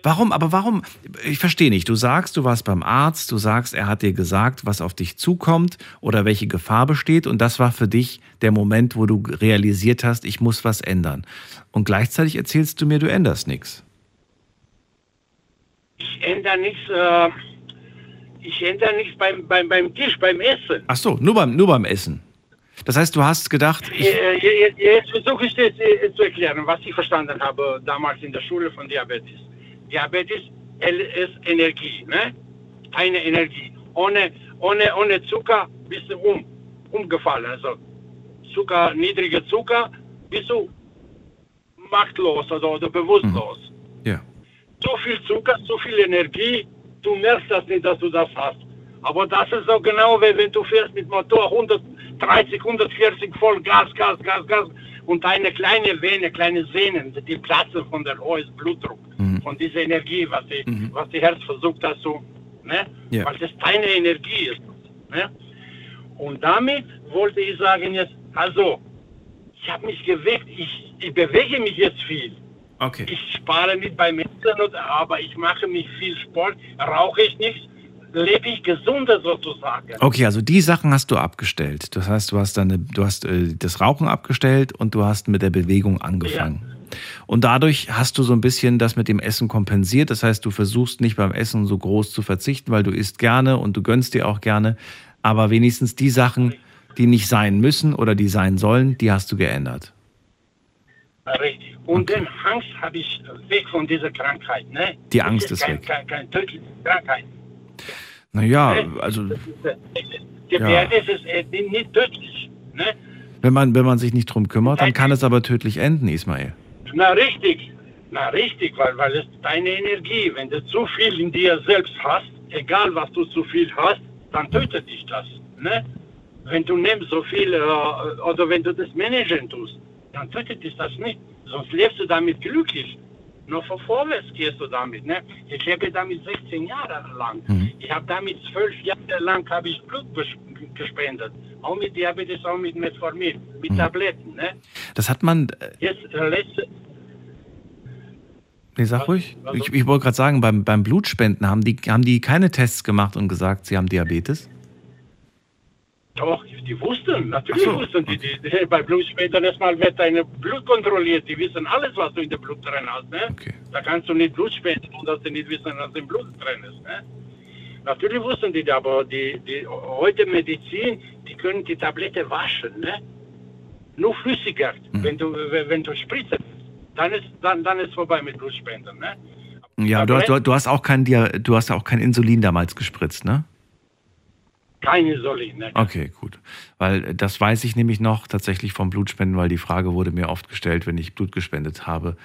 Warum, aber warum? Ich verstehe nicht. Du sagst, du warst beim Arzt, du sagst, er hat dir gesagt, was auf dich zukommt oder welche Gefahr besteht und das war für dich der Moment, wo du realisiert hast, ich muss was ändern. Und gleichzeitig erzählst du mir, du änderst nichts. Ich ändere nichts, äh, ich ändere nichts beim, beim, beim Tisch, beim Essen. Ach so, nur beim, nur beim Essen. Das heißt, du hast gedacht, ich, Äh, je- Jetzt versuche ich das äh, zu erklären, was ich verstanden habe damals in der Schule von Diabetes. Diabetes ist Energie, ne? Eine Energie. Ohne, ohne, ohne Zucker bist du um, umgefallen. Also Zucker, niedriger Zucker, bist du machtlos oder, oder bewusstlos. Ja. Zu viel Zucker, zu viel Energie, du merkst das nicht, dass du das hast. Aber das ist so genau, wie wenn du fährst mit Motor 130, 140 voll Gas, Gas, Gas, Gas und deine kleine Vene, kleine Sehnen, die platzen von der hohen Blutdruck, von dieser Energie, was die, was die Herz versucht hat zu, ne? Ja. Weil das deine Energie ist. Ne? Und damit wollte ich sagen jetzt, also, ich habe mich gewegt, ich, ich bewege mich jetzt viel. Okay. Ich spare nicht beim Essen, oder- aber ich mache mich viel Sport, rauche ich nichts, lebe ich gesunder sozusagen. Okay, also die Sachen hast du abgestellt. Das heißt, du hast deine, du hast äh, das Rauchen abgestellt und du hast mit der Bewegung angefangen. Und dadurch hast du so ein bisschen das mit dem Essen kompensiert. Das heißt, du versuchst nicht beim Essen so groß zu verzichten, weil du isst gerne und du gönnst dir auch gerne. Aber wenigstens die Sachen, die nicht sein müssen oder die sein sollen, die hast du geändert. Richtig. Und den Angst habe ich weg von dieser Krankheit. Ne? Die Angst ist kein, weg. Keine, keine tödliche Krankheit. Naja, also Diabetes ist äh, nicht tödlich. Ne? wenn man, wenn man sich nicht drum kümmert, dann kann es aber tödlich enden, Ismail. Na richtig, na richtig, weil, weil es deine Energie, wenn du zu viel in dir selbst hast, egal was du zu viel hast, dann tötet dich das. Ne? Wenn du nimmst so viel äh, oder wenn du das managen tust, dann tötet dich das nicht. Sonst lebst du damit glücklich. Nur vor vorwärts gehst du damit. Ne? Ich lebe damit 16 Jahre lang. Mhm. Ich habe damit zwölf Jahre lang habe ich Blut ges- gespendet. Auch mit Diabetes, auch mit Metformin, mit Mhm. Tabletten. Ne? Das hat man, äh, Jetzt äh, letzte, nee, sag ruhig. Ich, ich wollte gerade sagen, beim, beim Blutspenden haben die, haben die keine Tests gemacht und gesagt, sie haben Diabetes? Doch, die wussten, natürlich so, wussten die, die, die. Bei Blutspendern erstmal wird dein Blut kontrolliert. Die wissen alles, was du in dem Blut drin hast. Ne? Da kannst du nicht Blut spenden, und dass sie nicht wissen, was im Blut drin ist. Ne? Natürlich wussten die, aber die, die heute Medizin, die können die Tablette waschen. Ne? Nur flüssiger, Mhm. wenn du wenn du spritzen, dann ist dann dann ist vorbei mit Blutspenden. Ne? Ja, du, hast- du, du hast auch kein Dia, du hast auch kein Insulin damals gespritzt, ne? Kein Insulin. Ne? Okay, gut. Weil äh, das weiß ich nämlich noch tatsächlich vom Blutspenden, weil die Frage wurde mir oft gestellt, wenn ich Blut gespendet habe.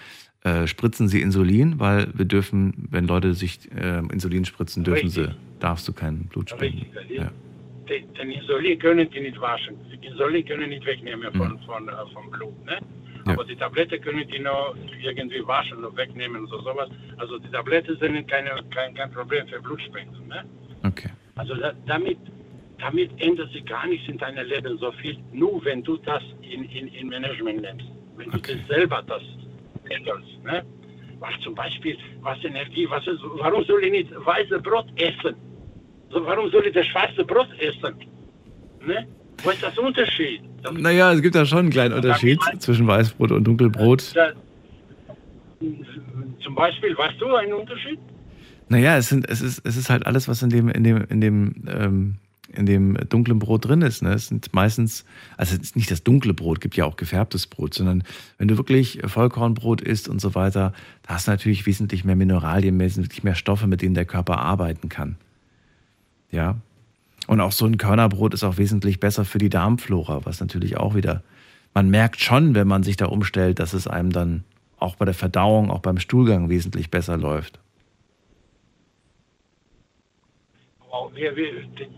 Äh, spritzen Sie Insulin? Weil wir dürfen, wenn Leute sich äh, Insulin spritzen, dürfen Richtig. sie, darfst du kein Blut spenden. Richtig. Ja. Den, den Insulin können die nicht waschen. Den Insulin können die nicht wegnehmen von, Mhm. von, äh, vom Blut. Ne? Ja. Aber die Tablette können die noch irgendwie waschen und wegnehmen und so sowas. Also die Tablette sind keine, kein, kein Problem für Blutspenden. Ne? Okay. Also da, damit, damit ändert sich gar nichts in deinem Leben so viel, nur wenn du das in, in, in Management nimmst. Wenn du das selber das änderst. Ne? Was zum Beispiel, was Energie, was ist, warum soll ich nicht weiße Brot essen? So, warum soll ich das schwarze Brot essen? Ne? Wo ist das Unterschied? Das, Naja, es gibt da schon einen kleinen Unterschied zwischen Weißbrot und Dunkelbrot. das, zum Beispiel, weißt du einen Unterschied? Naja, es, sind, es, ist, es ist halt alles, was in dem, in dem, in dem, ähm, in dem dunklen Brot drin ist. Ne? Es sind meistens, also es ist nicht das dunkle Brot, gibt ja auch gefärbtes Brot, sondern wenn du wirklich Vollkornbrot isst und so weiter, da hast du natürlich wesentlich mehr Mineralien, wesentlich mehr Stoffe, mit denen der Körper arbeiten kann. Ja. Und auch so ein Körnerbrot ist auch wesentlich besser für die Darmflora, was natürlich auch wieder, man merkt schon, wenn man sich da umstellt, dass es einem dann auch bei der Verdauung, auch beim Stuhlgang wesentlich besser läuft. Oh, wir, wir,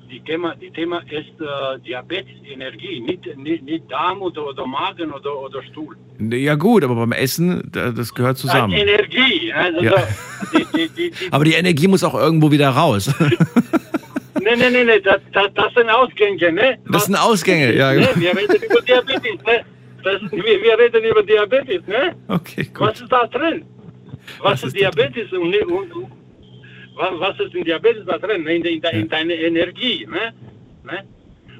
die, Thema, die Thema ist äh, Diabetes, Energie, nicht, nicht, nicht Darm oder, oder Magen oder, oder Stuhl. Ja gut, aber beim Essen, da- das gehört zusammen. Energie. Also Ja. die, die, Aber die Energie muss auch irgendwo wieder raus. nee, nee, nee, nee das, das, das sind Ausgänge, ne? Das sind Ausgänge, ja. Ne? Wir reden über Diabetes, ne? Das, wir, wir reden über Diabetes, ne? Okay, gut. Was ist da drin? Was, ist Diabetes und, und, und was, ist in Diabetes da drin? In, in, in deine Energie, ne? ne?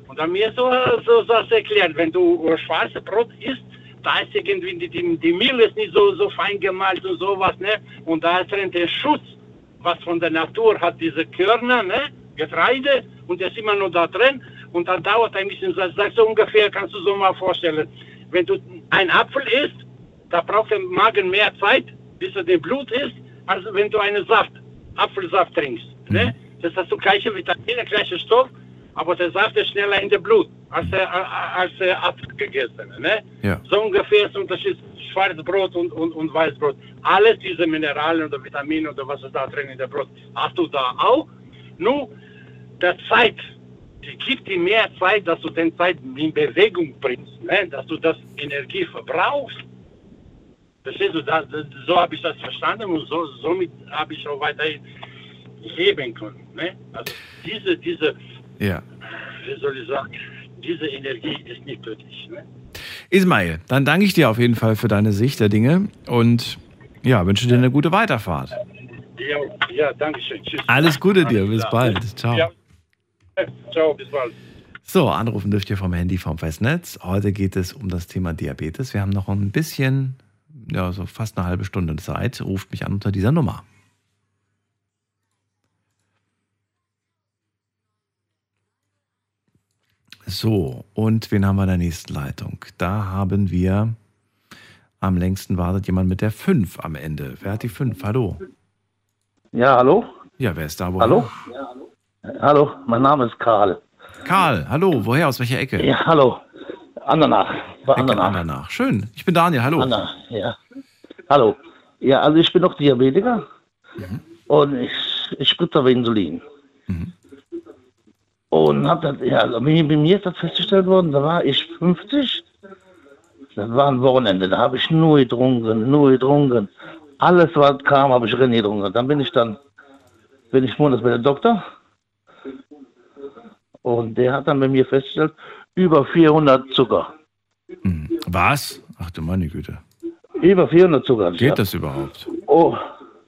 Und dann mir so, so das erklärt, wenn du äh, schwarzes Brot isst, da ist irgendwie die, die, die Mehl ist nicht so, so fein gemalt und sowas, ne? Und da ist drin der Schutz, was von der Natur hat, diese Körner, ne? Getreide, und das ist immer nur da drin. Und dann dauert ein bisschen, sagst du ungefähr, kannst du so mal vorstellen, wenn du einen Apfel isst, da braucht der Magen mehr Zeit, bis er den Blut isst, als wenn du einen Saft, Apfelsaft trinkst. Ne? Das hast du gleiche Vitamine, gleiche Stoff, aber der Saft ist schneller in der Blut als der, als der Apfel gegessen. Ne? Ja. So ungefähr ist Unterschied Schwarzbrot und, und, und Weißbrot. Alles diese Mineralien oder Vitamine oder was ist da drin in der Brot, hast du da auch. Nur der Zeit, die gibt dir mehr Zeit, dass du den Zeit in Bewegung bringst, ne? dass du das Energie verbrauchst. Verstehst du, das, so habe ich das verstanden und so, somit habe ich auch weiterhin leben können. Ne? Also diese, diese, Ja. wie soll ich sagen, diese Energie ist nicht tödlich. Ne? Ismail, dann danke ich dir auf jeden Fall für deine Sicht der Dinge und ja, wünsche dir eine gute Weiterfahrt. Ja, ja danke schön. Tschüss. Alles Gute dir, bis bald. Ciao. Ja. Ciao, bis bald. So, anrufen dürft ihr vom Handy vom Festnetz. Heute geht es um das Thema Diabetes. Wir haben noch ein bisschen, ja, so fast eine halbe Stunde Zeit. Ruft mich an unter dieser Nummer. So, und wen haben wir in der nächsten Leitung? Da haben wir am längsten wartet jemand mit der 5 am Ende. Wer hat die 5? Hallo. Ja, hallo? Ja, wer ist da? Woher? Hallo? Hallo, mein Name ist Karl. Karl, hallo. Woher? Aus welcher Ecke? Ja, hallo. Andernach. Bei Andernach. Andernach. Schön. Ich bin Daniel. Hallo. Andernach, ja. Hallo. Ja, also ich bin noch Diabetiker und ich, ich spritze aber Insulin. Und hab das, ja, also bei mir ist das festgestellt worden, da war ich 50. Das war ein Wochenende, da habe ich nur getrunken, nur getrunken. Alles, was kam, habe ich Renierungen. Dann bin ich dann, bin ich monats bei der Doktor. Und der hat dann bei mir festgestellt, über 400 Zucker. Was? Ach du meine Güte. Über 400 Zucker. Geht gehabt. das überhaupt? Oh,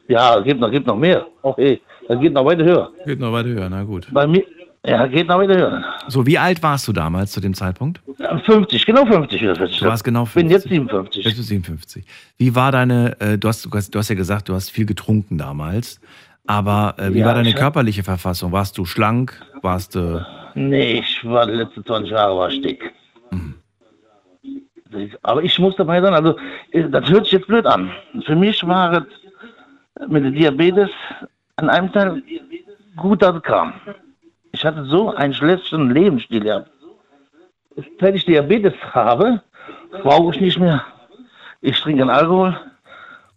ja, gibt noch, gibt noch mehr. Oh, hey, das geht noch weiter höher. Geht noch weiter höher, na gut. Bei mir, ja, geht noch weiter höher. So, wie alt warst du damals zu dem Zeitpunkt? Ja, 50, genau 50 wird das Du warst genau 50. bin jetzt 57. Jetzt bist du 57. Wie war deine, äh, du, hast, du, hast, du hast ja gesagt, du hast viel getrunken damals. Aber äh, wie Ja, war deine körperliche Verfassung? Warst du schlank? Warst du. Nee, ich war die letzten 20 Jahre war ich dick. Aber ich muss dabei sein, also äh, das hört sich jetzt blöd an. Für mich war es mit dem Diabetes an einem Teil gut, dass es kam. Ich hatte so einen schlechten Lebensstil gehabt. Seit ich Diabetes habe, brauche ich nicht mehr. Ich trinke keinen Alkohol.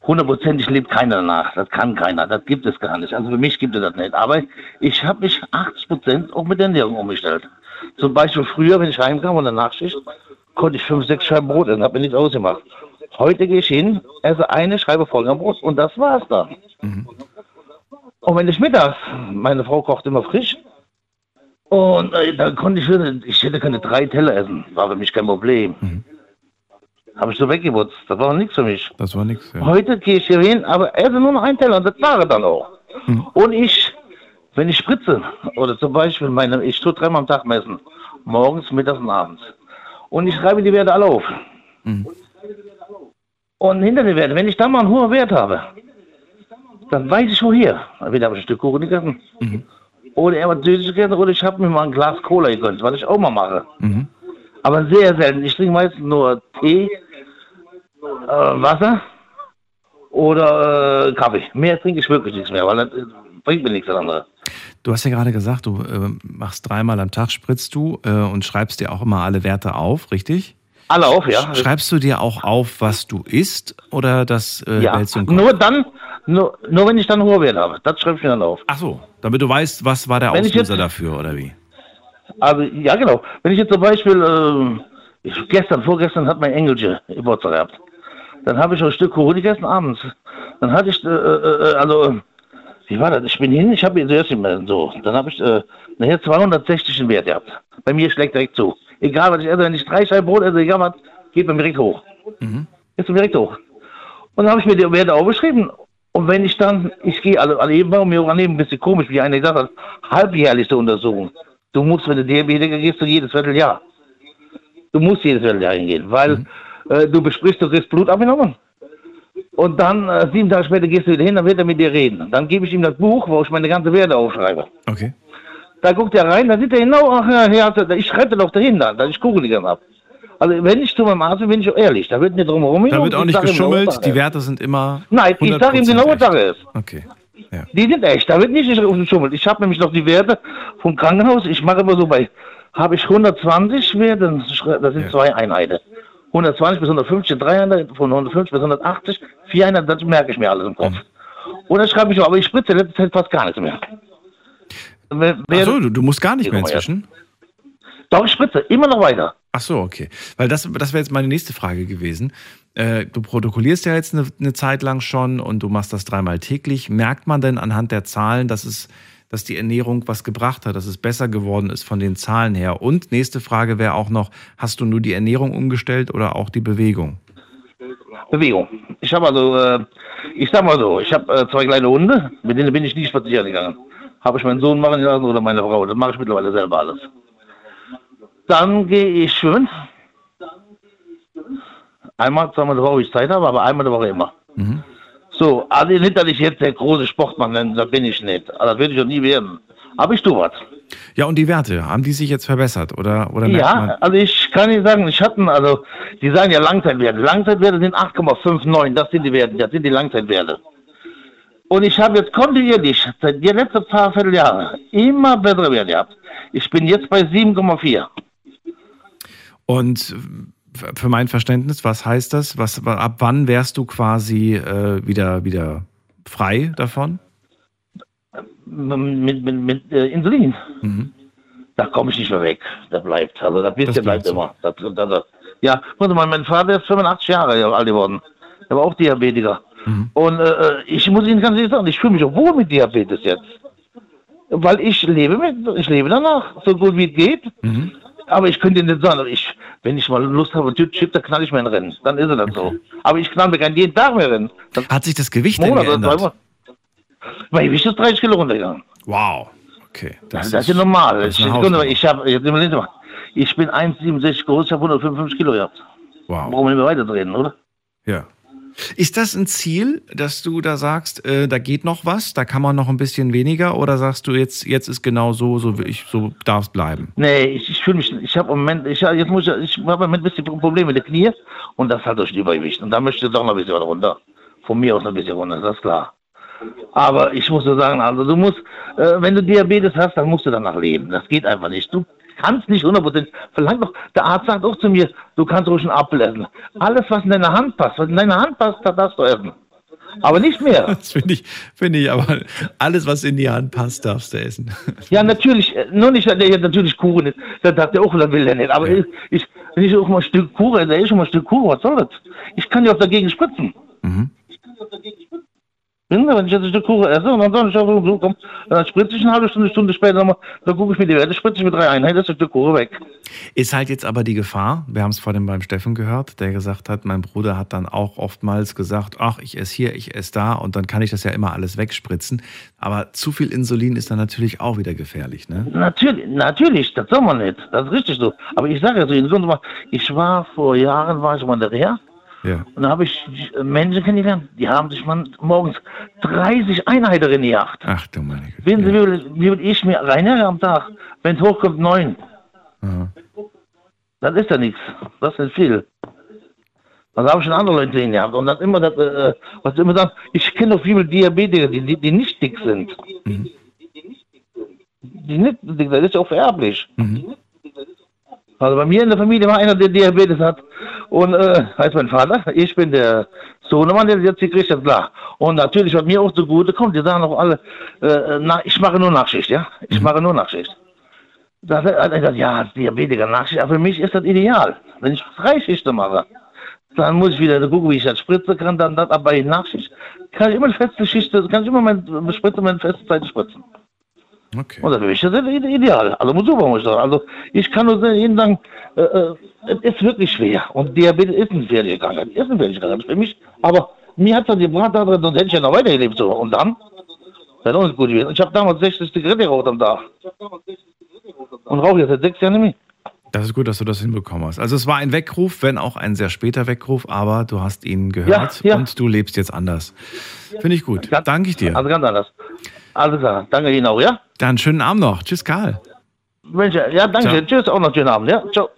Hundertprozentig lebt keiner danach. Das kann keiner. Das gibt es gar nicht. Also für mich gibt es das nicht. Aber ich habe mich 80 Prozent auch mit der Ernährung umgestellt. Zum Beispiel früher, wenn ich heimkam und der Nachtschicht, konnte ich fünf, sechs Scheiben Brot essen, habe mir nichts ausgemacht. Heute gehe ich hin, esse eine Scheibe Vollkornbrot und das war's dann. Und wenn ich mittags, meine Frau kocht immer frisch, und äh, dann konnte ich, ich hätte keine drei Teller essen, war für mich kein Problem. Habe ich so weggeputzt, das war nichts für mich. Das war nichts. Ja. Heute gehe ich hier hin, aber esse nur noch einen Teller und das war es dann auch. Und ich, wenn ich spritze, oder zum Beispiel meine, ich tue dreimal am Tag messen, morgens, mittags und abends. Und ich schreibe die Werte alle auf. Und hinter den Werten, wenn ich da mal einen hohen Wert habe, dann weiß ich woher. Entweder habe ich ein Stück Kuchen gegessen, oder er was Süßes gegessen, oder ich habe mir mal ein Glas Cola gegönnt, was ich auch mal mache. Mhm. Aber sehr selten. Ich trinke meistens nur Tee, äh, Wasser oder äh, Kaffee. Mehr trinke ich wirklich nichts mehr, weil das äh, bringt mir nichts anderes. Du hast ja gerade gesagt, du äh, machst dreimal am Tag, spritzt du äh, und schreibst dir auch immer alle Werte auf, richtig? Alle auf, ja. Sch- Schreibst du dir auch auf, was du isst oder das äh, ja. behältst du im Kopf? Nur dann, nur, nur wenn ich dann hohe Werte habe. Das schreibe ich mir dann auf. Ach so, damit du weißt, was war der Wenn Auslöser jetzt- dafür oder wie? Also, ja, genau. Wenn ich jetzt zum Beispiel, äh, ich, gestern, vorgestern hat mein Engelche Geburtstag gehabt. Dann habe ich ein Stück Kuchen gegessen abends. Dann hatte ich, äh, äh, äh, also, wie war das? Ich bin hin, ich habe zuerst immer so. Dann habe ich äh, nachher 260 den Wert gehabt. Bei mir schlägt direkt zu. Egal, was ich esse, wenn ich drei Scheiben Brot esse, egal was, geht bei mir direkt hoch. Jetzt direkt hoch. Und dann habe ich mir die Werte aufgeschrieben. Und wenn ich dann, ich gehe alle, alle eben, mir auch ein bisschen komisch, wie einer gesagt hat, halbjährliche Untersuchung. Du musst, wenn du Diabetiker gehst, du jedes Vierteljahr. Du musst jedes Vierteljahr hingehen, weil äh, du besprichst, du kriegst Blut abgenommen. Und dann, äh, sieben Tage später gehst du wieder hin, dann wird er mit dir reden. Dann gebe ich ihm das Buch, wo ich meine ganze Werte aufschreibe. Okay. Da guckt er rein, da sieht er genau, ach ja, ja, ich schreibe doch dahinter, dass ich gegessen habe. Also wenn ich zu meinem Arzt bin, bin ich auch ehrlich. Da wird nicht drum herum. Da wird auch ich nicht geschummelt, die. Werte sind immer. Nein, ich sage ihm genau, was 100% Sache ist. Okay. Ja. Die sind echt, da wird nicht geschummelt. Ich habe nämlich noch die Werte vom Krankenhaus. Ich mache immer so bei, habe ich 120 Werte, das sind zwei Einheiten. 120 bis 150, drei Einheiten, von 150 bis 180, vier Einheiten, das merke ich mir alles im Kopf. Und dann schreibe ich noch, aber ich spritze in letzter Zeit fast gar nichts mehr. Wer- wer- Ach so, du, du musst gar nicht mehr inzwischen. Doch, ich spritze immer noch weiter. Ach so, okay. Weil das, das wäre jetzt meine nächste Frage gewesen. Äh, du protokollierst ja jetzt eine, eine Zeit lang schon und du machst das dreimal täglich. Merkt man denn anhand der Zahlen, dass es, dass die Ernährung was gebracht hat, dass es besser geworden ist von den Zahlen her? Und nächste Frage wäre auch noch: Hast du nur die Ernährung umgestellt oder auch die Bewegung? Bewegung. Ich habe also, äh, ich sag mal so, ich habe äh, zwei kleine Hunde, mit denen bin ich nie spazieren gegangen. Habe ich meinen Sohn machen lassen oder meine Frau. Das mache ich mittlerweile selber alles. Dann gehe ich schwimmen. Einmal, zweimal die Woche, wie ich Zeit habe, aber einmal die Woche immer. So, also nicht, dass ich jetzt der große Sportmann bin, das bin ich nicht. Also, das will ich auch nie werden. Aber ich tue was. Ja, und die Werte, haben die sich jetzt verbessert? Oder, oder Ja, also ich kann Ihnen sagen, ich hatte, also, die sagen ja Langzeitwerte. Langzeitwerte sind 8,59, das sind die Werte, das sind die Langzeitwerte. Und ich habe jetzt kontinuierlich, seit den letzten paar Vierteljahre, immer bessere Werte gehabt. Ich bin jetzt bei 7,4. Und für mein Verständnis, was heißt das? Was, ab wann wärst du quasi äh, wieder, wieder frei davon? Mit, mit, mit äh, Insulin. Da komme ich nicht mehr weg. Das bleibt. Also das bisschen bleibt immer. Das, das, das, ja, warte mal, mein Vater ist 85 Jahre alt geworden. Der war auch Diabetiker. Und äh, ich muss Ihnen ganz ehrlich sagen, ich fühle mich auch wohl mit Diabetes jetzt. Weil ich lebe mit, ich lebe danach, so gut wie es geht. Aber ich könnte nicht sagen, ich, wenn ich mal Lust habe, Chip, dann knall ich mir ein Rennen. Dann ist es dann so. Aber ich knall mir keinen jeden Tag mehr Rennen. Das Hat sich das Gewicht denn Monat oder geändert? Mein Gewicht ist 30 Kilo runtergegangen. Wow. Okay. Das, das ist ja normal. das ist Ich, ich, hab, ich bin 1,67 groß, ich habe 155 Kilo gehabt. Wow. Brauchen wir nicht mehr weiterdrehen, oder? Ja. Ist das ein Ziel, dass du da sagst, äh, da geht noch was, da kann man noch ein bisschen weniger oder sagst du jetzt, jetzt ist genau so, so so darf es bleiben? Nee, ich, ich fühle mich, ich habe im Moment, ich, jetzt muss ich, ich habe im Moment ein bisschen Probleme mit den Knie und das halt durch Übergewicht. Und da möchte ich doch noch ein bisschen runter. Von mir aus noch ein bisschen runter, das ist klar. Aber ich muss dir sagen, also du musst, äh, wenn du Diabetes hast, dann musst du danach leben. Das geht einfach nicht. Du kannst nicht 100% verlangt doch, der Arzt sagt auch zu mir, du kannst ruhig einen Apfel essen. Alles, was in deine Hand passt, was in deine Hand passt, das darfst du essen. Aber nicht mehr. Das finde ich, finde ich, aber alles, was in die Hand passt, darfst du essen. Ja, natürlich, äh, nur nicht, der jetzt natürlich Kuchen ist. Das sagt er auch, das will er nicht. Aber ich, ich, wenn ich auch mal ein Stück Kuchen, da ist schon mal ein Stück Kuchen, was soll das? Ich kann ja auch dagegen spritzen. Wissen Sie, Wenn ich jetzt ein Stück Kuchen esse und dann soll ich den Besuch kommen, dann spritze ich eine halbe Stunde, Stunde später nochmal, dann gucke ich mir die Werte, spritze ich mit drei Einheiten, das ist ein Stück Kuchen weg. Ist halt jetzt aber die Gefahr, wir haben es vorhin beim Steffen gehört, der gesagt hat, mein Bruder hat dann auch oftmals gesagt, ach, ich esse hier, ich esse da und dann kann ich das ja immer alles wegspritzen. Aber zu viel Insulin ist dann natürlich auch wieder gefährlich, ne? Natürlich, natürlich, das soll man nicht. Das ist richtig so. Aber ich sage ja so, mal, ich war vor Jahren, war ich mal in der Reha. Ja. Und da habe ich Menschen kennengelernt, die haben sich man morgens 30 Einheiten reingejagt. Ach du meine Güte. Wissen Sie, wie viel, viel ich mir reinjage am Tag? Wenn es hochkommt, neun. Das ist ja nichts. Das ist viel. Das habe ich schon andere Leute gesehen gehabt. Und dann immer das, äh, was immer sagen, ich kenne doch viele Diabetiker, die, die, die nicht dick sind. Die nicht dick sind, das ist ja auch vererblich. Also bei mir in der Familie war einer, der Diabetes hat. Und äh, heißt mein Vater, ich bin der Sohnemann, der jetzt gekriegt hat, klar. Und natürlich, was mir auch zugute kommt, die sagen auch alle, äh, na, ich mache nur Nachschicht, ja. Ich mache nur Nachschicht. Da hat er gesagt, ja, Diabetiker Nachschicht, aber für mich ist das ideal. Wenn ich drei Schichten mache, dann muss ich wieder gucken, wie ich das spritze kann, dann das, aber bei Nachschicht kann ich immer eine feste Schicht, kann ich immer meine Spritze, meine feste Zeit spritzen. Okay. Und das für mich ist das ideal. Also muss super, muss ich sagen. Also ich kann nur sagen, äh, äh, es ist wirklich schwer. Und Diabetes ist eine gefährliche Krankheit. Ist eine gefährliche Krankheit für mich. Aber mir hat es die gebracht, sonst hätte ich ja noch weitergelebt. So. Und dann? Ist auch nicht gut gewesen. Ich habe damals 60 Zigaretten geraucht am Tag. Und rauche jetzt seit sechs Jahren nicht mehr. Das ist gut, dass du das hinbekommen hast. Also es war ein Weckruf, wenn auch ein sehr später Weckruf, aber du hast ihn gehört Ja, ja. und du lebst jetzt anders. Finde ich gut. Danke ich dir. Also ganz anders. Alles klar. Danke Ihnen auch, ja? Dann schönen Abend noch. Tschüss, Karl. Mensch, ja, danke. Ciao. Tschüss, auch noch schönen Abend, ja? Ciao.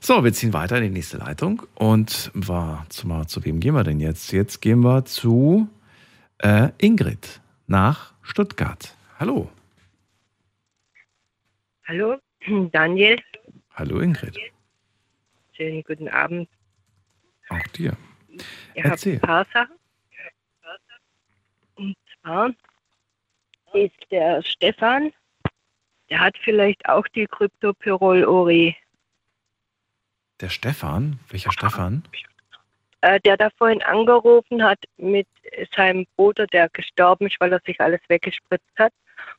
So, wir ziehen weiter in die nächste Leitung. Und war, zu, mal, zu wem gehen wir denn jetzt? Jetzt gehen wir zu äh, Ingrid nach Stuttgart. Hallo. Hallo, Daniel. Hallo Ingrid. Schönen guten Abend. Auch dir. Ich Erzähl. ein paar Sachen. Und zwar ist der Stefan, der hat vielleicht auch die Kryptopyrrol-Ori. Der Stefan? Welcher Stefan? Äh, der da vorhin angerufen hat mit seinem Bruder, der gestorben ist, weil er sich alles weggespritzt hat.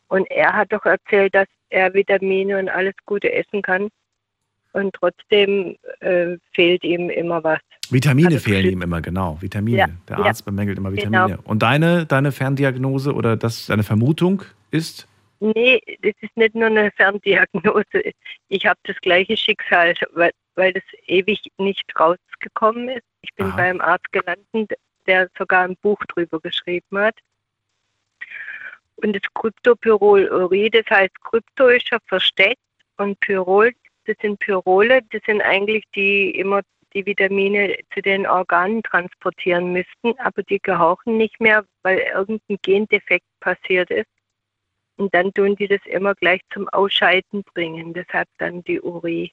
Und er hat doch erzählt, dass er Vitamine und alles Gute essen kann. Und trotzdem äh, fehlt ihm immer was. Vitamine Also fehlen ihm immer, genau. Vitamine. Ja, Der ja. Arzt bemängelt immer Genau. Vitamine. Und deine, deine Ferndiagnose oder das, deine Vermutung ist? Nee, das ist nicht nur eine Ferndiagnose. Ich habe das gleiche Schicksal, weil, weil das ewig nicht rausgekommen ist. Ich bin beim Arzt gelandet, der sogar ein Buch drüber geschrieben hat. Und das Kryptopyrrol-Urid, das heißt, Krypto ist ja versteckt und Pyrol, das sind Pyrole, das sind eigentlich die immer die Vitamine zu den Organen transportieren müssten, aber die gehauchen nicht mehr, weil irgendein Gendefekt passiert ist. Und dann tun die das immer gleich zum Ausscheiden bringen, deshalb dann die Uri.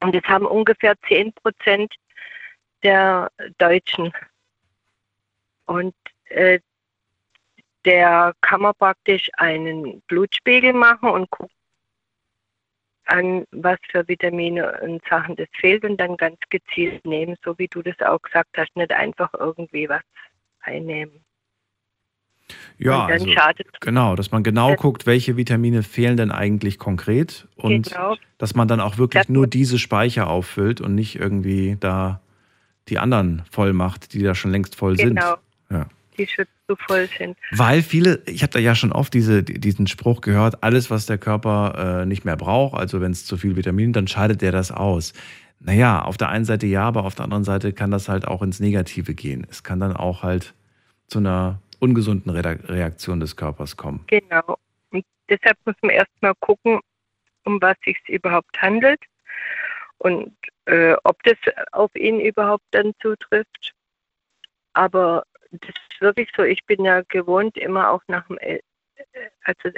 Und das haben ungefähr 10 Prozent der Deutschen. Und äh, der kann man praktisch einen Blutspiegel machen und gucken an, was für Vitamine und Sachen das fehlt und dann ganz gezielt nehmen, so wie du das auch gesagt hast, nicht einfach irgendwie was einnehmen. Ja, also, genau, dass man genau guckt, welche Vitamine fehlen denn eigentlich konkret und Genau. dass man dann auch wirklich nur diese Speicher auffüllt und nicht irgendwie da die anderen voll macht, die da schon längst voll Genau. sind. Ja. Schon zu voll sind. Weil viele, ich habe da ja schon oft diese, diesen Spruch gehört, alles, was der Körper äh, nicht mehr braucht, also wenn es zu viel Vitamin, dann scheidet der das aus. Naja, auf der einen Seite ja, aber auf der anderen Seite kann das halt auch ins Negative gehen. Es kann dann auch halt zu einer ungesunden Re Reaktion des Körpers kommen. Genau. Und deshalb muss man erstmal gucken, um was sich überhaupt handelt und äh, ob das auf ihn überhaupt dann zutrifft. Aber das ist wirklich so, ich bin ja gewohnt, immer auch nach dem, also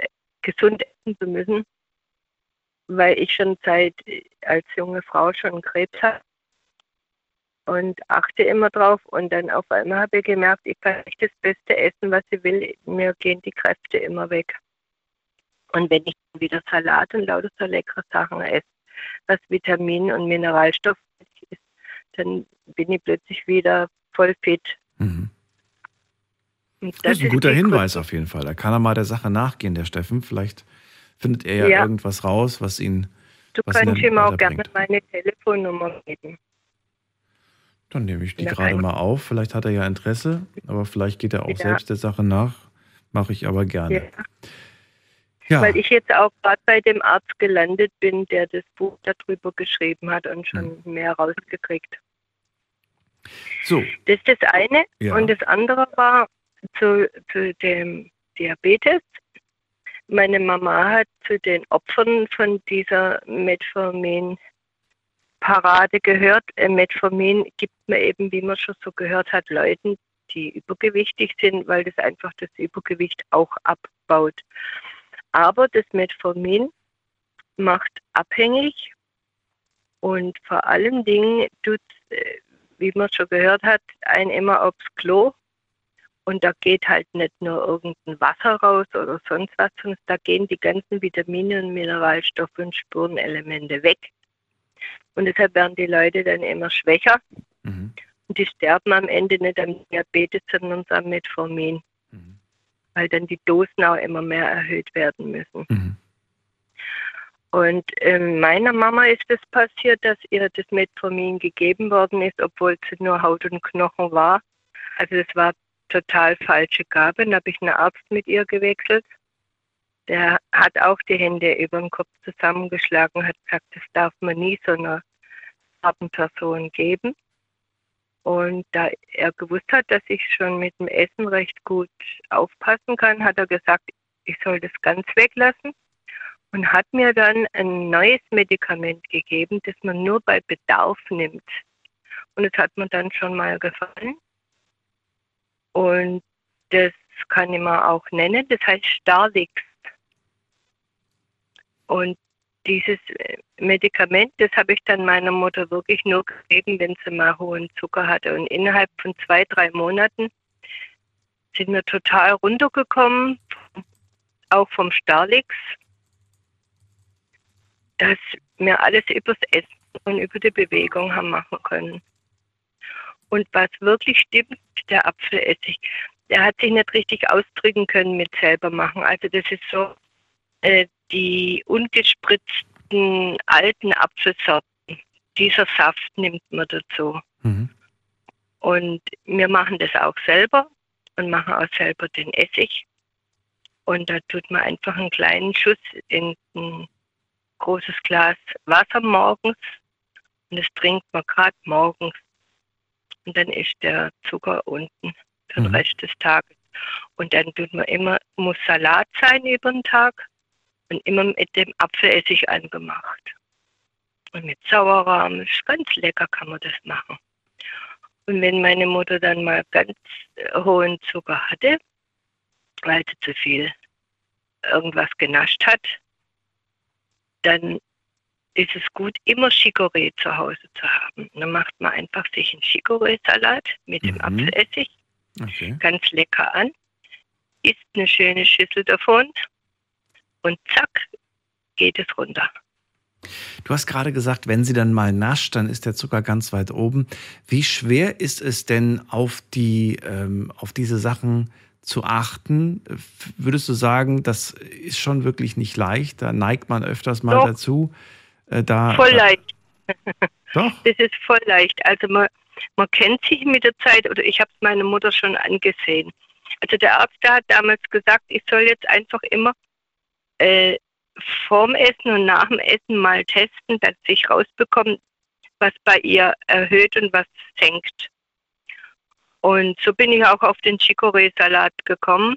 gesund essen zu müssen, weil ich schon seit als junge Frau schon Krebs habe und achte immer drauf und dann auf einmal habe ich gemerkt, ich kann nicht das Beste essen, was ich will, mir gehen die Kräfte immer weg. Und wenn ich wieder Salat und lauter so leckere Sachen esse, was Vitamin und Mineralstoff ist, dann bin ich plötzlich wieder voll fit. Und Das ist ein guter Hinweis auf jeden Fall. Da kann er mal der Sache nachgehen, der Steffen. Vielleicht findet er ja, Ja. irgendwas raus, was ihn. Du was kannst ihm auch gerne meine Telefonnummer geben. Dann nehme ich die Ja, gerade mal auf. Vielleicht hat er ja Interesse, aber vielleicht geht er auch Ja. selbst der Sache nach. Mache ich aber gerne. Ja. Weil ich jetzt auch gerade bei dem Arzt gelandet bin, der das Buch darüber geschrieben hat und schon Hm. mehr rausgekriegt. So, Das ist das eine. Und das andere war zu, zu dem Diabetes. Meine Mama hat zu den Opfern von dieser Metformin-Parade gehört. Äh, Metformin gibt man eben, wie man schon so gehört hat, Leuten, die übergewichtig sind, weil das einfach das Übergewicht auch abbaut. Aber das Metformin macht abhängig und vor allen Dingen tut, äh, wie man schon gehört hat, ein immer aufs Klo. Und da geht halt nicht nur irgendein Wasser raus oder sonst was, sondern da gehen die ganzen Vitamine und Mineralstoffe und Spurenelemente weg. Und deshalb werden die Leute dann immer schwächer. Und die sterben am Ende nicht am Diabetes, sondern am Metformin. Weil dann die Dosen auch immer mehr erhöht werden müssen. Und ähm, meiner Mama ist es passiert, dass ihr das Metformin gegeben worden ist, obwohl sie nur Haut und Knochen war. Also das war total falsche Gabe. Dann habe ich einen Arzt mit ihr gewechselt. Der hat auch die Hände über den Kopf zusammengeschlagen, hat gesagt, das darf man nie so einer harten Person geben. Und da er gewusst hat, dass ich schon mit dem Essen recht gut aufpassen kann, hat er gesagt, ich soll das ganz weglassen und hat mir dann ein neues Medikament gegeben, das man nur bei Bedarf nimmt. Und es hat mir dann schon mal gefallen. Und das kann ich mal auch nennen. Das heißt Starlix. Und dieses äh, Medikament, das habe ich dann meiner Mutter wirklich nur gegeben, wenn sie mal hohen Zucker hatte. Und innerhalb von zwei, drei Monaten sind wir total runtergekommen, auch vom Starlix, dass wir alles übers Essen und über die Bewegung haben machen können. Und was wirklich stimmt, der Apfelessig, der hat sich nicht richtig ausdrücken können mit selber machen. Also das ist so, äh, die ungespritzten alten Apfelsorten, dieser Saft nimmt man dazu. Und wir machen das auch selber und machen auch selber den Essig. Und da tut man einfach einen kleinen Schuss in ein großes Glas Wasser morgens und das trinkt man gerade morgens. Und dann ist der Zucker unten für den Rest des Tages. Und dann tut man immer, muss Salat sein über den Tag und immer mit dem Apfelessig angemacht. Und mit Sauerrahm, ist ganz lecker kann man das machen. Und wenn meine Mutter dann mal ganz äh, hohen Zucker hatte, weil sie zu viel irgendwas genascht hat, dann ist es gut, immer Chicorée zu Hause zu haben. Dann macht man einfach sich einen Chicorée-Salat mit dem Apfelessig, Okay. ganz lecker an, isst eine schöne Schüssel davon und zack, geht es runter. Du hast gerade gesagt, wenn sie dann mal nascht, dann ist der Zucker ganz weit oben. Wie schwer ist es denn, auf, die, ähm, auf diese Sachen zu achten? Würdest du sagen, das ist schon wirklich nicht leicht? Da neigt man öfters mal Doch. dazu. Äh, da, Voll leicht. Doch. Das ist voll leicht. Also man, man kennt sich mit der Zeit oder ich habe es meiner Mutter schon angesehen. Also der Arzt der hat damals gesagt, ich soll jetzt einfach immer äh, vorm Essen und nach dem Essen mal testen, dass ich rausbekomme, was bei ihr erhöht und was senkt. Und so bin ich auch auf den Chicorée-Salat gekommen,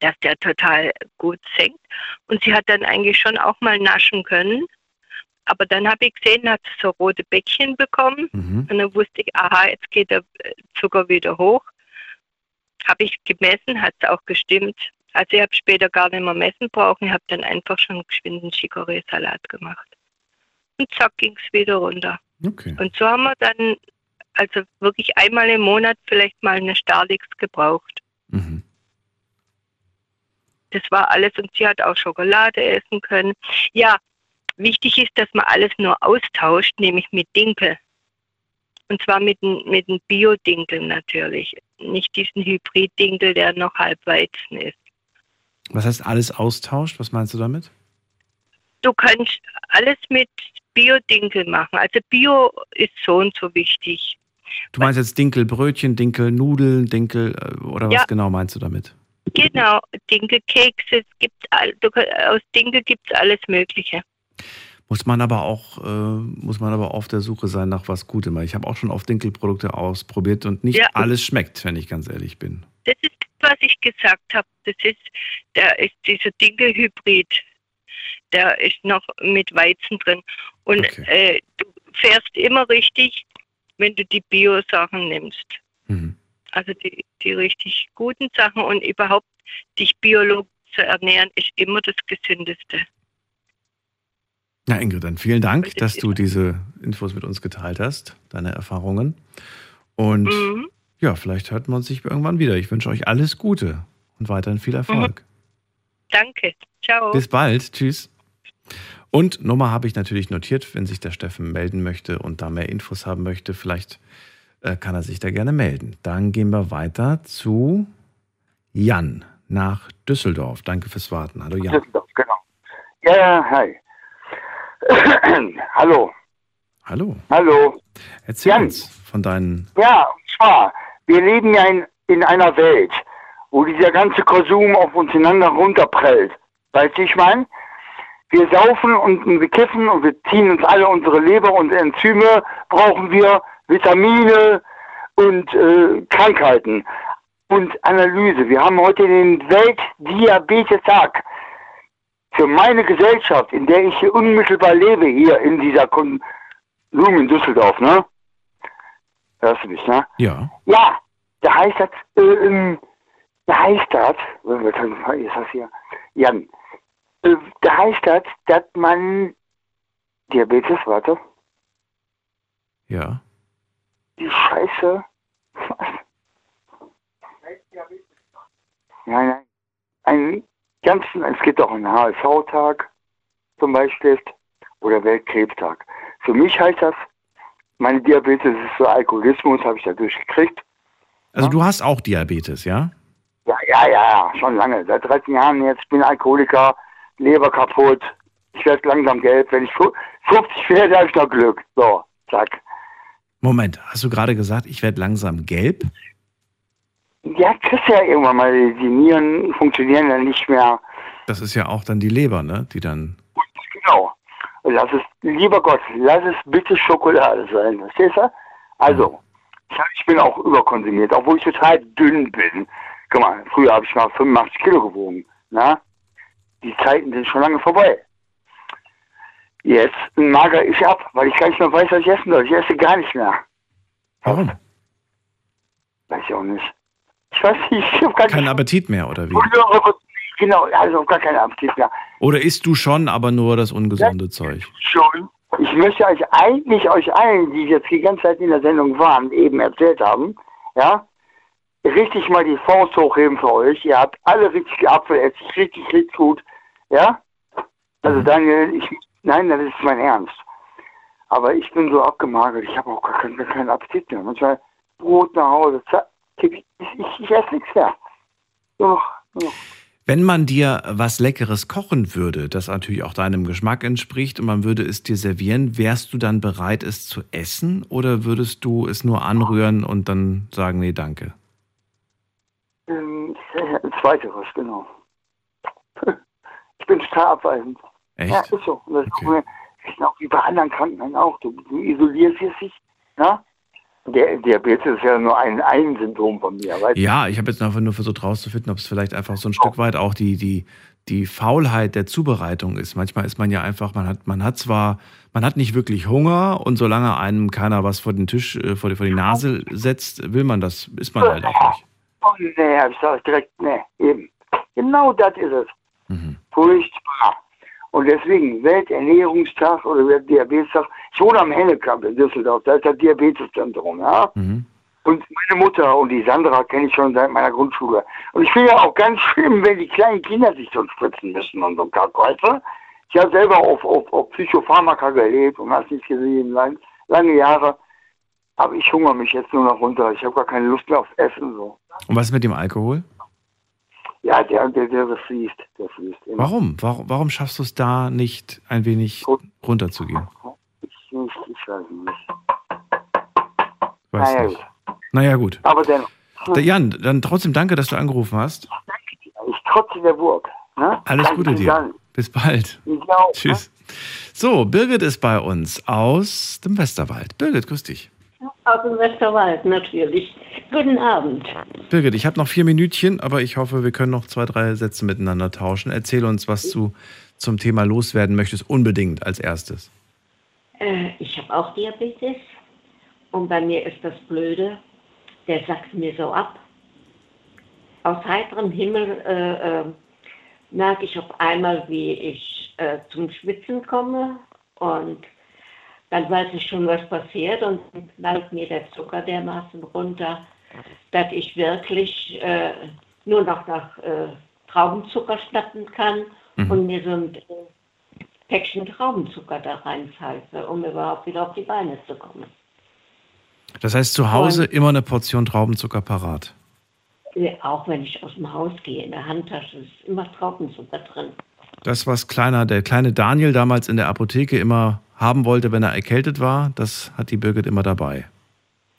dass der total gut senkt. Und sie hat dann eigentlich schon auch mal naschen können. Aber dann habe ich gesehen, hat sie so rote Bäckchen bekommen. Mhm. Und dann wusste ich, aha, jetzt geht der Zucker wieder hoch. Habe ich gemessen, hat es auch gestimmt. Also ich habe später gar nicht mehr messen brauchen. Ich habe dann einfach schon geschwind einen Chicorée-Salat gemacht. Und zack, ging es wieder runter. Okay. Und so haben wir dann also wirklich einmal im Monat vielleicht mal eine Starlix gebraucht. Mhm. Das war alles und sie hat auch Schokolade essen können. Ja, wichtig ist, dass man alles nur austauscht, nämlich mit Dinkel. Und zwar mit mit dem Bio-Dinkel natürlich. Nicht diesen Hybrid-Dinkel, der noch halb Weizen ist. Was heißt alles austauscht? Was meinst du damit? Du kannst alles mit Bio-Dinkel machen. Also Bio ist so und so wichtig. Du meinst jetzt Dinkelbrötchen, Dinkelnudeln, Dinkel, äh, oder was Ja. genau meinst du damit? Genau, Dinkelkekse, es gibt aus Dinkel gibt es alles Mögliche. Muss man aber auch, äh, muss man aber auf der Suche sein nach was Gutem. Ich habe auch schon oft Dinkelprodukte ausprobiert und nicht Ja. alles schmeckt, wenn ich ganz ehrlich bin. Das ist, was ich gesagt habe. Das ist, der ist dieser Dinkelhybrid. Der ist noch mit Weizen drin. Und äh, du fährst immer richtig, wenn du die Bio-Sachen nimmst. Mhm. Also die, die richtig guten Sachen und überhaupt dich biologisch zu ernähren, ist immer das Gesündeste. Na Ingrid, dann vielen Dank, dass du diese Infos mit uns geteilt hast, deine Erfahrungen. Und Mhm. ja, vielleicht hört man sich irgendwann wieder. Ich wünsche euch alles Gute und weiterhin viel Erfolg. Danke. Ciao. Bis bald. Tschüss. Und Nummer habe ich natürlich notiert, wenn sich der Steffen melden möchte und da mehr Infos haben möchte, vielleicht kann er sich da gerne melden. Dann gehen wir weiter zu Jan nach Düsseldorf. Danke fürs Warten. Hallo Jan. Düsseldorf, genau. Ja, ja, hi. Hallo, Hallo. hallo. Erzähl Jan. uns von deinen. Ja, und zwar, wir leben ja in, in einer Welt, wo dieser ganze Konsum auf uns ineinander runterprellt. Weißt du, ich meine? Wir saufen und wir kiffen und wir ziehen uns alle unsere Leber und Enzyme, brauchen wir Vitamine und äh, Krankheiten und Analyse. Wir haben heute den Weltdiabetestag. Für meine Gesellschaft, in der ich hier unmittelbar lebe, hier in dieser Konsum in Düsseldorf, ne? Hörst du mich, ne? Ja. Ja, da heißt das, äh, ähm, da heißt das, ist das hier? Jan, äh, da heißt das, dass man Diabetes, warte, Ja. Die Scheiße. Was? Nein, nein. Einen ganzen, es gibt auch einen HSV-Tag zum Beispiel oder Weltkrebstag. Für mich heißt das, meine Diabetes ist so Alkoholismus, habe ich dadurch gekriegt. Also du hast auch Diabetes, ja? Ja, ja, ja, schon lange. Seit 13 Jahren jetzt. Ich bin Alkoholiker, Leber kaputt. Ich werde langsam gelb. Wenn ich fu- 50 werde, habe ich noch Glück. So, zack. Moment, hast du gerade gesagt, ich werde langsam gelb? Ja, kriegst ja irgendwann mal. Die Nieren funktionieren dann nicht mehr. Das ist ja auch dann die Leber, ne? Die dann. Genau. Lass es, lieber Gott, lass es bitte Schokolade sein. Verstehst du? Also, ich, bin auch überkonsumiert, obwohl ich total dünn bin. Guck mal, früher habe ich mal 85 Kilo gewogen. Na? Die Zeiten sind schon lange vorbei. Jetzt mager ich ab, weil ich gar nicht mehr weiß, was ich essen soll. Ich esse gar nicht mehr. Warum? Weiß ich auch nicht. Ich weiß nicht, ich habe gar Kein nicht. Appetit mehr, oder wie? Genau, also gar keinen Appetit mehr. Oder isst du schon, aber nur das ungesunde Zeug? schon. Ich möchte euch eigentlich euch allen, die jetzt die ganze Zeit in der Sendung waren, eben erzählt haben, ja, richtig mal die Faust hochheben für euch. Ihr habt alle richtig Apfelessig, richtig, richtig gut, ja. Also Daniel, ich Nein, das ist mein Ernst. Aber ich bin so abgemagert, ich habe auch gar keinen, keinen Appetit mehr. Manchmal Brot nach Hause, zack, ich, ich, ich esse nichts mehr. Nur noch, nur noch. Wenn man dir was Leckeres kochen würde, das natürlich auch deinem Geschmack entspricht und man würde es dir servieren, wärst du dann bereit, es zu essen oder würdest du es nur anrühren und dann sagen, nee, danke? Ähm, äh, Zweiteres, genau. Ich bin total abweisend. Echt? Ja, ist so. Und das okay. ist auch wie bei anderen Krankheiten auch. Du, du isolierst dich, ne? Der Diabetes ist ja nur ein, ein Symptom von mir. Weißt Ja, ich habe jetzt einfach nur versucht rauszufinden, ob es vielleicht einfach so ein Stück weit auch die, die, die Faulheit der Zubereitung ist. Manchmal ist man ja einfach, man hat, man hat zwar, man hat nicht wirklich Hunger und solange einem keiner was vor den Tisch, äh, vor die, vor die Nase setzt, will man das, ist man halt auch nicht. Oh, nee, hab ich sag direkt, nee, eben. Genau das ist es. Mhm. Furchtbar. Und deswegen Welternährungstag oder Diabetestag. Ich wohne am Hennekamp in Düsseldorf, da ist das Diabeteszentrum, ja. Mhm. Und meine Mutter und die Sandra kenne ich schon seit meiner Grundschule. Und ich finde ja auch ganz schlimm, wenn die kleinen Kinder sich so spritzen müssen und so ein Kack, weißt du? Ich habe selber auf, auf, auf Psychopharmaka gelebt und hast nicht gesehen, lang, lange Jahre. Aber ich hungere mich jetzt nur noch runter. Ich habe gar keine Lust mehr aufs Essen. So. Und was ist mit dem Alkohol? Ja, der, der, der fließt. Der fließt immer. Warum? Warum, warum schaffst du es da nicht ein wenig runterzugehen? Ich, ich, ich weiß nicht. Weiß Naja, nicht. Naja, gut. Aber dennoch. Da- Jan, dann trotzdem danke, dass du angerufen hast. Ich trotze der Burg. Ne? Alles Danke Gute dir. Dank. Bis bald. Ich auch, Tschüss. So, Birgit ist bei uns aus dem Westerwald. Birgit, grüß dich. Aus dem Westerwald, natürlich. Guten Abend. Birgit, ich habe noch vier Minütchen, aber ich hoffe, wir können noch zwei, drei Sätze miteinander tauschen. Erzähl uns, was du zum Thema loswerden möchtest, unbedingt als erstes. Äh, ich habe auch Diabetes und bei mir ist das Blöde, der sackt mir so ab. Aus heiterem Himmel äh, äh, merke ich auf einmal, wie ich äh, zum Schwitzen komme und dann weiß ich schon, was passiert und dann knallt mir der Zucker dermaßen runter, dass ich wirklich äh, nur noch nach äh, Traubenzucker schnappen kann Mhm. und mir so ein äh, Päckchen Traubenzucker da reinpfeife, um überhaupt wieder auf die Beine zu kommen. Das heißt, zu Hause immer eine Portion Traubenzucker parat. Auch wenn ich aus dem Haus gehe, in der Handtasche ist immer Traubenzucker drin. Das, was kleiner, der kleine Daniel damals in der Apotheke immer haben wollte, wenn er erkältet war, das hat die Birgit immer dabei.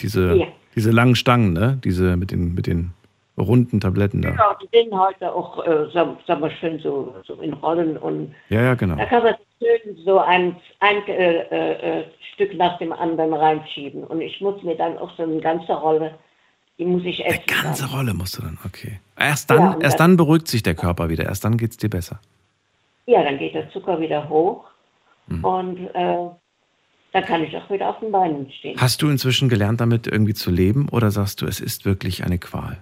Diese, Ja. diese langen Stangen, ne? Diese mit den, mit den runden Tabletten da. Ja, die sind heute auch, äh, sagen sag mal schön, so, so in Rollen und Ja, ja, genau. da kann man schön so ein, ein äh, äh, äh, Stück nach dem anderen reinschieben. Und ich muss mir dann auch so eine ganze Rolle, die muss ich essen. Ganze Rolle musst du dann, okay. Erst dann, Ja, erst dann- dann beruhigt sich der Körper wieder, erst dann geht's dir besser. Ja, dann geht der Zucker wieder hoch Mhm. und äh, dann kann ich auch wieder auf den Beinen stehen. Hast du inzwischen gelernt, damit irgendwie zu leben oder sagst du, es ist wirklich eine Qual?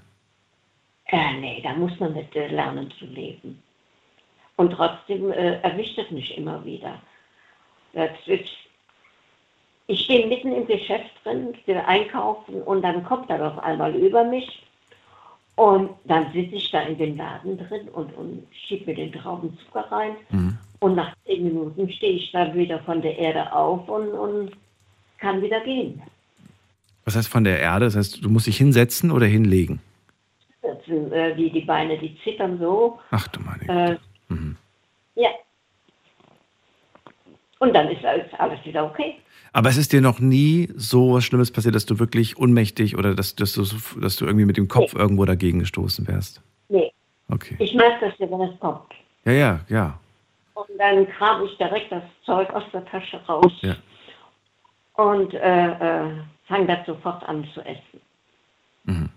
Äh, nee, da muss man mit äh, lernen zu leben. Und trotzdem äh, erwischt es mich immer wieder. Ist, ich stehe mitten im Geschäft drin, will einkaufen und dann kommt er auf einmal über mich. Und dann sitze ich da in den Laden drin und, und schiebe mir den Traubenzucker rein. Mhm. Und nach zehn Minuten stehe ich dann wieder von der Erde auf und, und kann wieder gehen. Was heißt von der Erde? Das heißt, du musst dich hinsetzen oder hinlegen? Sind, äh, die, die Beine, die zittern so. Ach du meine. Äh, Mhm. Ja. Und dann ist alles, alles wieder okay. Aber es ist dir noch nie so was Schlimmes passiert, dass du wirklich ohnmächtig oder dass, dass, du, dass du irgendwie mit dem Kopf irgendwo dagegen gestoßen wärst? Nee. Okay. Ich merke das ja, wenn es kommt. Ja, ja, ja. Und dann kram ich direkt das Zeug aus der Tasche raus Ja. und äh, äh, fange das sofort an zu essen. Mhm.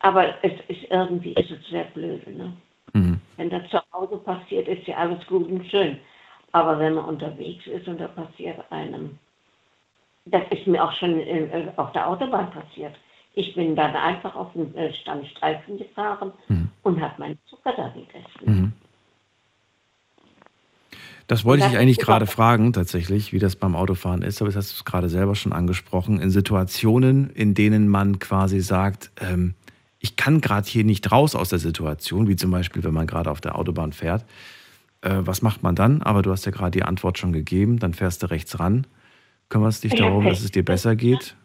Aber es ist irgendwie ist es sehr blöd. Ne? Mhm. Wenn das zu Hause passiert, ist ja alles gut und schön. Aber wenn man unterwegs ist und da passiert einem, das ist mir auch schon in, äh, auf der Autobahn passiert. Ich bin dann einfach auf den äh, Standstreifen gefahren und habe meinen Zucker da gegessen. Das wollte ich eigentlich gerade fragen, tatsächlich, wie das beim Autofahren ist, aber das hast du es gerade selber schon angesprochen. In Situationen, in denen man quasi sagt, ähm, ich kann gerade hier nicht raus aus der Situation, wie zum Beispiel, wenn man gerade auf der Autobahn fährt, Äh, was macht man dann? Aber du hast ja gerade die Antwort schon gegeben. Dann fährst du rechts ran, kümmerst dich darum, dass es dir besser geht.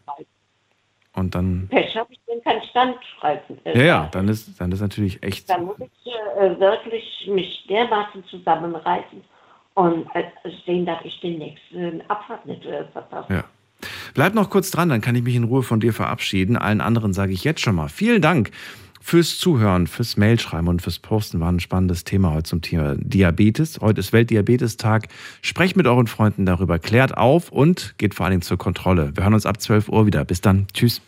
Und dann, Pech habe ich den keinen Standstreifen. ja, ja, dann ist, dann ist natürlich echt. Dann muss ich äh, wirklich mich dermaßen zusammenreißen und äh, sehen, dass ich den nächsten Abfahrt nicht äh, verpasse. Ja. Bleib noch kurz dran, dann kann ich mich in Ruhe von dir verabschieden. Allen anderen sage ich jetzt schon mal vielen Dank fürs Zuhören, fürs Mailschreiben und fürs Posten. War ein spannendes Thema heute zum Thema Diabetes. Heute ist Weltdiabetestag. Sprecht mit euren Freunden darüber, klärt auf und geht vor allen Dingen zur Kontrolle. Wir hören uns ab 12 Uhr wieder. Bis dann. Tschüss.